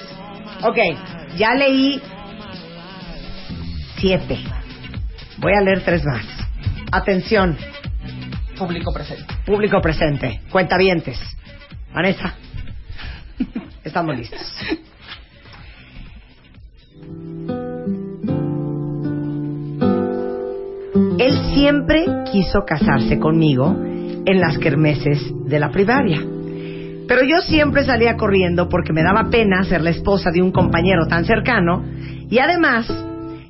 A: Ok, ya leí siete. Voy a leer tres más. Atención,
K: Público presente.
A: público presente, cuentavientes. Vanessa, estamos listos. Él siempre quiso casarse conmigo en las kermeses de la primaria. Pero yo siempre salía corriendo porque me daba pena ser la esposa de un compañero tan cercano y además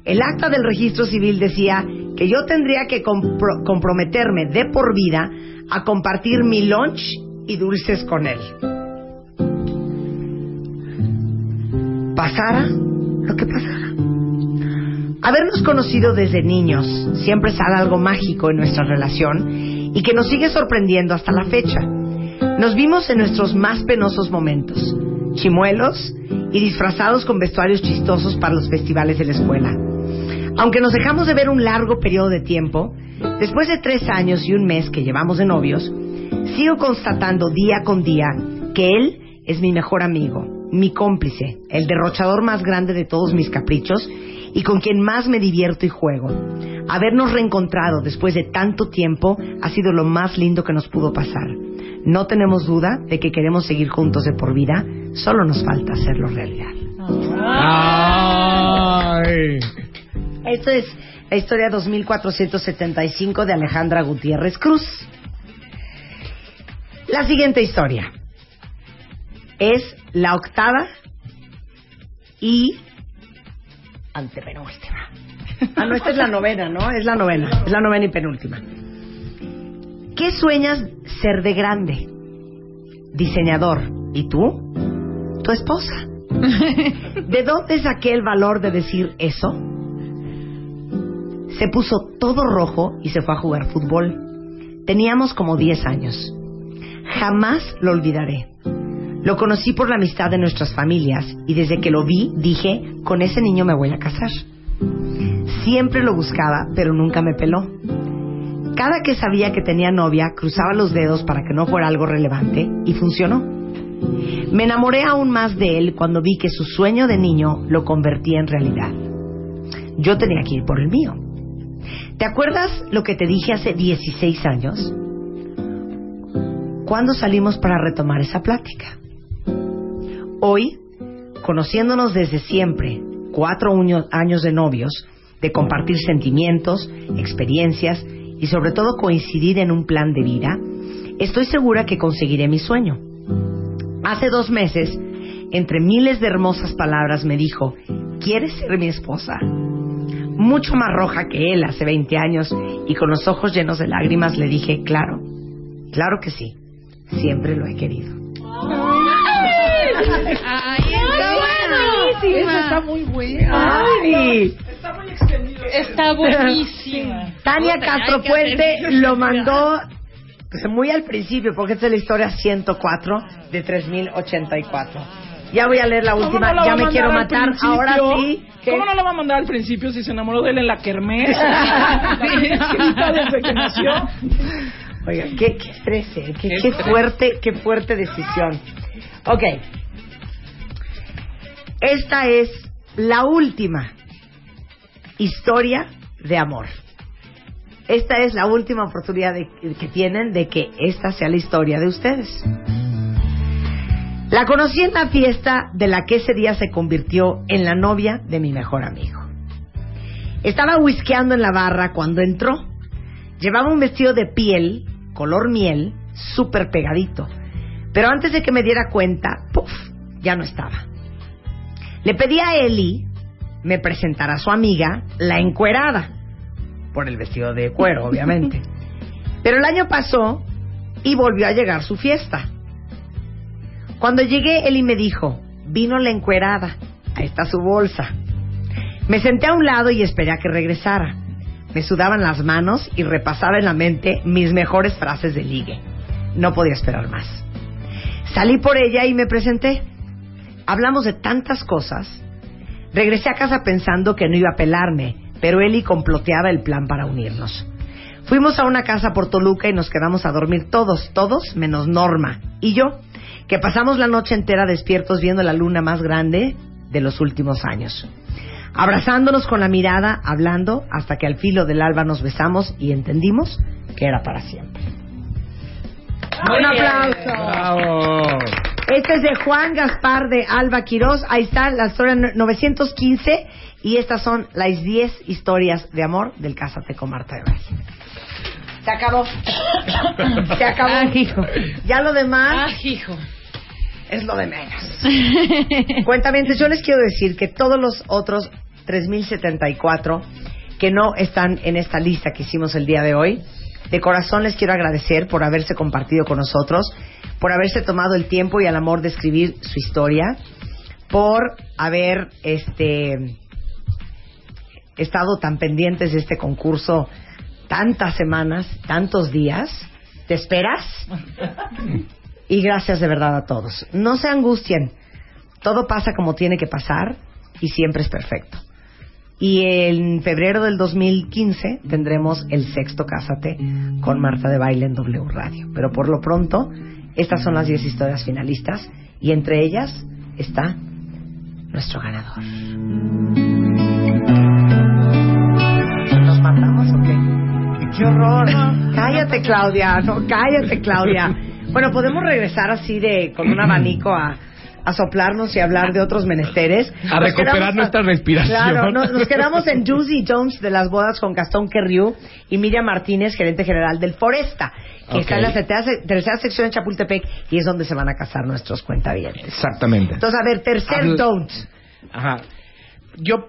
A: el acta del registro civil decía que yo tendría que compro- comprometerme de por vida a compartir mi lunch y dulces con él. Pasara lo que pasara. Habernos conocido desde niños siempre sale algo mágico en nuestra relación y que nos sigue sorprendiendo hasta la fecha. Nos vimos en nuestros más penosos momentos, chimuelos y disfrazados con vestuarios chistosos para los festivales de la escuela. Aunque nos dejamos de ver un largo periodo de tiempo, después de tres años y un mes que llevamos de novios, sigo constatando día con día que él es mi mejor amigo, mi cómplice, el derrochador más grande de todos mis caprichos y con quien más me divierto y juego. Habernos reencontrado después de tanto tiempo ha sido lo más lindo que nos pudo pasar. No tenemos duda de que queremos seguir juntos de por vida, solo nos falta hacerlo realidad. Esto es la historia 2475 de Alejandra Gutiérrez Cruz. La siguiente historia es la octava y antepenúltima. Ah, no, esta es la novena, ¿no? Es la novena, es la novena y penúltima. ¿Qué sueñas ser de grande? Diseñador. ¿Y tú? Tu esposa. <laughs> ¿De dónde saqué el valor de decir eso? Se puso todo rojo y se fue a jugar fútbol. Teníamos como 10 años. Jamás lo olvidaré. Lo conocí por la amistad de nuestras familias y desde que lo vi dije, con ese niño me voy a casar. Siempre lo buscaba, pero nunca me peló. Cada que sabía que tenía novia, cruzaba los dedos para que no fuera algo relevante y funcionó. Me enamoré aún más de él cuando vi que su sueño de niño lo convertía en realidad. Yo tenía que ir por el mío. ¿Te acuerdas lo que te dije hace 16 años? ¿Cuándo salimos para retomar esa plática? Hoy, conociéndonos desde siempre, cuatro años de novios, de compartir sentimientos, experiencias y sobre todo coincidir en un plan de vida, estoy segura que conseguiré mi sueño. Hace dos meses, entre miles de hermosas palabras, me dijo, ¿quieres ser mi esposa? Mucho más roja que él hace 20 años y con los ojos llenos de lágrimas le dije, claro, claro que sí, siempre lo he querido.
M: ¡Ay, está buenísima!
J: Está muy buena.
A: ¡Ay!
J: Está muy extendido.
K: Está buenísima.
A: Tania Castro Puente lo mandó pues, muy al principio, porque esta es la historia 104 de 3084. Ya voy a leer la
J: ¿Cómo
A: última,
J: no la va
A: ya me quiero matar. Ahora sí.
J: ¿Cómo no la va a mandar al principio si se enamoró de él en la kermés? <laughs> Desde que nació.
A: Oiga, qué, qué estrés, ¿eh? qué,
K: Qué
A: qué fuerte, qué fuerte decisión. Ok. Esta es la última historia de amor. Esta es la última oportunidad de- que tienen de que esta sea la historia de ustedes. La conocí en la fiesta de la que ese día se convirtió en la novia de mi mejor amigo. Estaba whiskeando en la barra cuando entró. Llevaba un vestido de piel, color miel, súper pegadito. Pero antes de que me diera cuenta, ¡puf! ya no estaba. Le pedí a Eli me presentara a su amiga, la encuerada, por el vestido de cuero, obviamente. <laughs> Pero el año pasó y volvió a llegar su fiesta. Cuando llegué, Eli me dijo, vino la encuerada, ahí está su bolsa. Me senté a un lado y esperé a que regresara. Me sudaban las manos y repasaba en la mente mis mejores frases de ligue. No podía esperar más. Salí por ella y me presenté. Hablamos de tantas cosas. Regresé a casa pensando que no iba a pelarme, pero Eli comploteaba el plan para unirnos. Fuimos a una casa por Toluca y nos quedamos a dormir todos, todos menos Norma y yo, que pasamos la noche entera despiertos viendo la luna más grande de los últimos años. Abrazándonos con la mirada, hablando, hasta que al filo del alba nos besamos y entendimos que era para siempre. Un aplauso. Este es de Juan Gaspar de Alba Quirós. Ahí está la historia 915 y estas son las 10 historias de amor del Cásate con Marta de Baile. Se acabó. <coughs> Se acabó.
M: Ah, hijo.
A: Ya lo demás
M: Ah, hijo.
A: Es lo de menos. <laughs> Cuentamente, yo les quiero decir que todos los otros 3074 que no están en esta lista que hicimos el día de hoy, de corazón les quiero agradecer por haberse compartido con nosotros, por haberse tomado el tiempo y el amor de escribir su historia, por haber este estado tan pendientes de este concurso tantas semanas, tantos días. ¿Te esperas? <laughs> Y gracias de verdad a todos. No se angustien. Todo pasa como tiene que pasar y siempre es perfecto. Y en febrero del 2015 tendremos el sexto Cásate con Marta de Baile en W Radio. Pero por lo pronto, estas son las 10 historias finalistas y entre ellas está nuestro ganador. ¿Nos matamos o qué? ¡Qué horror! <laughs> cállate, Claudia. No, cállate, Claudia. Bueno, podemos regresar así de con un abanico a, a soplarnos y hablar de otros menesteres.
H: A
A: Nos
H: recuperar nuestra respiración.
A: Claro, no- nos quedamos en Juicy Jones de las bodas con Gastón Querriu y Miriam Martínez, gerente general del Foresta, que está en la tercera, tercera sección en Chapultepec y es donde se van a casar nuestros cuentavientes.
H: Exactamente.
A: Entonces, a ver, tercer
H: Hablo-
A: don't.
H: Ajá. Yo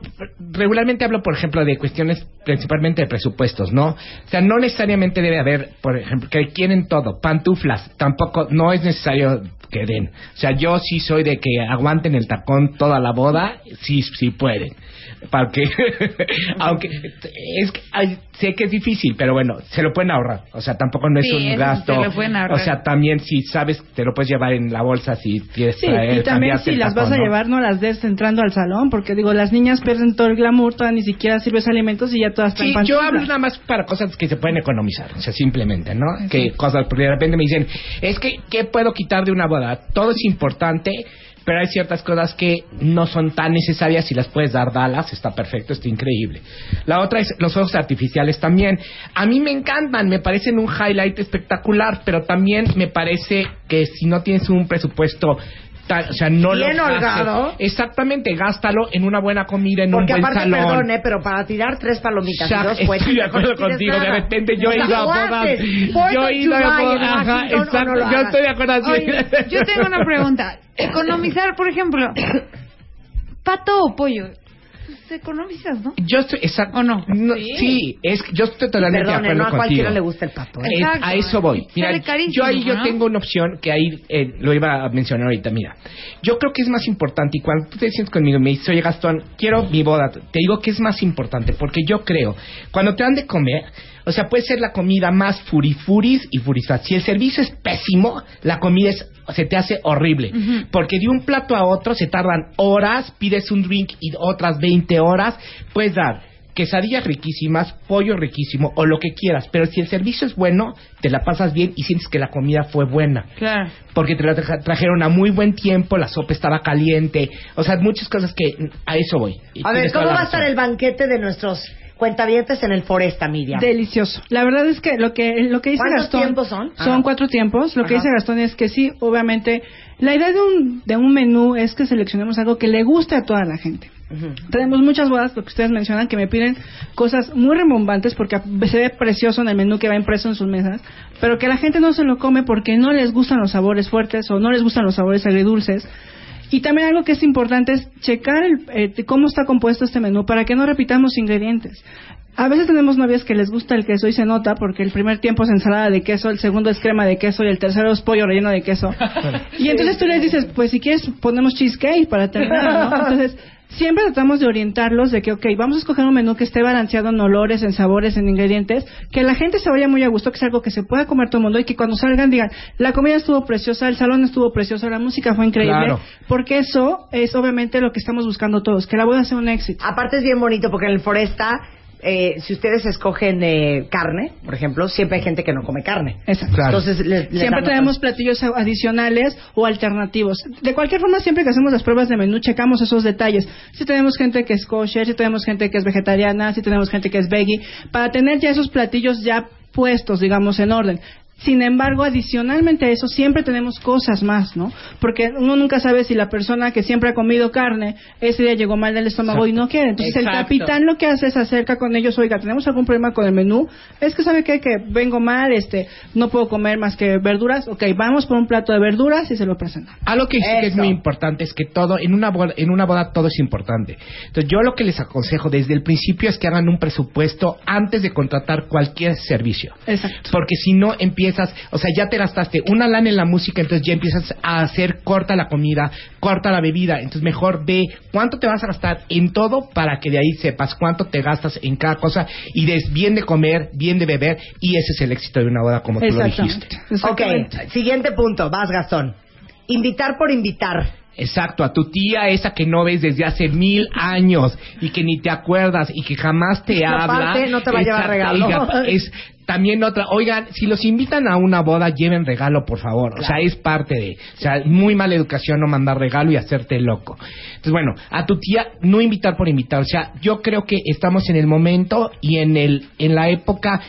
H: regularmente hablo, por ejemplo, de cuestiones principalmente de presupuestos, ¿no? O sea, no necesariamente debe haber, por ejemplo, que quieren todo, pantuflas, tampoco, no es necesario que den. O sea, yo sí soy de que aguanten el tacón toda la boda, sí, sí pueden. Para que, <laughs> aunque, es que, ay, sé que es difícil, pero bueno, se lo pueden ahorrar. O sea, tampoco no es
M: Sí,
H: un gasto.
M: se lo pueden ahorrar.
H: O sea, también si sabes, te lo puedes llevar en la bolsa si quieres
N: Sí,
H: traer,
N: y también si las
H: tacón,
N: vas a
H: ¿no?
N: llevar, no las des entrando al salón, porque digo, las niñas pierden todo el glamour, todas ni siquiera sirves alimentos y ya todas
H: Sí,
N: están
H: yo hablo nada más para cosas que se pueden economizar, o sea, simplemente, ¿no? Que cosas, porque de repente me dicen, es que, ¿qué puedo quitar de una boda? Todo es importante, pero hay ciertas cosas que no son tan necesarias y las puedes dar, dalas, está perfecto, está increíble. La otra es los fuegos artificiales también. A mí me encantan, me parecen un highlight espectacular, pero también me parece que si no tienes un presupuesto ta- o sea, no
A: Bien
H: lo
A: holgado.
H: Exactamente, gástalo en una buena comida, en
A: Porque
H: un buen
A: aparte,
H: salón.
A: perdón, ¿eh? pero para tirar tres palomitas y
H: Exacto,
A: dos puestos,
H: estoy de acuerdo contigo. De repente yo he ido a bodas. Yo he ido a bodas. Ajá,
A: no
H: exacto. Yo estoy de acuerdo así.
M: Oye, yo tengo una pregunta. Economizar, por ejemplo, pato o pollo. Economizas, ¿no?
H: Yo estoy, exacto.
M: ¿O no?
H: Sí. es yo estoy totalmente
A: Perdone,
H: de
A: no a
H: acuerdo
A: cualquiera le gusta el pato. ¿eh?
H: Es- a eso voy. Mira,
M: carísimo,
H: yo ahí yo tengo una opción que ahí eh, lo iba a mencionar ahorita. Mira, yo creo que es más importante y cuando tú te sientes conmigo y me dices, oye Gastón, quiero mi boda, te digo que es más importante porque yo creo, cuando te dan de comer, o sea, puede ser la comida más furifuris y furisfas. Si el servicio es pésimo, la comida es se te hace horrible. Porque de un plato a otro se tardan horas, pides un drink y otras 20 horas. Puedes dar quesadillas riquísimas, pollo riquísimo o lo que quieras. Pero si el servicio es bueno, te la pasas bien y sientes que la comida fue buena.
M: Claro.
H: Porque te la tra- trajeron a muy buen tiempo, la sopa estaba caliente. O sea, muchas cosas que a eso voy.
A: A ver, ¿cómo va a estar el banquete de nuestros cuentavientes en el Foresta, Miriam?
N: Delicioso. La verdad es que lo que lo que dice
A: ¿Cuántos
N: Gastón
A: tiempos son?
N: son
A: Ajá.
N: cuatro tiempos. Lo que dice Gastón es que sí, obviamente, la idea de un de un menú es que seleccionemos algo que le guste a toda la gente. Tenemos muchas bodas, porque ustedes mencionan, que me piden cosas muy rebombantes porque se ve precioso en el menú que va impreso en sus mesas, pero que la gente no se lo come porque no les gustan los sabores fuertes o no les gustan los sabores agridulces. Y también algo que es importante es checar el, eh, cómo está compuesto este menú para que no repitamos ingredientes. A veces tenemos novias que les gusta el queso y se nota porque el primer tiempo es ensalada de queso, el segundo es crema de queso y el tercero es pollo relleno de queso. <laughs> Y entonces tú les dices, pues si quieres ponemos cheesecake para terminar, ¿no? <laughs> Entonces siempre tratamos de orientarlos de que, ok, vamos a escoger un menú que esté balanceado en olores, en sabores, en ingredientes, que la gente se vaya muy a gusto, que es algo que se pueda comer todo el mundo y que cuando salgan digan, la comida estuvo preciosa, el salón estuvo precioso, la música fue increíble,
H: Claro.
N: porque eso es obviamente lo que estamos buscando todos, que la boda sea un éxito.
A: Aparte es bien bonito porque en el Foresta eh, si ustedes escogen eh, carne, por ejemplo, siempre hay gente que no come carne.
N: Exacto.
A: Entonces,
N: siempre tenemos platillos adicionales o alternativos. De cualquier forma, siempre que hacemos las pruebas de menú, checamos esos detalles. Si tenemos gente que es kosher, si tenemos gente que es vegetariana, si tenemos gente que es veggie, para tener ya esos platillos ya puestos, digamos, en orden. Sin embargo, adicionalmente a eso, siempre tenemos cosas más, ¿no? Porque uno nunca sabe si la persona que siempre ha comido carne, ese día llegó mal del estómago y no quiere. Entonces, el capitán lo que hace es acerca con ellos, oiga, tenemos algún problema con el menú, es que sabe qué? que vengo mal, este, no puedo comer más que verduras, ok, vamos por un plato de verduras y se lo presentan.
H: Algo que sí que es muy importante es que todo, en una boda, en una boda todo es importante. Entonces yo lo que les aconsejo desde el principio es que hagan un presupuesto antes de contratar cualquier servicio.
N: Exacto.
H: Porque si no empiezas, o sea, ya te gastaste una lana en la música, entonces ya empiezas a hacer corta la comida, corta la bebida. Entonces mejor ve cuánto te vas a gastar en todo para que de ahí sepas cuánto te gastas en cada cosa y des bien de comer, bien de beber y ese es el éxito de una boda como tú lo dijiste.
A: Ok, siguiente punto, vas Gastón. Invitar por invitar.
H: Exacto, a tu tía esa que no ves desde hace mil años y que ni te acuerdas y que jamás te habla.
A: aparte no te va a llevar regalo. <laughs>
H: es también otra, oigan, si los invitan a una boda, lleven regalo, por favor. O sea, es parte de, o sea, muy mala educación no mandar regalo y hacerte loco. Entonces, bueno, a tu tía no invitar por invitar. O sea, yo creo que estamos en el momento y en el, en la época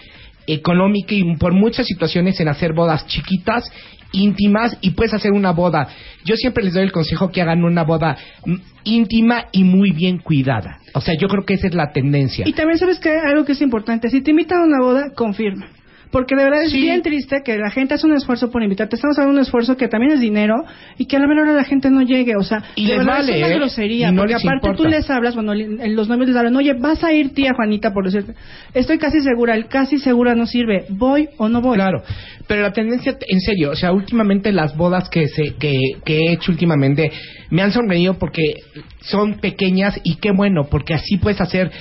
H: económica y por muchas situaciones en hacer bodas chiquitas íntimas y puedes hacer una boda. Yo siempre les doy el consejo que hagan una boda mm, íntima y muy bien cuidada. O sea, yo creo que esa es la tendencia.
N: Y también sabes que algo que es importante, si te invitan a una boda, confirma. Porque de verdad es bien triste que la gente hace un esfuerzo por invitarte. Estamos haciendo un esfuerzo que también es dinero y que a la menor la gente no llegue. O sea,
H: Y
N: de
H: les
N: verdad
H: vale,
N: es una
H: ¿eh?
N: grosería.
H: No
N: porque aparte
H: importa.
N: tú les hablas, li- los novios les hablan, oye, vas a ir tía Juanita, por decirte. Estoy casi segura, el casi segura no sirve. ¿Voy o no voy?
H: Claro, pero la tendencia, en serio, o sea, últimamente las bodas que, se, que, que he hecho últimamente me han sonreído porque son pequeñas y qué bueno, porque así puedes hacer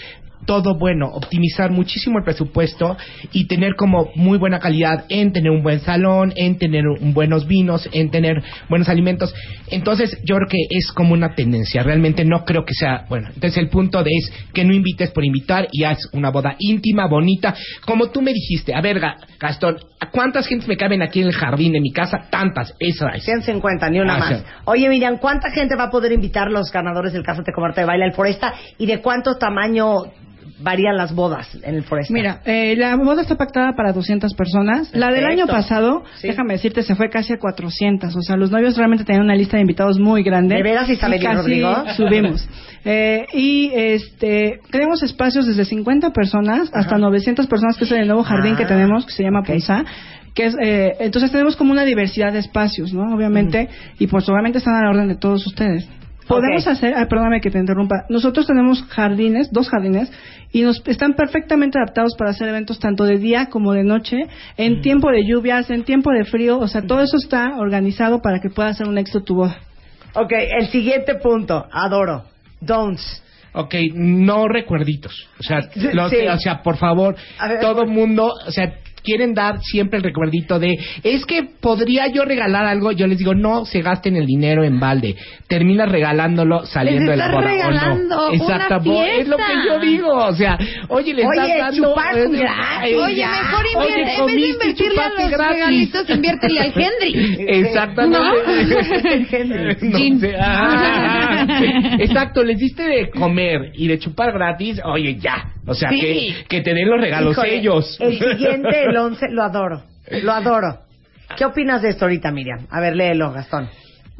H: todo bueno, optimizar muchísimo el presupuesto y tener como muy buena calidad en tener un buen salón, en tener un- buenos vinos, en tener buenos alimentos. Entonces, yo creo que es como una tendencia. Realmente no creo que sea, bueno, entonces el punto de es que no invites por invitar y haz una boda íntima, bonita, como tú me dijiste. A ver, Ga- Gastón, ¿a ¿cuántas gentes me caben aquí en el jardín de mi casa? Tantas, esa es.
A: 150, ni una
H: Ah,
A: más.
H: sí.
A: Oye, Miriam, ¿cuánta gente va a poder invitar los ganadores del Cásate con Marta de Baile al Foresta? ¿Y de cuánto tamaño varían las bodas en el Foresta?
N: Mira, eh, la boda está pactada para 200 personas. La del año pasado,
A: Sí.
N: déjame decirte, se fue casi a 400. O sea, los novios realmente tenían una lista de invitados muy grande.
A: ¿De veras, Isabel y
N: casi
A: Rodrigo? <laughs>
N: subimos. Eh, y este, tenemos espacios desde 50 personas hasta 900 personas, que es el nuevo jardín
A: Ah,
N: que tenemos, que se llama Ponza. Que es, eh, entonces tenemos como una diversidad de espacios, ¿no? Obviamente, y pues obviamente están a la orden de todos ustedes. Podemos hacer, ay, perdóname que te interrumpa. Nosotros tenemos jardines, dos jardines, y nos están perfectamente adaptados para hacer eventos tanto de día como de noche, en tiempo de lluvias, en tiempo de frío, o sea, todo eso está organizado para que pueda ser un éxito tu boda.
A: Ok, el siguiente punto, adoro. Don'ts.
H: Ok, no recuerditos. O sea, los- <laughs>
A: Sí.
H: o sea, por favor,
A: ver,
H: todo mundo, o sea, quieren dar siempre el recuerdito de, es que podría yo regalar algo. Yo les digo, no se gasten el dinero en balde. Terminas regalándolo saliendo de la boda. ¿o no? Exacto, es lo que yo digo. O sea, oye, le
A: Oye,
H: estás dando.
A: chupar
H: eh,
A: gratis.
M: Oye, mejor invierte, en vez de invertirle a los
H: gratis.
M: regalitos, inviértele al Henry. <laughs>
H: Exactamente. <laughs> <laughs> No
M: Gin.
H: sé. Ah, exacto, les diste de comer y de chupar gratis, oye, ya. O sea,
A: Sí.
H: que, que te den los regalos
A: Híjole,
H: ellos.
A: El siguiente, el 11, lo adoro. Lo adoro. ¿Qué opinas de esto ahorita, Miriam? A ver, léelo, Gastón.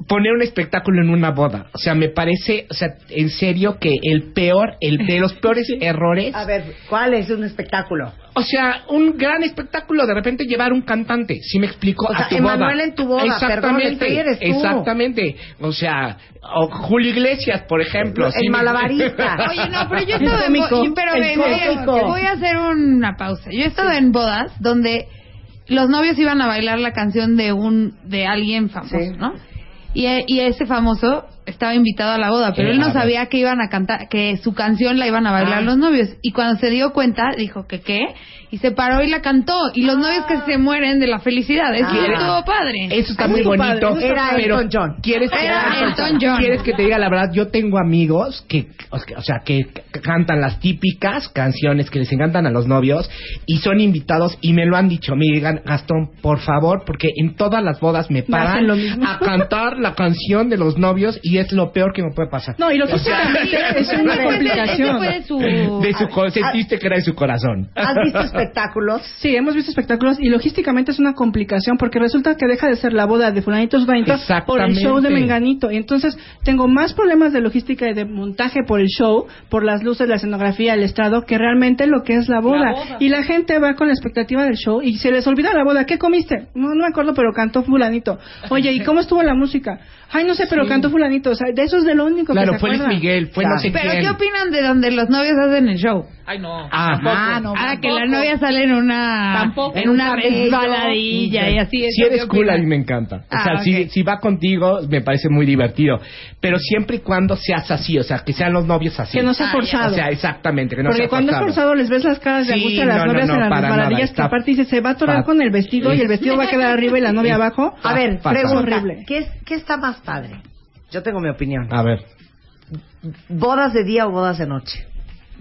H: Poner un espectáculo en una boda. O sea, me parece, o sea, en serio que el peor, el de los peores <laughs> errores.
A: A ver, ¿cuál es un espectáculo?
H: O sea, un gran espectáculo, de repente llevar un cantante, si me explico,
A: O sea,
H: a tu
A: Emanuel
H: boda.
A: en tu boda, perdón,
H: Exactamente,
A: eres tú.
H: exactamente. O sea, o Julio Iglesias, por ejemplo.
A: El
H: sí me-
A: malabarista. <laughs>
M: Oye, no, pero yo he estado en bodas. Pero
N: el
M: ve, voy, a- voy a hacer una pausa. Yo he estado en bodas donde los novios iban a bailar la canción de un de alguien famoso,
A: Sí.
M: ¿no? Y, y ese famoso estaba invitado a la boda, pero él no sabía que iban a cantar, que su canción la iban a bailar
A: Ah.
M: los novios. Y cuando se dio cuenta, dijo que qué, y se paró y la cantó. Y los novios que se mueren de la felicidad. Eso
H: Ah.
M: estuvo padre.
H: Eso está muy bonito.
A: Era
H: pero
A: Elton John.
H: ¿quieres que,
M: Era Elton John.
H: ¿Quieres que te diga la verdad? Yo tengo amigos que, o sea, que cantan las típicas canciones que les encantan a los novios y son invitados y me lo han dicho. Me digan, Gastón, por favor, porque en todas las bodas me paran a cantar la canción de los novios y es lo peor que me puede pasar.
N: No, y lo
H: O sea, <laughs>
N: es una complicación.
M: fue su...
H: de su sentiste que era de su corazón.
A: ¿Has visto espectáculos?
N: Sí, hemos visto espectáculos y logísticamente es una complicación porque resulta que deja de ser la boda de fulanito fulanito por el show de Menganito. Y entonces tengo más problemas de logística y de montaje por el show, por las luces, la escenografía, el estrado, que realmente lo que es la boda.
J: La boda.
N: Y la gente va con la expectativa del show y se les olvida la boda. ¿Qué comiste? No, no me acuerdo, pero cantó fulanito. Oye, ¿y cómo estuvo la música? Ay, no sé, pero cantó fulanito. O sea, de eso es de lo único
H: Claro,
N: que se
H: fue Luis. Miguel, fue no sé
M: Pero
H: quién.
M: ¿qué opinan de donde los novios hacen el show?
K: Ay, no.
H: Ajá.
M: Ah, que la novia sale en una
K: Tampoco.
M: en una resbaladilla y así.
H: Si
M: ¿eso
H: eres cool, a mí me encanta. O
M: Ah,
H: sea,
M: ok.
H: si, si va contigo, me parece muy divertido. Pero siempre y cuando seas así, o sea, que sean los novios así.
N: Que no sea
H: Ah,
N: forzado.
H: O sea, exactamente, que no
N: Porque
H: sea
N: cuando es forzado les ves las caras de
H: Sí,
N: angustia a las
H: no, no,
N: novias
H: no,
N: en las resbaladillas que aparte dice se va a atorar con el vestido y el vestido va a quedar arriba y la novia abajo.
A: A ver, pregunta.
N: Horrible.
A: ¿qué, es- ¿Qué está más padre? Yo tengo mi opinión.
H: A ver.
A: ¿Bodas de día o bodas de noche?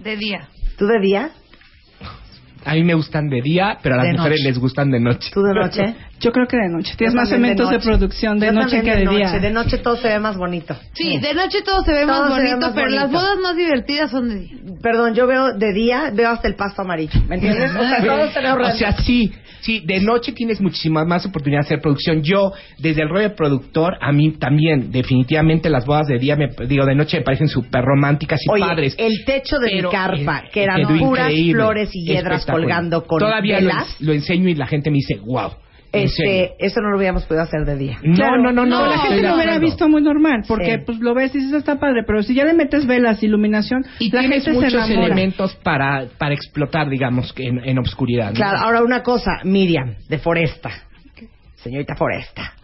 M: De día.
A: ¿Tú de día?
H: A mí me gustan de día, pero a las
A: De
H: mujeres
A: noche.
H: les gustan de noche.
A: ¿Tú de noche? <laughs>
N: Yo creo que de noche. Tienes más elementos de, producción de
A: Yo
N: noche que de, día.
A: noche. De noche todo se ve más bonito.
M: Sí, de noche todo se ve
A: Todo
M: más
A: se ve
M: bonito,
A: más
M: pero las bodas más divertidas son de día.
A: Perdón, yo veo de día, veo hasta el pasto amarillo. ¿Me entiendes? O sea, todo se ve horrendo.
H: O sea, sí, sí, de noche tienes muchísimas más oportunidades de hacer producción. Yo, desde el rol de productor, a mí también, definitivamente las bodas de día, me, digo, de noche me parecen súper románticas y
A: Oye,
H: padres.
A: el techo de
H: Pero,
A: mi carpa, que eran puras flores y hiedras colgando con
H: Todavía lo,
A: velas.
H: lo enseño y la gente me dice, wow. En serio".
A: Este, eso no lo hubiéramos podido hacer de día.
H: No,
N: Claro.
H: no, no, no.
N: la gente lo hubiera visto muy normal, porque
A: Sí.
N: pues lo ves y dices está padre, pero si ya le metes velas, iluminación,
H: Y
N: la
H: tienes
N: gente se
H: muchos
N: enamora.
H: elementos para, para explotar, digamos, que en, en obscuridad. ¿no?
A: Claro, ahora una cosa, Miriam, de Foresta. Señorita Foresta.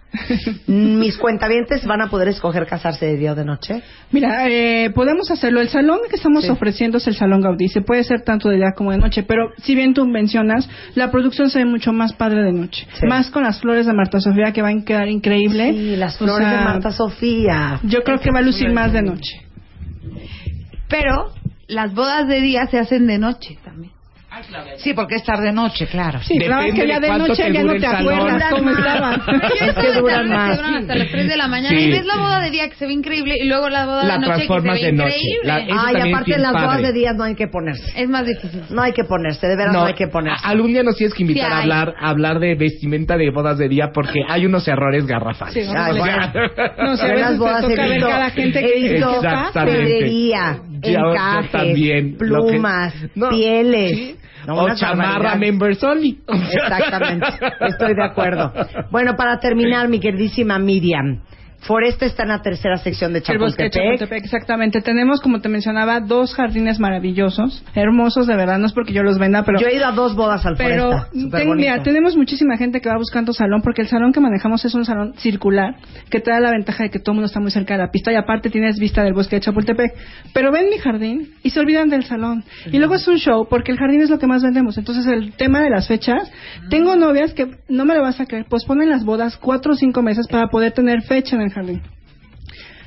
A: ¿Mis cuentavientes van a poder escoger casarse de día o de noche?
N: Mira, eh, podemos hacerlo. El salón que estamos
A: Sí.
N: ofreciendo es el Salón Gaudí. Se puede ser tanto de día como de noche, pero si bien tú mencionas, la producción se ve mucho más padre de noche.
A: Sí.
N: Más con las flores de Marta Sofía que van a quedar increíble.
A: Sí, las
N: O
A: flores
N: sea,
A: de Marta Sofía.
N: Yo creo que va a lucir más de noche.
M: Pero las bodas de día se hacen de noche también.
L: Sí, porque es tarde noche, claro.
N: Sí, claro
H: Depende
N: que ya
H: de
N: noche ya no
H: el
N: te
H: salón.
N: acuerdas cómo estaban. <laughs>
A: Es que duran más.
M: duran hasta las 3 de la mañana.
H: Sí.
M: Y ves la boda de día que se ve increíble y luego la boda
H: La
M: de noche que se
H: transformas
M: ve
H: de noche.
M: increíble.
H: La-
A: Ay, aparte
H: es
A: en las bodas
H: padre.
A: de día no hay que ponerse.
M: Es más difícil.
A: No hay que ponerse, de veras no, hay que ponerse.
H: a- algún día nos tienes que invitar
M: Sí
H: a hablar, a hablar de vestimenta de bodas de día porque hay unos errores garrafales.
N: Sí,
A: Ay, bueno. <laughs>
N: No sé, a
A: en
N: veces
A: las
N: te
A: bodas
N: toca
A: he
N: ver
A: visto,
N: cada gente que
A: he pedrería, encajes, plumas,
H: No,
A: pieles. No,
H: o chamarra
A: barbaridades.
H: members only.
A: Exactamente, estoy de acuerdo. Bueno, para terminar, mi queridísima Miriam, Foresta está en la tercera sección de
N: El bosque de
A: Chapultepec.
N: Chapultepec, exactamente. Tenemos, como te mencionaba, dos jardines maravillosos, hermosos de verdad. No es porque yo los venda, pero
A: Yo he ido a dos bodas al
N: Pero
A: Foresta.
N: ten- mira, tenemos muchísima gente que va buscando salón porque el salón que manejamos es un salón circular que te da la ventaja de que todo el mundo está muy cerca de la pista y aparte tienes vista del bosque de Chapultepec. Pero ven mi jardín y se olvidan del salón. Y luego es un show porque el jardín es lo que más vendemos. Entonces el tema de las fechas, tengo novias que no me lo vas a creer, posponen las bodas cuatro o cinco meses para poder tener fecha en el jardín.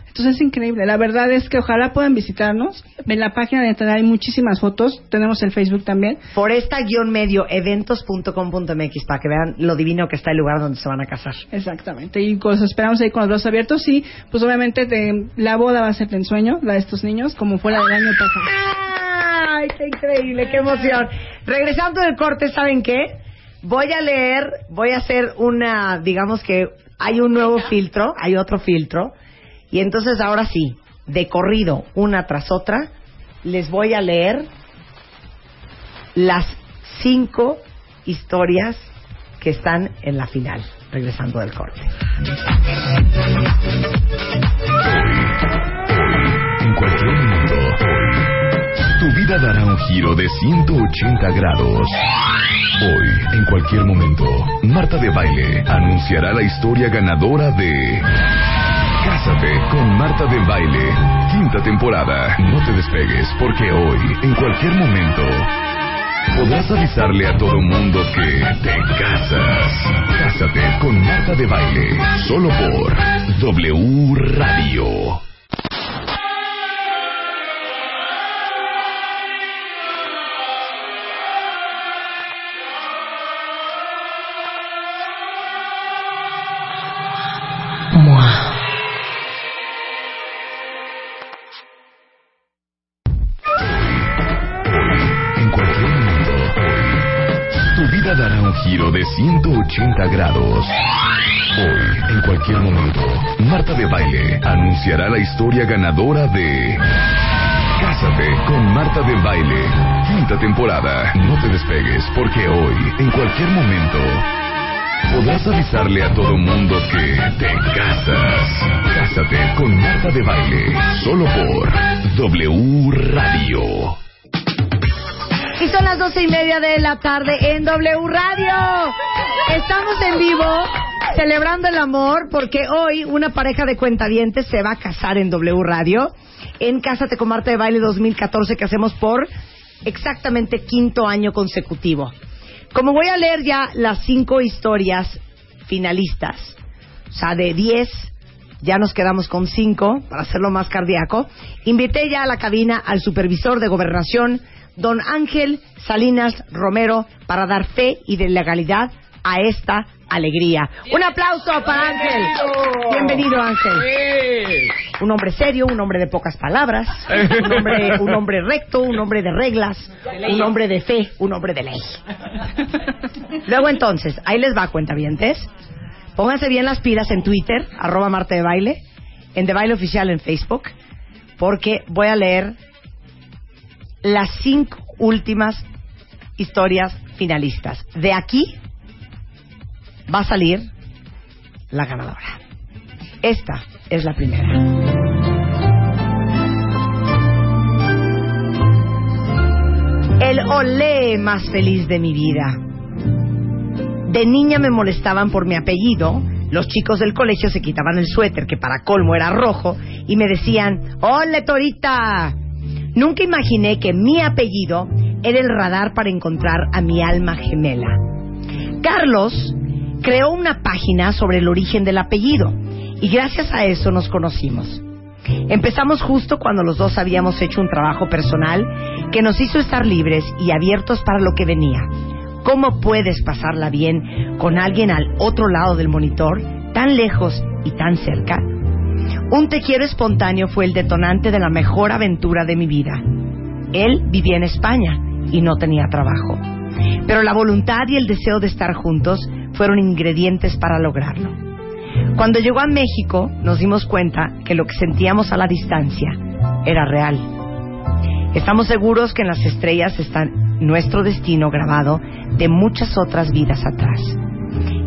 N: Entonces es increíble. La verdad es que ojalá puedan visitarnos. En la página de internet hay muchísimas fotos. Tenemos el Facebook también.
A: Foresta-medio eventos.com.mx para que vean lo divino que está el lugar donde se van a casar.
N: Exactamente, y los esperamos ahí con los brazos abiertos y pues obviamente de- la boda va a ser de ensueño, la de estos niños, como fue la del año pasado.
A: ¡Ay, qué increíble, qué emoción! Regresando del corte, ¿saben qué? Voy a leer, voy a hacer una, digamos que hay un nuevo filtro, hay otro filtro, y entonces ahora sí, de corrido, una tras otra, les voy a leer las cinco historias que están en la final, regresando del corte.
C: Dará un giro de 180 grados. Hoy, en cualquier momento, Marta de Baile anunciará la historia ganadora de Cásate con Marta de Baile, quinta temporada. No te despegues porque hoy, en cualquier momento, podrás avisarle a todo mundo que te casas. Cásate con Marta de Baile, solo por W Radio. 180 grados. Hoy, en cualquier momento, Marta de Baile anunciará la historia ganadora de Cásate con Marta de Baile, quinta temporada. No te despegues porque hoy, en cualquier momento, podrás avisarle a todo mundo que te casas. Cásate con Marta de Baile, solo por W Radio.
A: Y son las doce y media de la tarde en W Radio. Estamos en vivo celebrando el amor porque hoy una pareja de cuentavientes se va a casar en W Radio en Cásate con Marta de Baile 2014 que hacemos por exactamente quinto año consecutivo. Como voy a leer ya las cinco historias finalistas, o sea, de diez, ya nos quedamos con cinco para hacerlo más cardíaco, invité ya a la cabina al supervisor de gobernación, don Ángel Salinas Romero, para dar fe y de legalidad a esta alegría. Un aplauso para Ángel. Bienvenido, Ángel. Un hombre serio, un hombre de pocas palabras, un hombre, un hombre recto, un hombre de reglas, un hombre de fe, un hombre de ley. Luego entonces, ahí les va, cuentavientes. Pónganse bien las pilas en Twitter, arroba Marta de Baile, en De Baile Oficial en Facebook, porque voy a leer las cinco últimas historias finalistas. De aquí va a salir la ganadora. Esta es la primera. El olé más feliz de mi vida. De niña me molestaban por mi apellido. Los chicos del colegio se quitaban el suéter, que para colmo era rojo, y me decían, ¡Ole, Torita! Nunca imaginé que mi apellido era el radar para encontrar a mi alma gemela. Carlos creó una página sobre el origen del apellido y gracias a eso nos conocimos. Empezamos justo cuando los dos habíamos hecho un trabajo personal que nos hizo estar libres y abiertos para lo que venía. ¿Cómo puedes pasarla bien con alguien al otro lado del monitor, tan lejos y tan cerca? Un te espontáneo fue el detonante de la mejor aventura de mi vida. Él vivía en España y no tenía trabajo. Pero la voluntad y el deseo de estar juntos fueron ingredientes para lograrlo. Cuando llegó a México nos dimos cuenta que lo que sentíamos a la distancia era real. Estamos seguros que en las estrellas está nuestro destino grabado de muchas otras vidas atrás.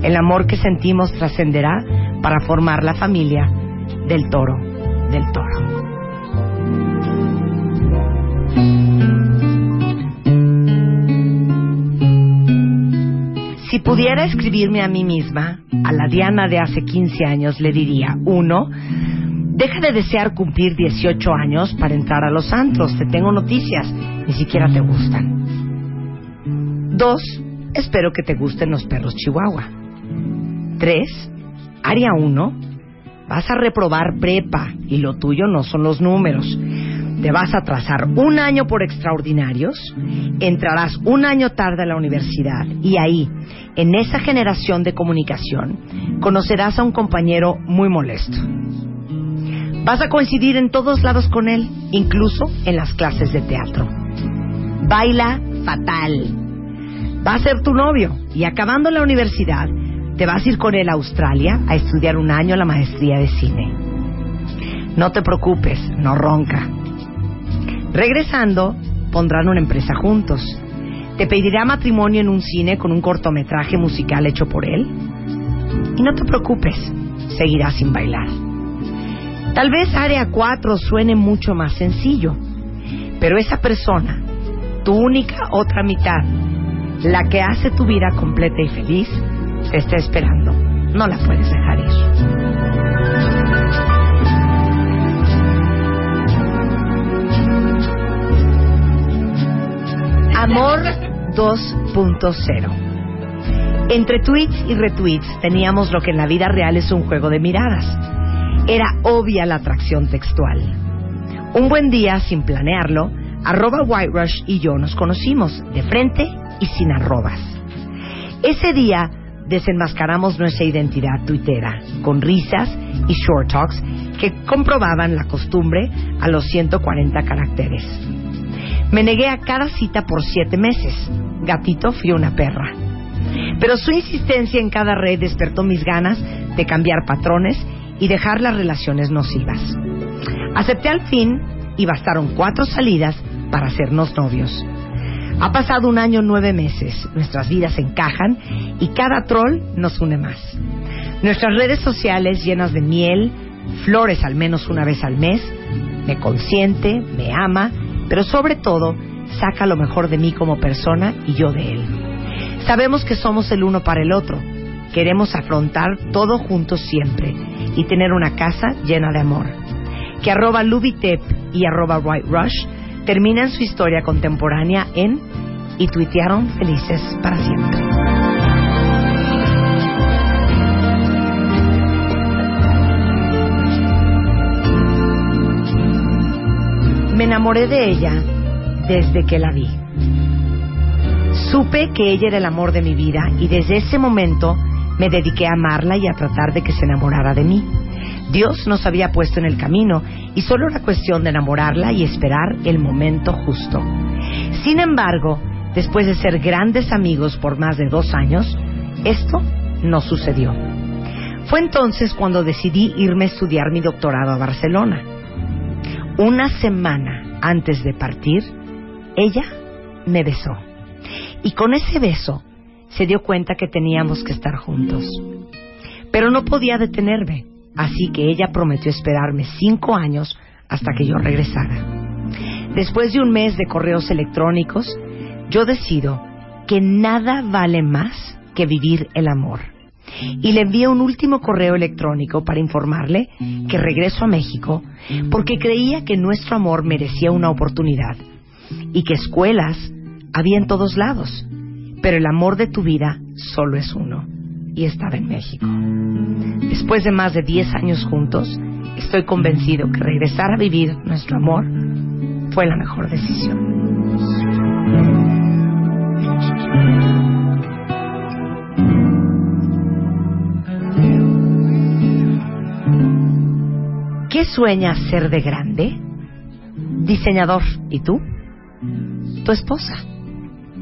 A: El amor que sentimos trascenderá para formar la familia del toro del toro. Si pudiera escribirme a mí misma, a la Diana de hace 15 años, le diría, uno, deja de desear cumplir 18 años para entrar a los antros, te tengo noticias, ni siquiera te gustan. Dos, espero que te gusten los perros chihuahua. Tres, área uno, vas a reprobar prepa y lo tuyo no son los números. Te vas a atrasar un año por extraordinarios, entrarás un año tarde a la universidad y ahí, en esa generación de comunicación, conocerás a un compañero muy molesto. Vas a coincidir en todos lados con él, incluso en las clases de teatro. Baila fatal. Va a ser tu novio y acabando la universidad, te vas a ir con él a Australia a estudiar un año la maestría de cine. No te preocupes, no ronca. Regresando, pondrán una empresa juntos. Te pedirá matrimonio en un cine con un cortometraje musical hecho por él. Y no te preocupes, seguirás sin bailar. Tal vez Área 4 suene mucho más sencillo, pero esa persona, tu única otra mitad, la que hace tu vida completa y feliz, te esté esperando. No la puedes dejar ir. Amor 2.0. Entre tweets y retweets teníamos lo que en la vida real es un juego de miradas. Era obvia la atracción textual. Un buen día, sin planearlo, arroba Whiterush y yo nos conocimos de frente y sin arrobas. Ese día desenmascaramos nuestra identidad tuitera, con risas y short talks que comprobaban la costumbre a los 140 caracteres. Me negué a cada cita por siete meses. Gatito fui una perra. Pero su insistencia en cada red despertó mis ganas de cambiar patrones y dejar las relaciones nocivas. Acepté al fin y bastaron cuatro salidas para hacernos novios. Ha pasado un año nueve meses, nuestras vidas encajan y cada troll nos une más. Nuestras redes sociales llenas de miel, flores al menos una vez al mes, me consiente, me ama, pero sobre todo saca lo mejor de mí como persona y yo de él. Sabemos que somos el uno para el otro. Queremos afrontar todo juntos siempre y tener una casa llena de amor. Que arroba Lubitep y arroba White Rush terminan su historia contemporánea en y tuitearon felices para siempre. Me enamoré de ella desde que la vi. Supe que ella era el amor de mi vida y desde ese momento me dediqué a amarla y a tratar de que se enamorara de mí. Dios nos había puesto en el camino y solo era cuestión de enamorarla y esperar el momento justo. Sin embargo, después de ser grandes amigos por más de dos años, esto no sucedió. Fue entonces cuando decidí irme a estudiar mi doctorado a Barcelona. Una semana antes de partir, ella me besó. Y con ese beso se dio cuenta que teníamos que estar juntos. Pero no podía detenerme, así que ella prometió esperarme cinco años hasta que yo regresara. Después de un mes de correos electrónicos, yo decido que nada vale más que vivir el amor. Y le envié un último correo electrónico para informarle que regreso a México porque creía que nuestro amor merecía una oportunidad y que escuelas había en todos lados, pero el amor de tu vida solo es uno y estaba en México. Después de más de 10 años juntos, estoy convencido que regresar a vivir nuestro amor fue la mejor decisión. ¿Qué sueñas ser de grande? Diseñador. ¿Y tú? Tu esposa.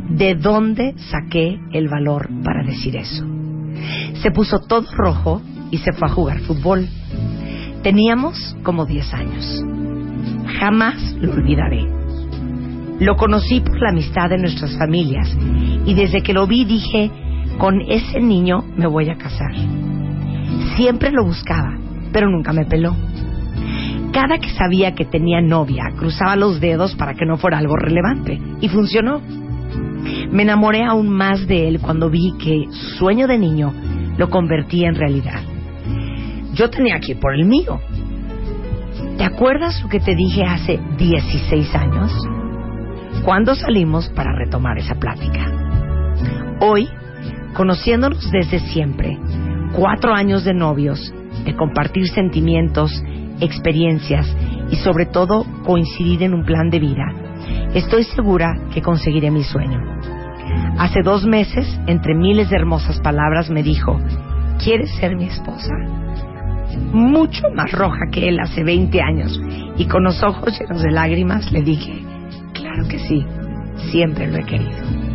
A: ¿De dónde saqué el valor para decir eso? Se puso todo rojo y se fue a jugar fútbol. Teníamos como 10 años. Jamás lo olvidaré. Lo conocí por la amistad de nuestras familias y desde que lo vi dije, con ese niño me voy a casar. Siempre lo buscaba, pero nunca me peló. Cada que sabía que tenía novia, cruzaba los dedos para que no fuera algo relevante. Y funcionó. Me enamoré aún más de él cuando vi que su sueño de niño lo convertía en realidad. Yo tenía que ir por el mío. ¿Te acuerdas lo que te dije hace 16 años? ¿Cuándo salimos para retomar esa plática? Hoy, conociéndonos desde siempre, cuatro años de novios, de compartir sentimientos, experiencias y sobre todo coincidir en un plan de vida, estoy segura que conseguiré mi sueño. Hace dos meses, entre miles de hermosas palabras, me dijo, ¿quieres ser mi esposa? Mucho más roja que él hace 20 años y con los ojos llenos de lágrimas le dije, claro que sí, siempre lo he querido.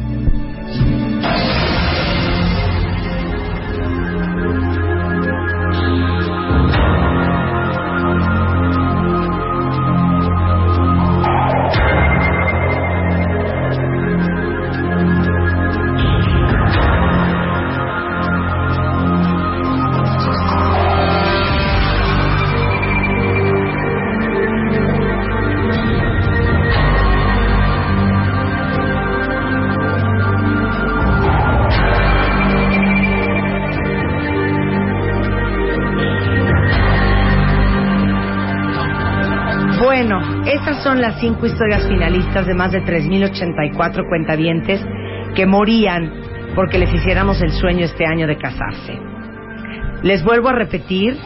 A: Son las cinco historias finalistas de más de 3.084 cuentavientes que morían porque les hiciéramos el sueño este año de casarse. Les vuelvo a repetir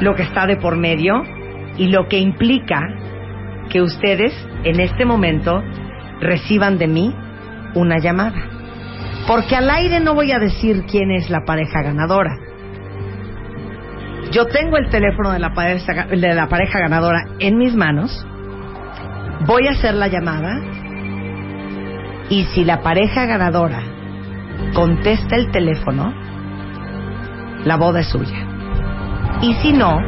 A: lo que está de por medio y lo que implica que ustedes en este momento reciban de mí una llamada. Porque al aire no voy a decir quién es la pareja ganadora. Yo tengo el teléfono de la pareja, de la pareja ganadora en mis manos. Voy a hacer la llamada. Y si la pareja ganadora contesta el teléfono, la boda es suya. Y si no,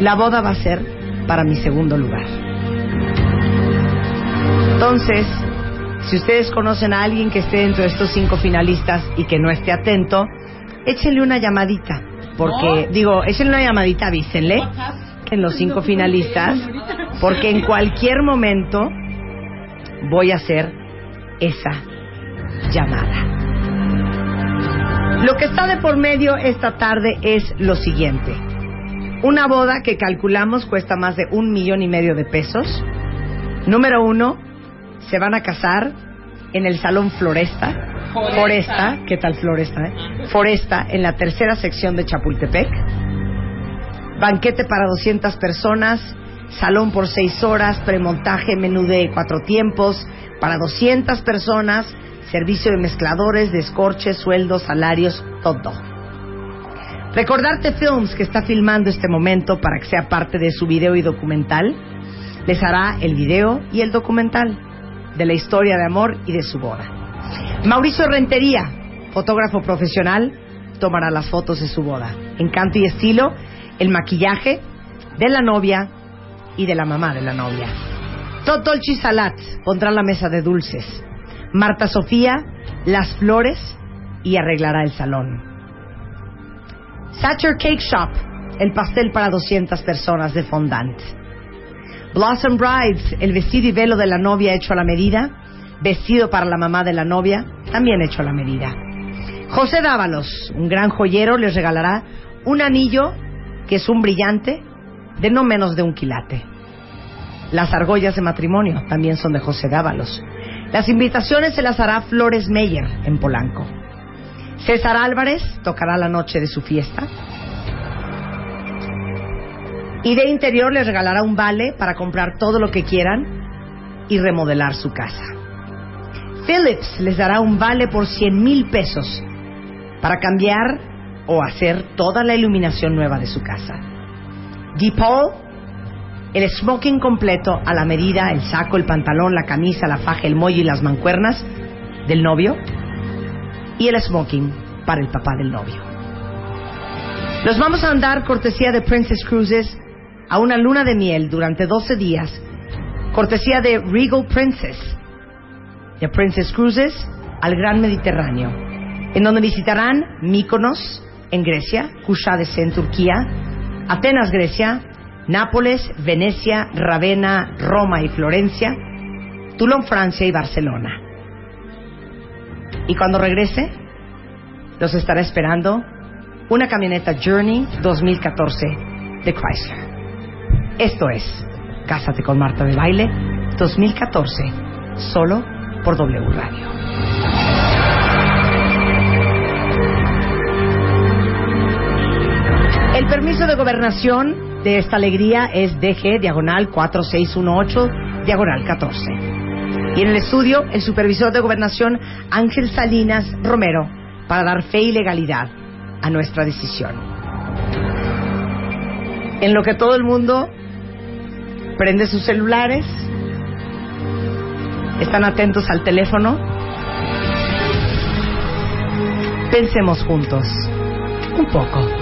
A: la boda va a ser para mi segundo lugar. Entonces, si ustedes conocen a alguien que esté dentro de estos cinco finalistas y que no esté atento, échenle una llamadita. Porque, digo, échenle una llamadita, avísenle en los cinco finalistas, porque en cualquier momento voy a hacer esa llamada. Lo que está de por medio esta tarde es lo siguiente. Una boda que calculamos cuesta más de un millón y medio de pesos. Número uno, se van a casar en el Salón Floresta. Foresta, ¿qué tal Floresta? eh? Foresta, en la tercera sección de Chapultepec. Banquete para 200 personas, salón por 6 horas, premontaje, menú de cuatro tiempos para 200 personas, servicio de mezcladores, descorches, sueldos, salarios, todo. Recordarte Films, que está filmando este momento para que sea parte de su video y documental, les hará el video y el documental de la historia de amor y de su boda. Mauricio Rentería, fotógrafo profesional, tomará las fotos de su boda. Encanto y estilo, el maquillaje de la novia y de la mamá de la novia. Totolchi Salat pondrá la mesa de dulces. Marta Sofía, las flores y arreglará el salón. Satcher Cake Shop, el pastel para 200 personas de fondant. Blossom Brides, el vestido y velo de la novia hecho a la medida. Vestido para la mamá de la novia, también hecho a la medida. José Dávalos, un gran joyero, les regalará un anillo que es un brillante de no menos de un quilate. Las argollas de matrimonio también son de José Dávalos. Las invitaciones se las hará Flores Meyer en Polanco. César Álvarez tocará la noche de su fiesta. Y de interior les regalará un vale para comprar todo lo que quieran y remodelar su casa. Philips les dará un vale por 100 mil pesos para cambiar o hacer toda la iluminación nueva de su casa. DePaul, el smoking completo a la medida, el saco, el pantalón, la camisa, la faja, el mollo y las mancuernas del novio y el smoking para el papá del novio. Los vamos a andar cortesía de Princess Cruises a una luna de miel durante 12 días, cortesía de Regal Princess, de Princess Cruises al Gran Mediterráneo, en donde visitarán Mykonos en Grecia, Kushades en Turquía, Atenas, Grecia, Nápoles, Venecia, Ravenna, Roma y Florencia, Toulon, Francia y Barcelona. Y cuando regrese, los estará esperando una camioneta Journey 2014 de Chrysler. Esto es Cásate con Marta de Baile 2014, solo por W Radio. El permiso de gobernación de esta alegría es DG diagonal 4618 diagonal 14. Y en el estudio, el supervisor de gobernación Ángel Salinas Romero para dar fe y legalidad a nuestra decisión. En lo que todo el mundo prende sus celulares, están atentos al teléfono, pensemos juntos un poco.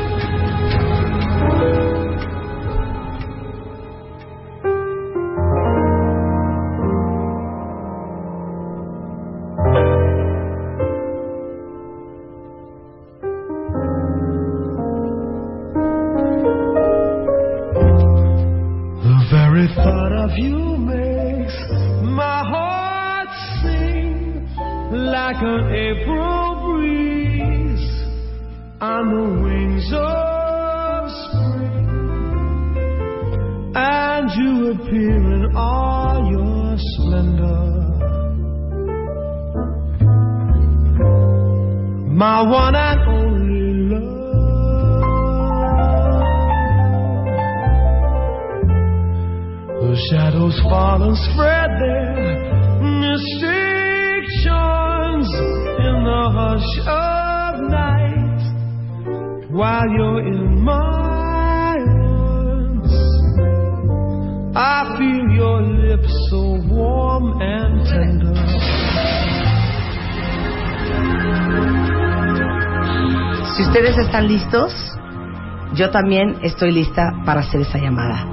A: Yo también estoy lista para hacer esa llamada.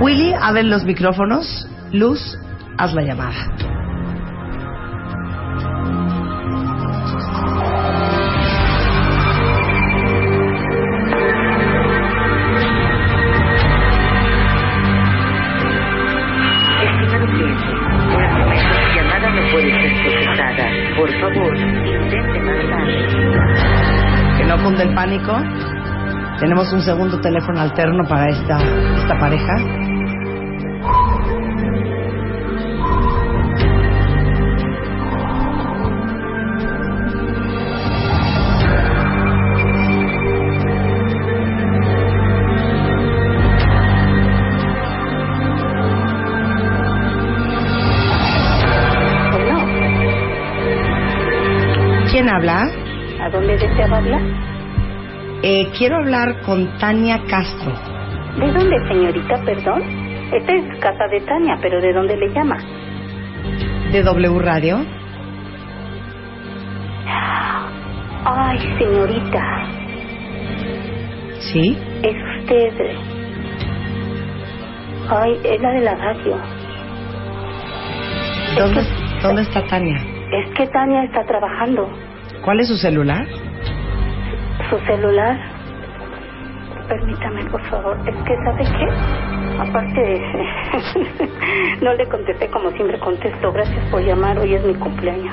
A: Willy, abre los micrófonos. Luz, haz la llamada. Pánico. Tenemos un segundo teléfono alterno para esta, esta pareja. ¿Quién habla?
O: ¿A dónde deseaba hablar?
A: Quiero hablar con Tania Castro.
O: ¿De dónde, señorita? Perdón. Esta es casa de Tania, pero ¿de dónde le llama?
A: de W Radio.
O: Ay, señorita,
A: ¿Sí?
O: es usted. Ay, es la de la radio.
A: ¿Dónde, ¿Dónde está Tania?
O: Es que Tania está trabajando.
A: ¿Cuál es su celular?
O: Su celular. Permítame, por favor. Es que, ¿sabe qué? Aparte, <laughs> no le contesté como siempre contesto. Gracias por llamar. Hoy es mi cumpleaños.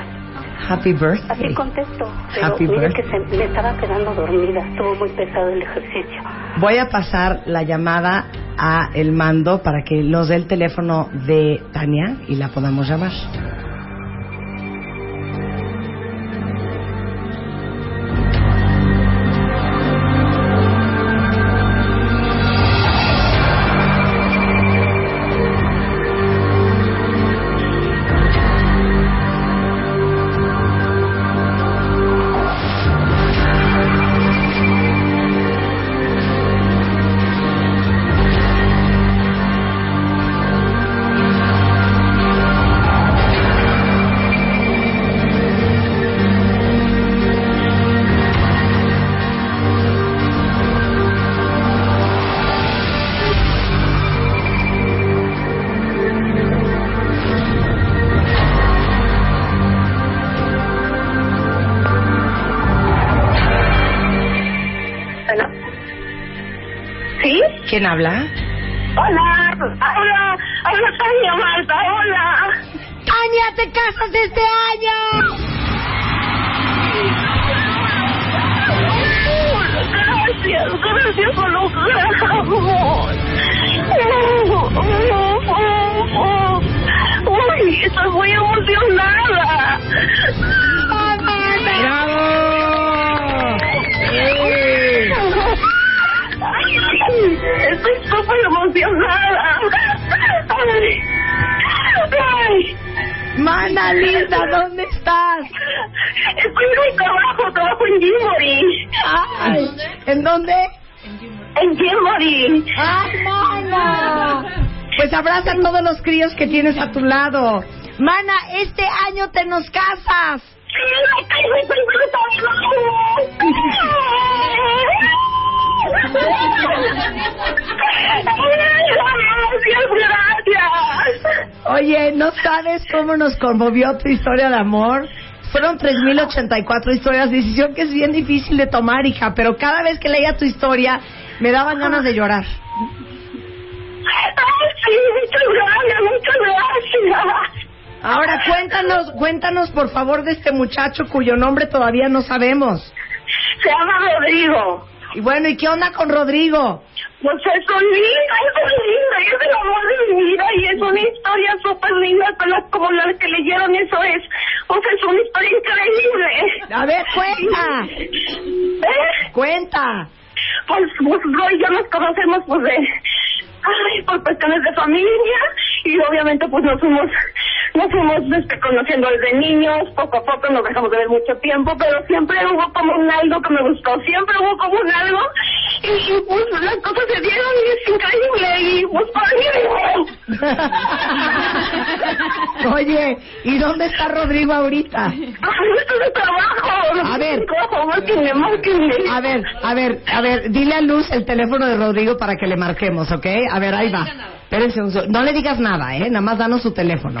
A: Happy birthday.
O: Así contesto. Pero
A: Happy
O: mire
A: birthday.
O: que se, me estaba quedando dormida. Estuvo muy pesado el ejercicio.
A: Voy a pasar la llamada a el mando para que nos dé el teléfono de Tania y la podamos llamar. Lado. Mana, este año te nos casas. Oye, ¿no sabes cómo nos conmovió tu historia de amor? Fueron 3.084 historias, decisión que es bien difícil de tomar, hija, pero cada vez que leía tu historia me daban ganas de llorar. Cuéntanos, por favor de este muchacho cuyo nombre todavía no sabemos.
O: Se llama Rodrigo.
A: Y bueno, ¿y qué onda con Rodrigo?
P: Pues es un lindo, es un lindo, es el amor de mi vida y es una historia súper linda, pero como la que leyeron, eso es, o sea, es una historia increíble.
A: A ver, cuenta.
P: ¿Eh?
A: Cuenta.
P: Pues, pues Roy y yo nos conocemos, pues, de, ay, por cuestiones de familia, y obviamente, pues, nos fuimos, nos fuimos este, conociendo desde niños, poco a poco nos dejamos de ver mucho tiempo, pero siempre hubo como un algo que me gustó, siempre hubo como un algo, y, y, pues las cosas se dieron y es increíble, y pues por <laughs>
A: Oye, ¿y dónde está Rodrigo ahorita?
P: De trabajo.
A: A ver. A ver, a ver, a ver, dile a Luz el teléfono de Rodrigo para que le marquemos, ¿ok? A ver, ahí va. Espérense un segundo. No le digas nada, ¿eh? Nada más danos su teléfono.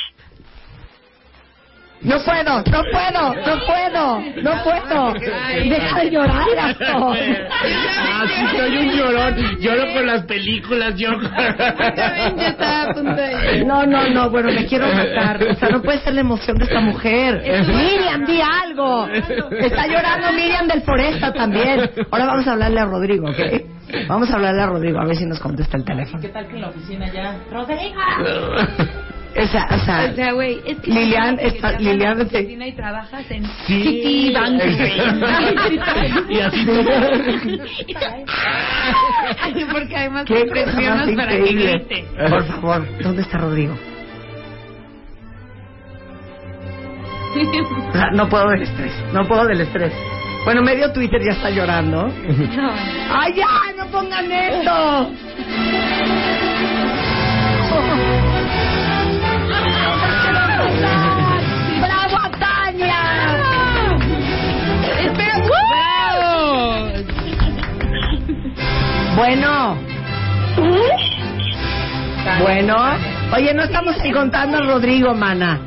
A: No puedo, no puedo, no puedo, no puedo. Deja de llorar, Gastón. <laughs>
H: Ah, sí, soy un llorón. Lloro con las películas, yo.
A: No, no, no, bueno, me quiero matar. O sea, no puede ser la emoción de esta mujer. Miriam, di algo. Está llorando Miriam del Foresta también. Ahora vamos a hablarle a Rodrigo, ¿ok? Vamos a hablarle a Rodrigo, a ver si nos contesta el teléfono.
K: ¿Qué tal que en la oficina ya? ¡Rodrigo! <laughs>
A: O sea, o sea,
M: O sea, güey, es que
A: Lilian
M: que
A: está- Lilian te-
M: y trabajas en
H: Sí.
M: Citibank, güey.
H: Y así
M: Ay, porque además
A: Qué
M: te presionas para que grite.
A: Por favor, ¿dónde está Rodrigo? <laughs> O sea, no puedo del estrés, no puedo del estrés. Bueno, medio Twitter ya está llorando.
M: No.
A: ¡Ay, ya! ¡No pongan esto! Bueno. Bueno. Oye, no estamos ahí contando a Rodrigo, mana.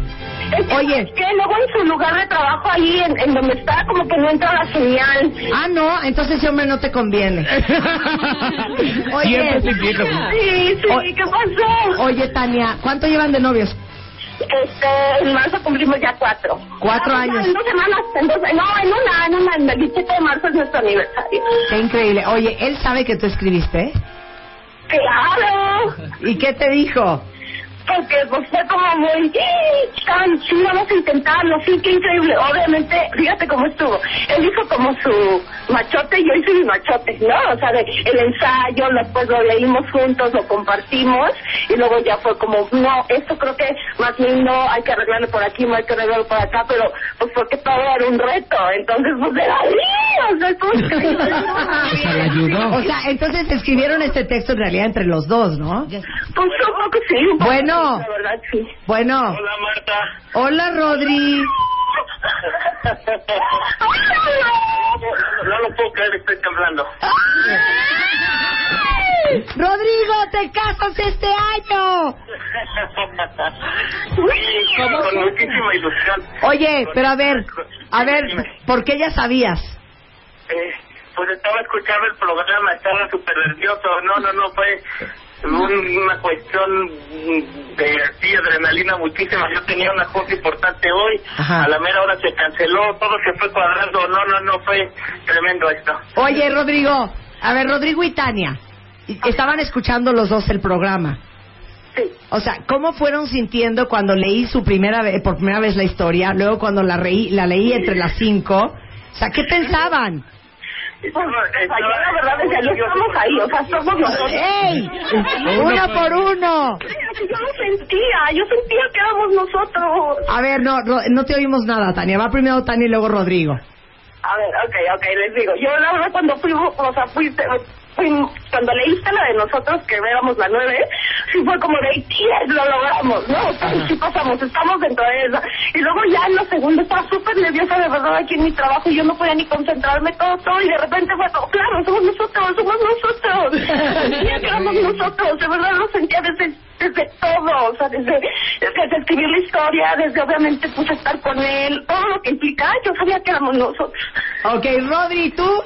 A: Oye.
P: Que luego en su lugar de trabajo ahí, en, en donde está, como que no entra la señal.
A: Ah, no, entonces ese hombre no te conviene. <laughs> Oye.
H: Siempre te quiero.
P: Sí, sí, ¿qué pasó?
A: Oye, Tania, ¿cuánto llevan de novios?
P: Este, en marzo cumplimos ya cuatro.
A: Cuatro
P: Ah,
A: años.
P: En dos semanas, en dos, no, en una, en una, en el 17 de marzo es nuestro aniversario.
A: Qué increíble. Oye, ¿él sabe que tú escribiste?
P: ¡Claro!
A: ¿Y qué te dijo?
P: Porque pues fue como muy, tan, sí, vamos a intentarlo, sí, qué increíble. Obviamente, fíjate cómo estuvo. Él hizo como su machote y yo hice mi machote, ¿no? O sea, de, el ensayo, después lo leímos juntos, lo compartimos y luego ya fue como, no, esto creo que más bien no hay que arreglarlo por aquí, no hay que arreglarlo por acá, pero pues porque todo era un reto. Entonces, pues era ahí, o sea, estuvo increíble.
H: O sea, le ayudó.
A: O sea, entonces escribieron este texto en realidad entre los dos, ¿no?
P: Pues un poco sí, un poco
A: Bueno.
P: Sí, La verdad, sí.
A: Bueno.
Q: Hola Marta.
A: Hola, Rodri.
Q: No lo puedo creer, estoy temblando.
A: Rodrigo, te casas este año.
Q: Con muchísima ilusión.
A: Oye, pero a ver, a ver, ¿por qué ya sabías?
Q: Eh, pues estaba escuchando el programa, estaba súper nervioso. No, no, no, fue una cuestión de sí, adrenalina muchísima. Yo tenía una cosa importante hoy,
A: Ajá.
Q: a la mera hora se canceló, todo se fue cuadrando. No, no, no, fue tremendo esto.
A: Oye, Rodrigo, a ver, Rodrigo y Tania, estaban escuchando los dos el programa. O sea, ¿cómo fueron sintiendo cuando leí su primera vez, por primera vez la historia, luego cuando la, reí, la leí entre las cinco? O sea, ¿qué pensaban?
P: Pues, ayer, la verdad, desde ayer estamos ahí, o sea, somos nosotros.
A: ¡Ey! ¡Uno por uno!
P: Yo lo sentía, yo sentía que éramos nosotros.
A: A ver, no, no te oímos nada, Tania. Va primero Tania y luego Rodrigo.
P: A ver, ok, ok, les digo. Yo la verdad cuando fui, o sea, fui, fui- cuando leíste la de nosotros que éramos la nueve, sí fue como de, yes, lo logramos, ¿no? Sea, sí pasamos, estamos dentro de esa. Y luego ya en la segunda estaba súper nerviosa de verdad aquí en mi trabajo y yo no podía ni concentrarme todo, todo, y de repente fue como, claro, somos nosotros, somos nosotros. <laughs> Sentía que éramos nosotros, de verdad lo sentía desde desde todo, o sea, desde, desde escribir la historia, desde obviamente pues estar con él, todo lo que implica, yo sabía que éramos nosotros.
A: Ok, Rodri, ¿tú?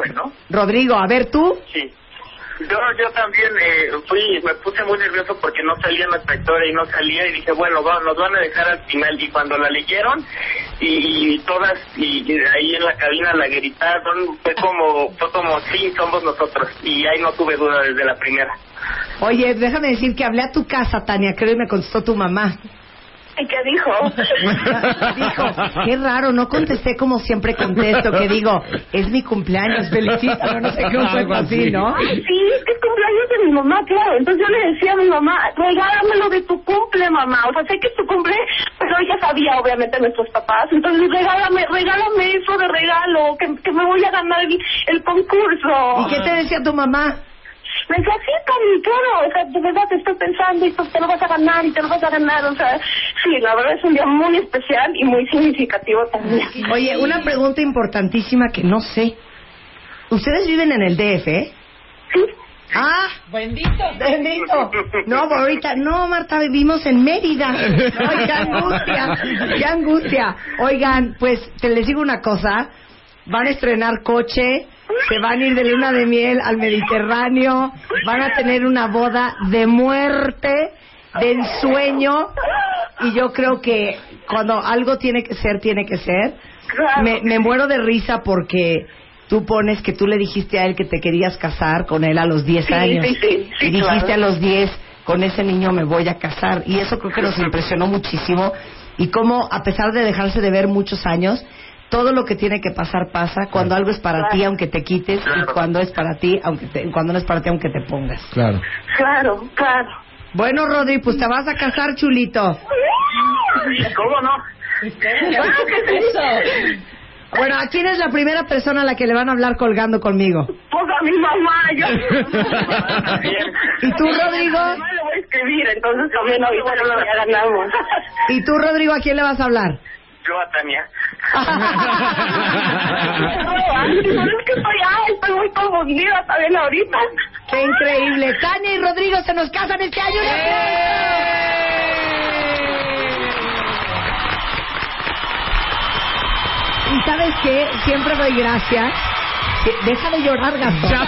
Q: Bueno,
A: Rodrigo, a ver, ¿tú?
Q: sí. Yo, yo también eh, fui, me puse muy nervioso porque no salía nuestra historia y no salía y dije, bueno, va, nos van a dejar al final. Y cuando la leyeron y, y todas, y, y ahí en la cabina la gritaron, fue como, fue como, sí, somos nosotros. Y ahí no tuve duda desde la primera.
A: Oye, déjame decir que hablé a tu casa, Tania, creo, y me contestó tu mamá.
P: ¿Y qué dijo? <laughs>
A: Dijo, qué raro, no contesté como siempre contesto, que digo, es mi cumpleaños, felicítame, no sé qué, un
H: Algo
A: así,
H: así.
A: ¿no?
P: Sí, es que es cumpleaños de mi mamá, claro. Entonces yo le decía a mi mamá, regálamelo de tu cumple, mamá. O sea, sé que es tu cumple, pero ella sabía, obviamente, nuestros papás. Entonces, regálame, regálame eso de regalo, que, que me voy a ganar el, el concurso.
A: ¿Y qué te decía tu mamá?
P: Me decía, sí, Cami, claro, o sea, de verdad te estoy pensando y pues te lo vas a ganar y te lo vas a ganar, o sea, sí, la verdad es un día muy especial y muy significativo también.
A: Oye, una pregunta importantísima que no sé. ¿Ustedes viven en el DF, eh?
P: Sí.
A: Ah, bendito, bendito. No, por ahorita, no, Marta, vivimos en Mérida. Qué angustia, qué angustia. Oigan, pues te les digo una cosa, van a estrenar coche, se van a ir de luna de miel al Mediterráneo, van a tener una boda de muerte, de ensueño, y yo creo que cuando algo tiene que ser, tiene que ser. Me, me muero de risa porque tú pones que tú le dijiste a él que te querías casar con él a los 10
P: Sí,
A: años.
P: sí, sí, sí,
A: y dijiste
P: claro.
A: a los 10, con ese niño me voy a casar. Y eso creo que nos impresionó muchísimo. Y cómo, a pesar de dejarse de ver muchos años, todo lo que tiene que pasar pasa. Cuando algo es para ti, aunque te quites. Y cuando es para ti, aunque te- cuando no es para ti, aunque te pongas.
H: Claro.
P: Claro, claro.
A: Bueno, Rodri, pues te vas a casar, chulito.
Q: ¿Cómo no?
P: ¿qué es eso?
A: Bueno, ¿a quién es la primera persona a la que le van a hablar colgando conmigo?
P: Pues a mi mamá, yo.
A: ¿Y tú, Rodrigo?
P: A mi mamá le voy a escribir, entonces también ahorita no lo ya ganamos.
A: ¿Y tú, Rodrigo, a quién le vas a hablar?
Q: Yo a Tania.
P: No, es que estoy, ay, estoy muy confundida también ahorita.
A: ¡Qué increíble! Tania y Rodrigo se nos casan este año. ¡Un aplauso! ¿Y sabes qué? Siempre doy gracias. Que- Deja de llorar, Gastón. Ya.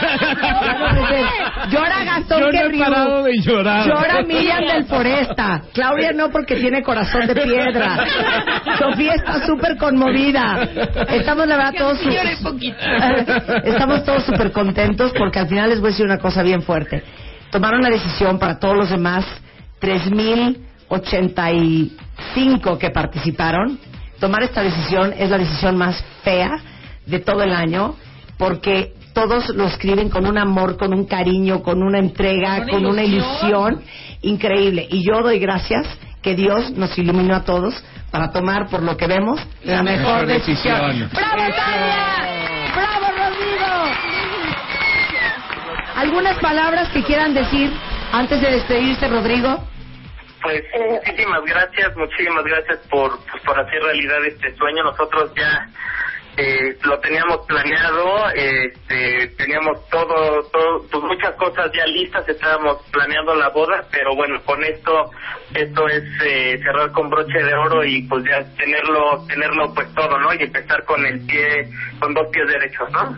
A: Llora Gastón
H: Yo
A: que
H: no he
A: río.
H: parado de llorar.
A: Llora Miriam del Foresta. Claudia no porque tiene corazón de piedra. Sofía está súper conmovida. Estamos la verdad todos <laughs> Estamos todos súper contentos porque al final les voy a decir una cosa bien fuerte. Tomaron la decisión para todos los demás 3.085 que participaron. Tomar esta decisión es la decisión más fea de todo el año porque todos lo escriben con un amor, con un cariño, con una entrega,
K: Con
A: una
K: ilusión.
A: ilusión increíble. Y yo doy gracias que Dios nos iluminó a todos para tomar, por lo que vemos, la, mejor, decisión. ¡Bravo, Tania! ¡Bravo, Rodrigo! ¿Algunas palabras que quieran decir antes de despedirse, Rodrigo?
Q: Pues muchísimas gracias, muchísimas gracias por, pues, por hacer realidad este sueño. Nosotros ya eh, lo teníamos planeado, este, teníamos todo, todo, pues, muchas cosas ya listas, estábamos planeando la boda, pero bueno, con esto, esto es eh, cerrar con broche de oro y pues ya tenerlo, tenerlo pues todo, ¿no? Y empezar con el pie, con dos pies derechos, ¿no?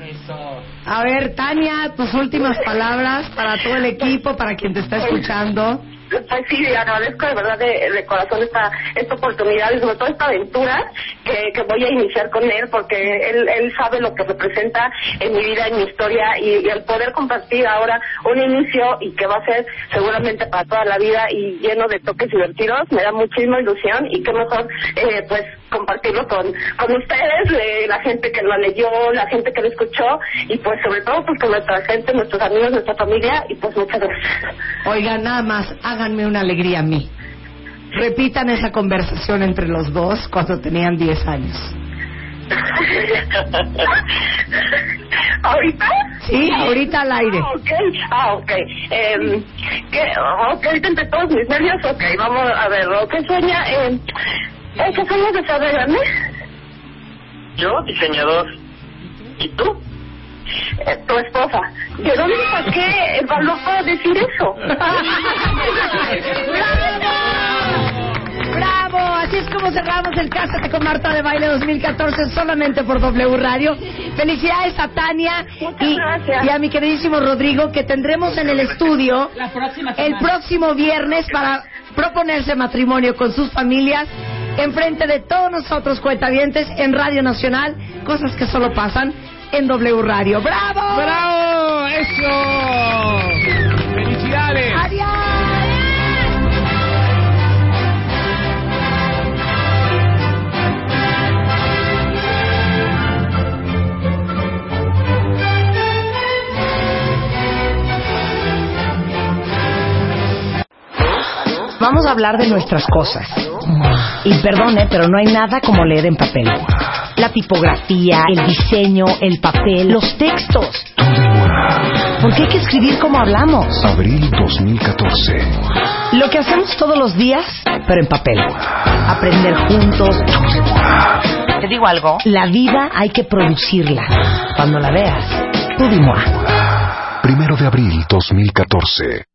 A: A ver, Tania, tus últimas palabras para todo el equipo, para quien te está escuchando.
P: Pues sí, agradezco de verdad de, de corazón esta, esta oportunidad y sobre todo esta aventura que, que voy a iniciar con él porque él, él sabe lo que representa en mi vida, en mi historia y, y el poder compartir ahora un inicio y que va a ser seguramente para toda la vida y lleno de toques divertidos, me da muchísima ilusión y qué mejor eh, pues compartirlo con, con ustedes, eh, la gente que lo leyó, la gente que lo escuchó y pues sobre todo pues con nuestra gente, nuestros amigos, nuestra familia y pues muchas gracias.
A: Oigan, nada más, háganme una alegría a mí. Repitan esa conversación entre los dos cuando tenían 10 años. <laughs>
P: ¿Ahorita?
A: Sí, ahorita al aire.
P: Ah, ok. Ah, ok. Eh, ¿qué? ok, entre todos mis nervios, ok, vamos a ver, ¿o ¿qué sueña? Eh, ¿Qué sueñas de ser de grande?
Q: Yo, diseñador. ¿Y tú?
P: Eh, tu esposa. ¿De dónde saqué el valor para decir eso? <laughs>
A: ¡Bravo! Así así es como cerramos el Cásate con Marta de Baile 2014 solamente por W Radio. Felicidades a Tania y, y a mi queridísimo Rodrigo que tendremos en el estudio
J: La próxima
A: el próximo viernes para proponerse matrimonio con sus familias enfrente de todos nosotros cuentavientes en Radio Nacional, cosas que solo pasan en W Radio. ¡Bravo!
H: ¡Bravo! ¡Eso! ¡Felicidades!
A: ¡Adiós! Vamos a hablar de nuestras cosas. Y perdone, pero no hay nada como leer en papel. La tipografía, el diseño, el papel, los textos. Porque hay que escribir como hablamos.
B: Abril 2014.
A: Lo que hacemos todos los días, pero en papel. Aprender juntos. Te digo algo. La vida hay que producirla. Cuando la veas, tú.
B: Primero de abril 2014.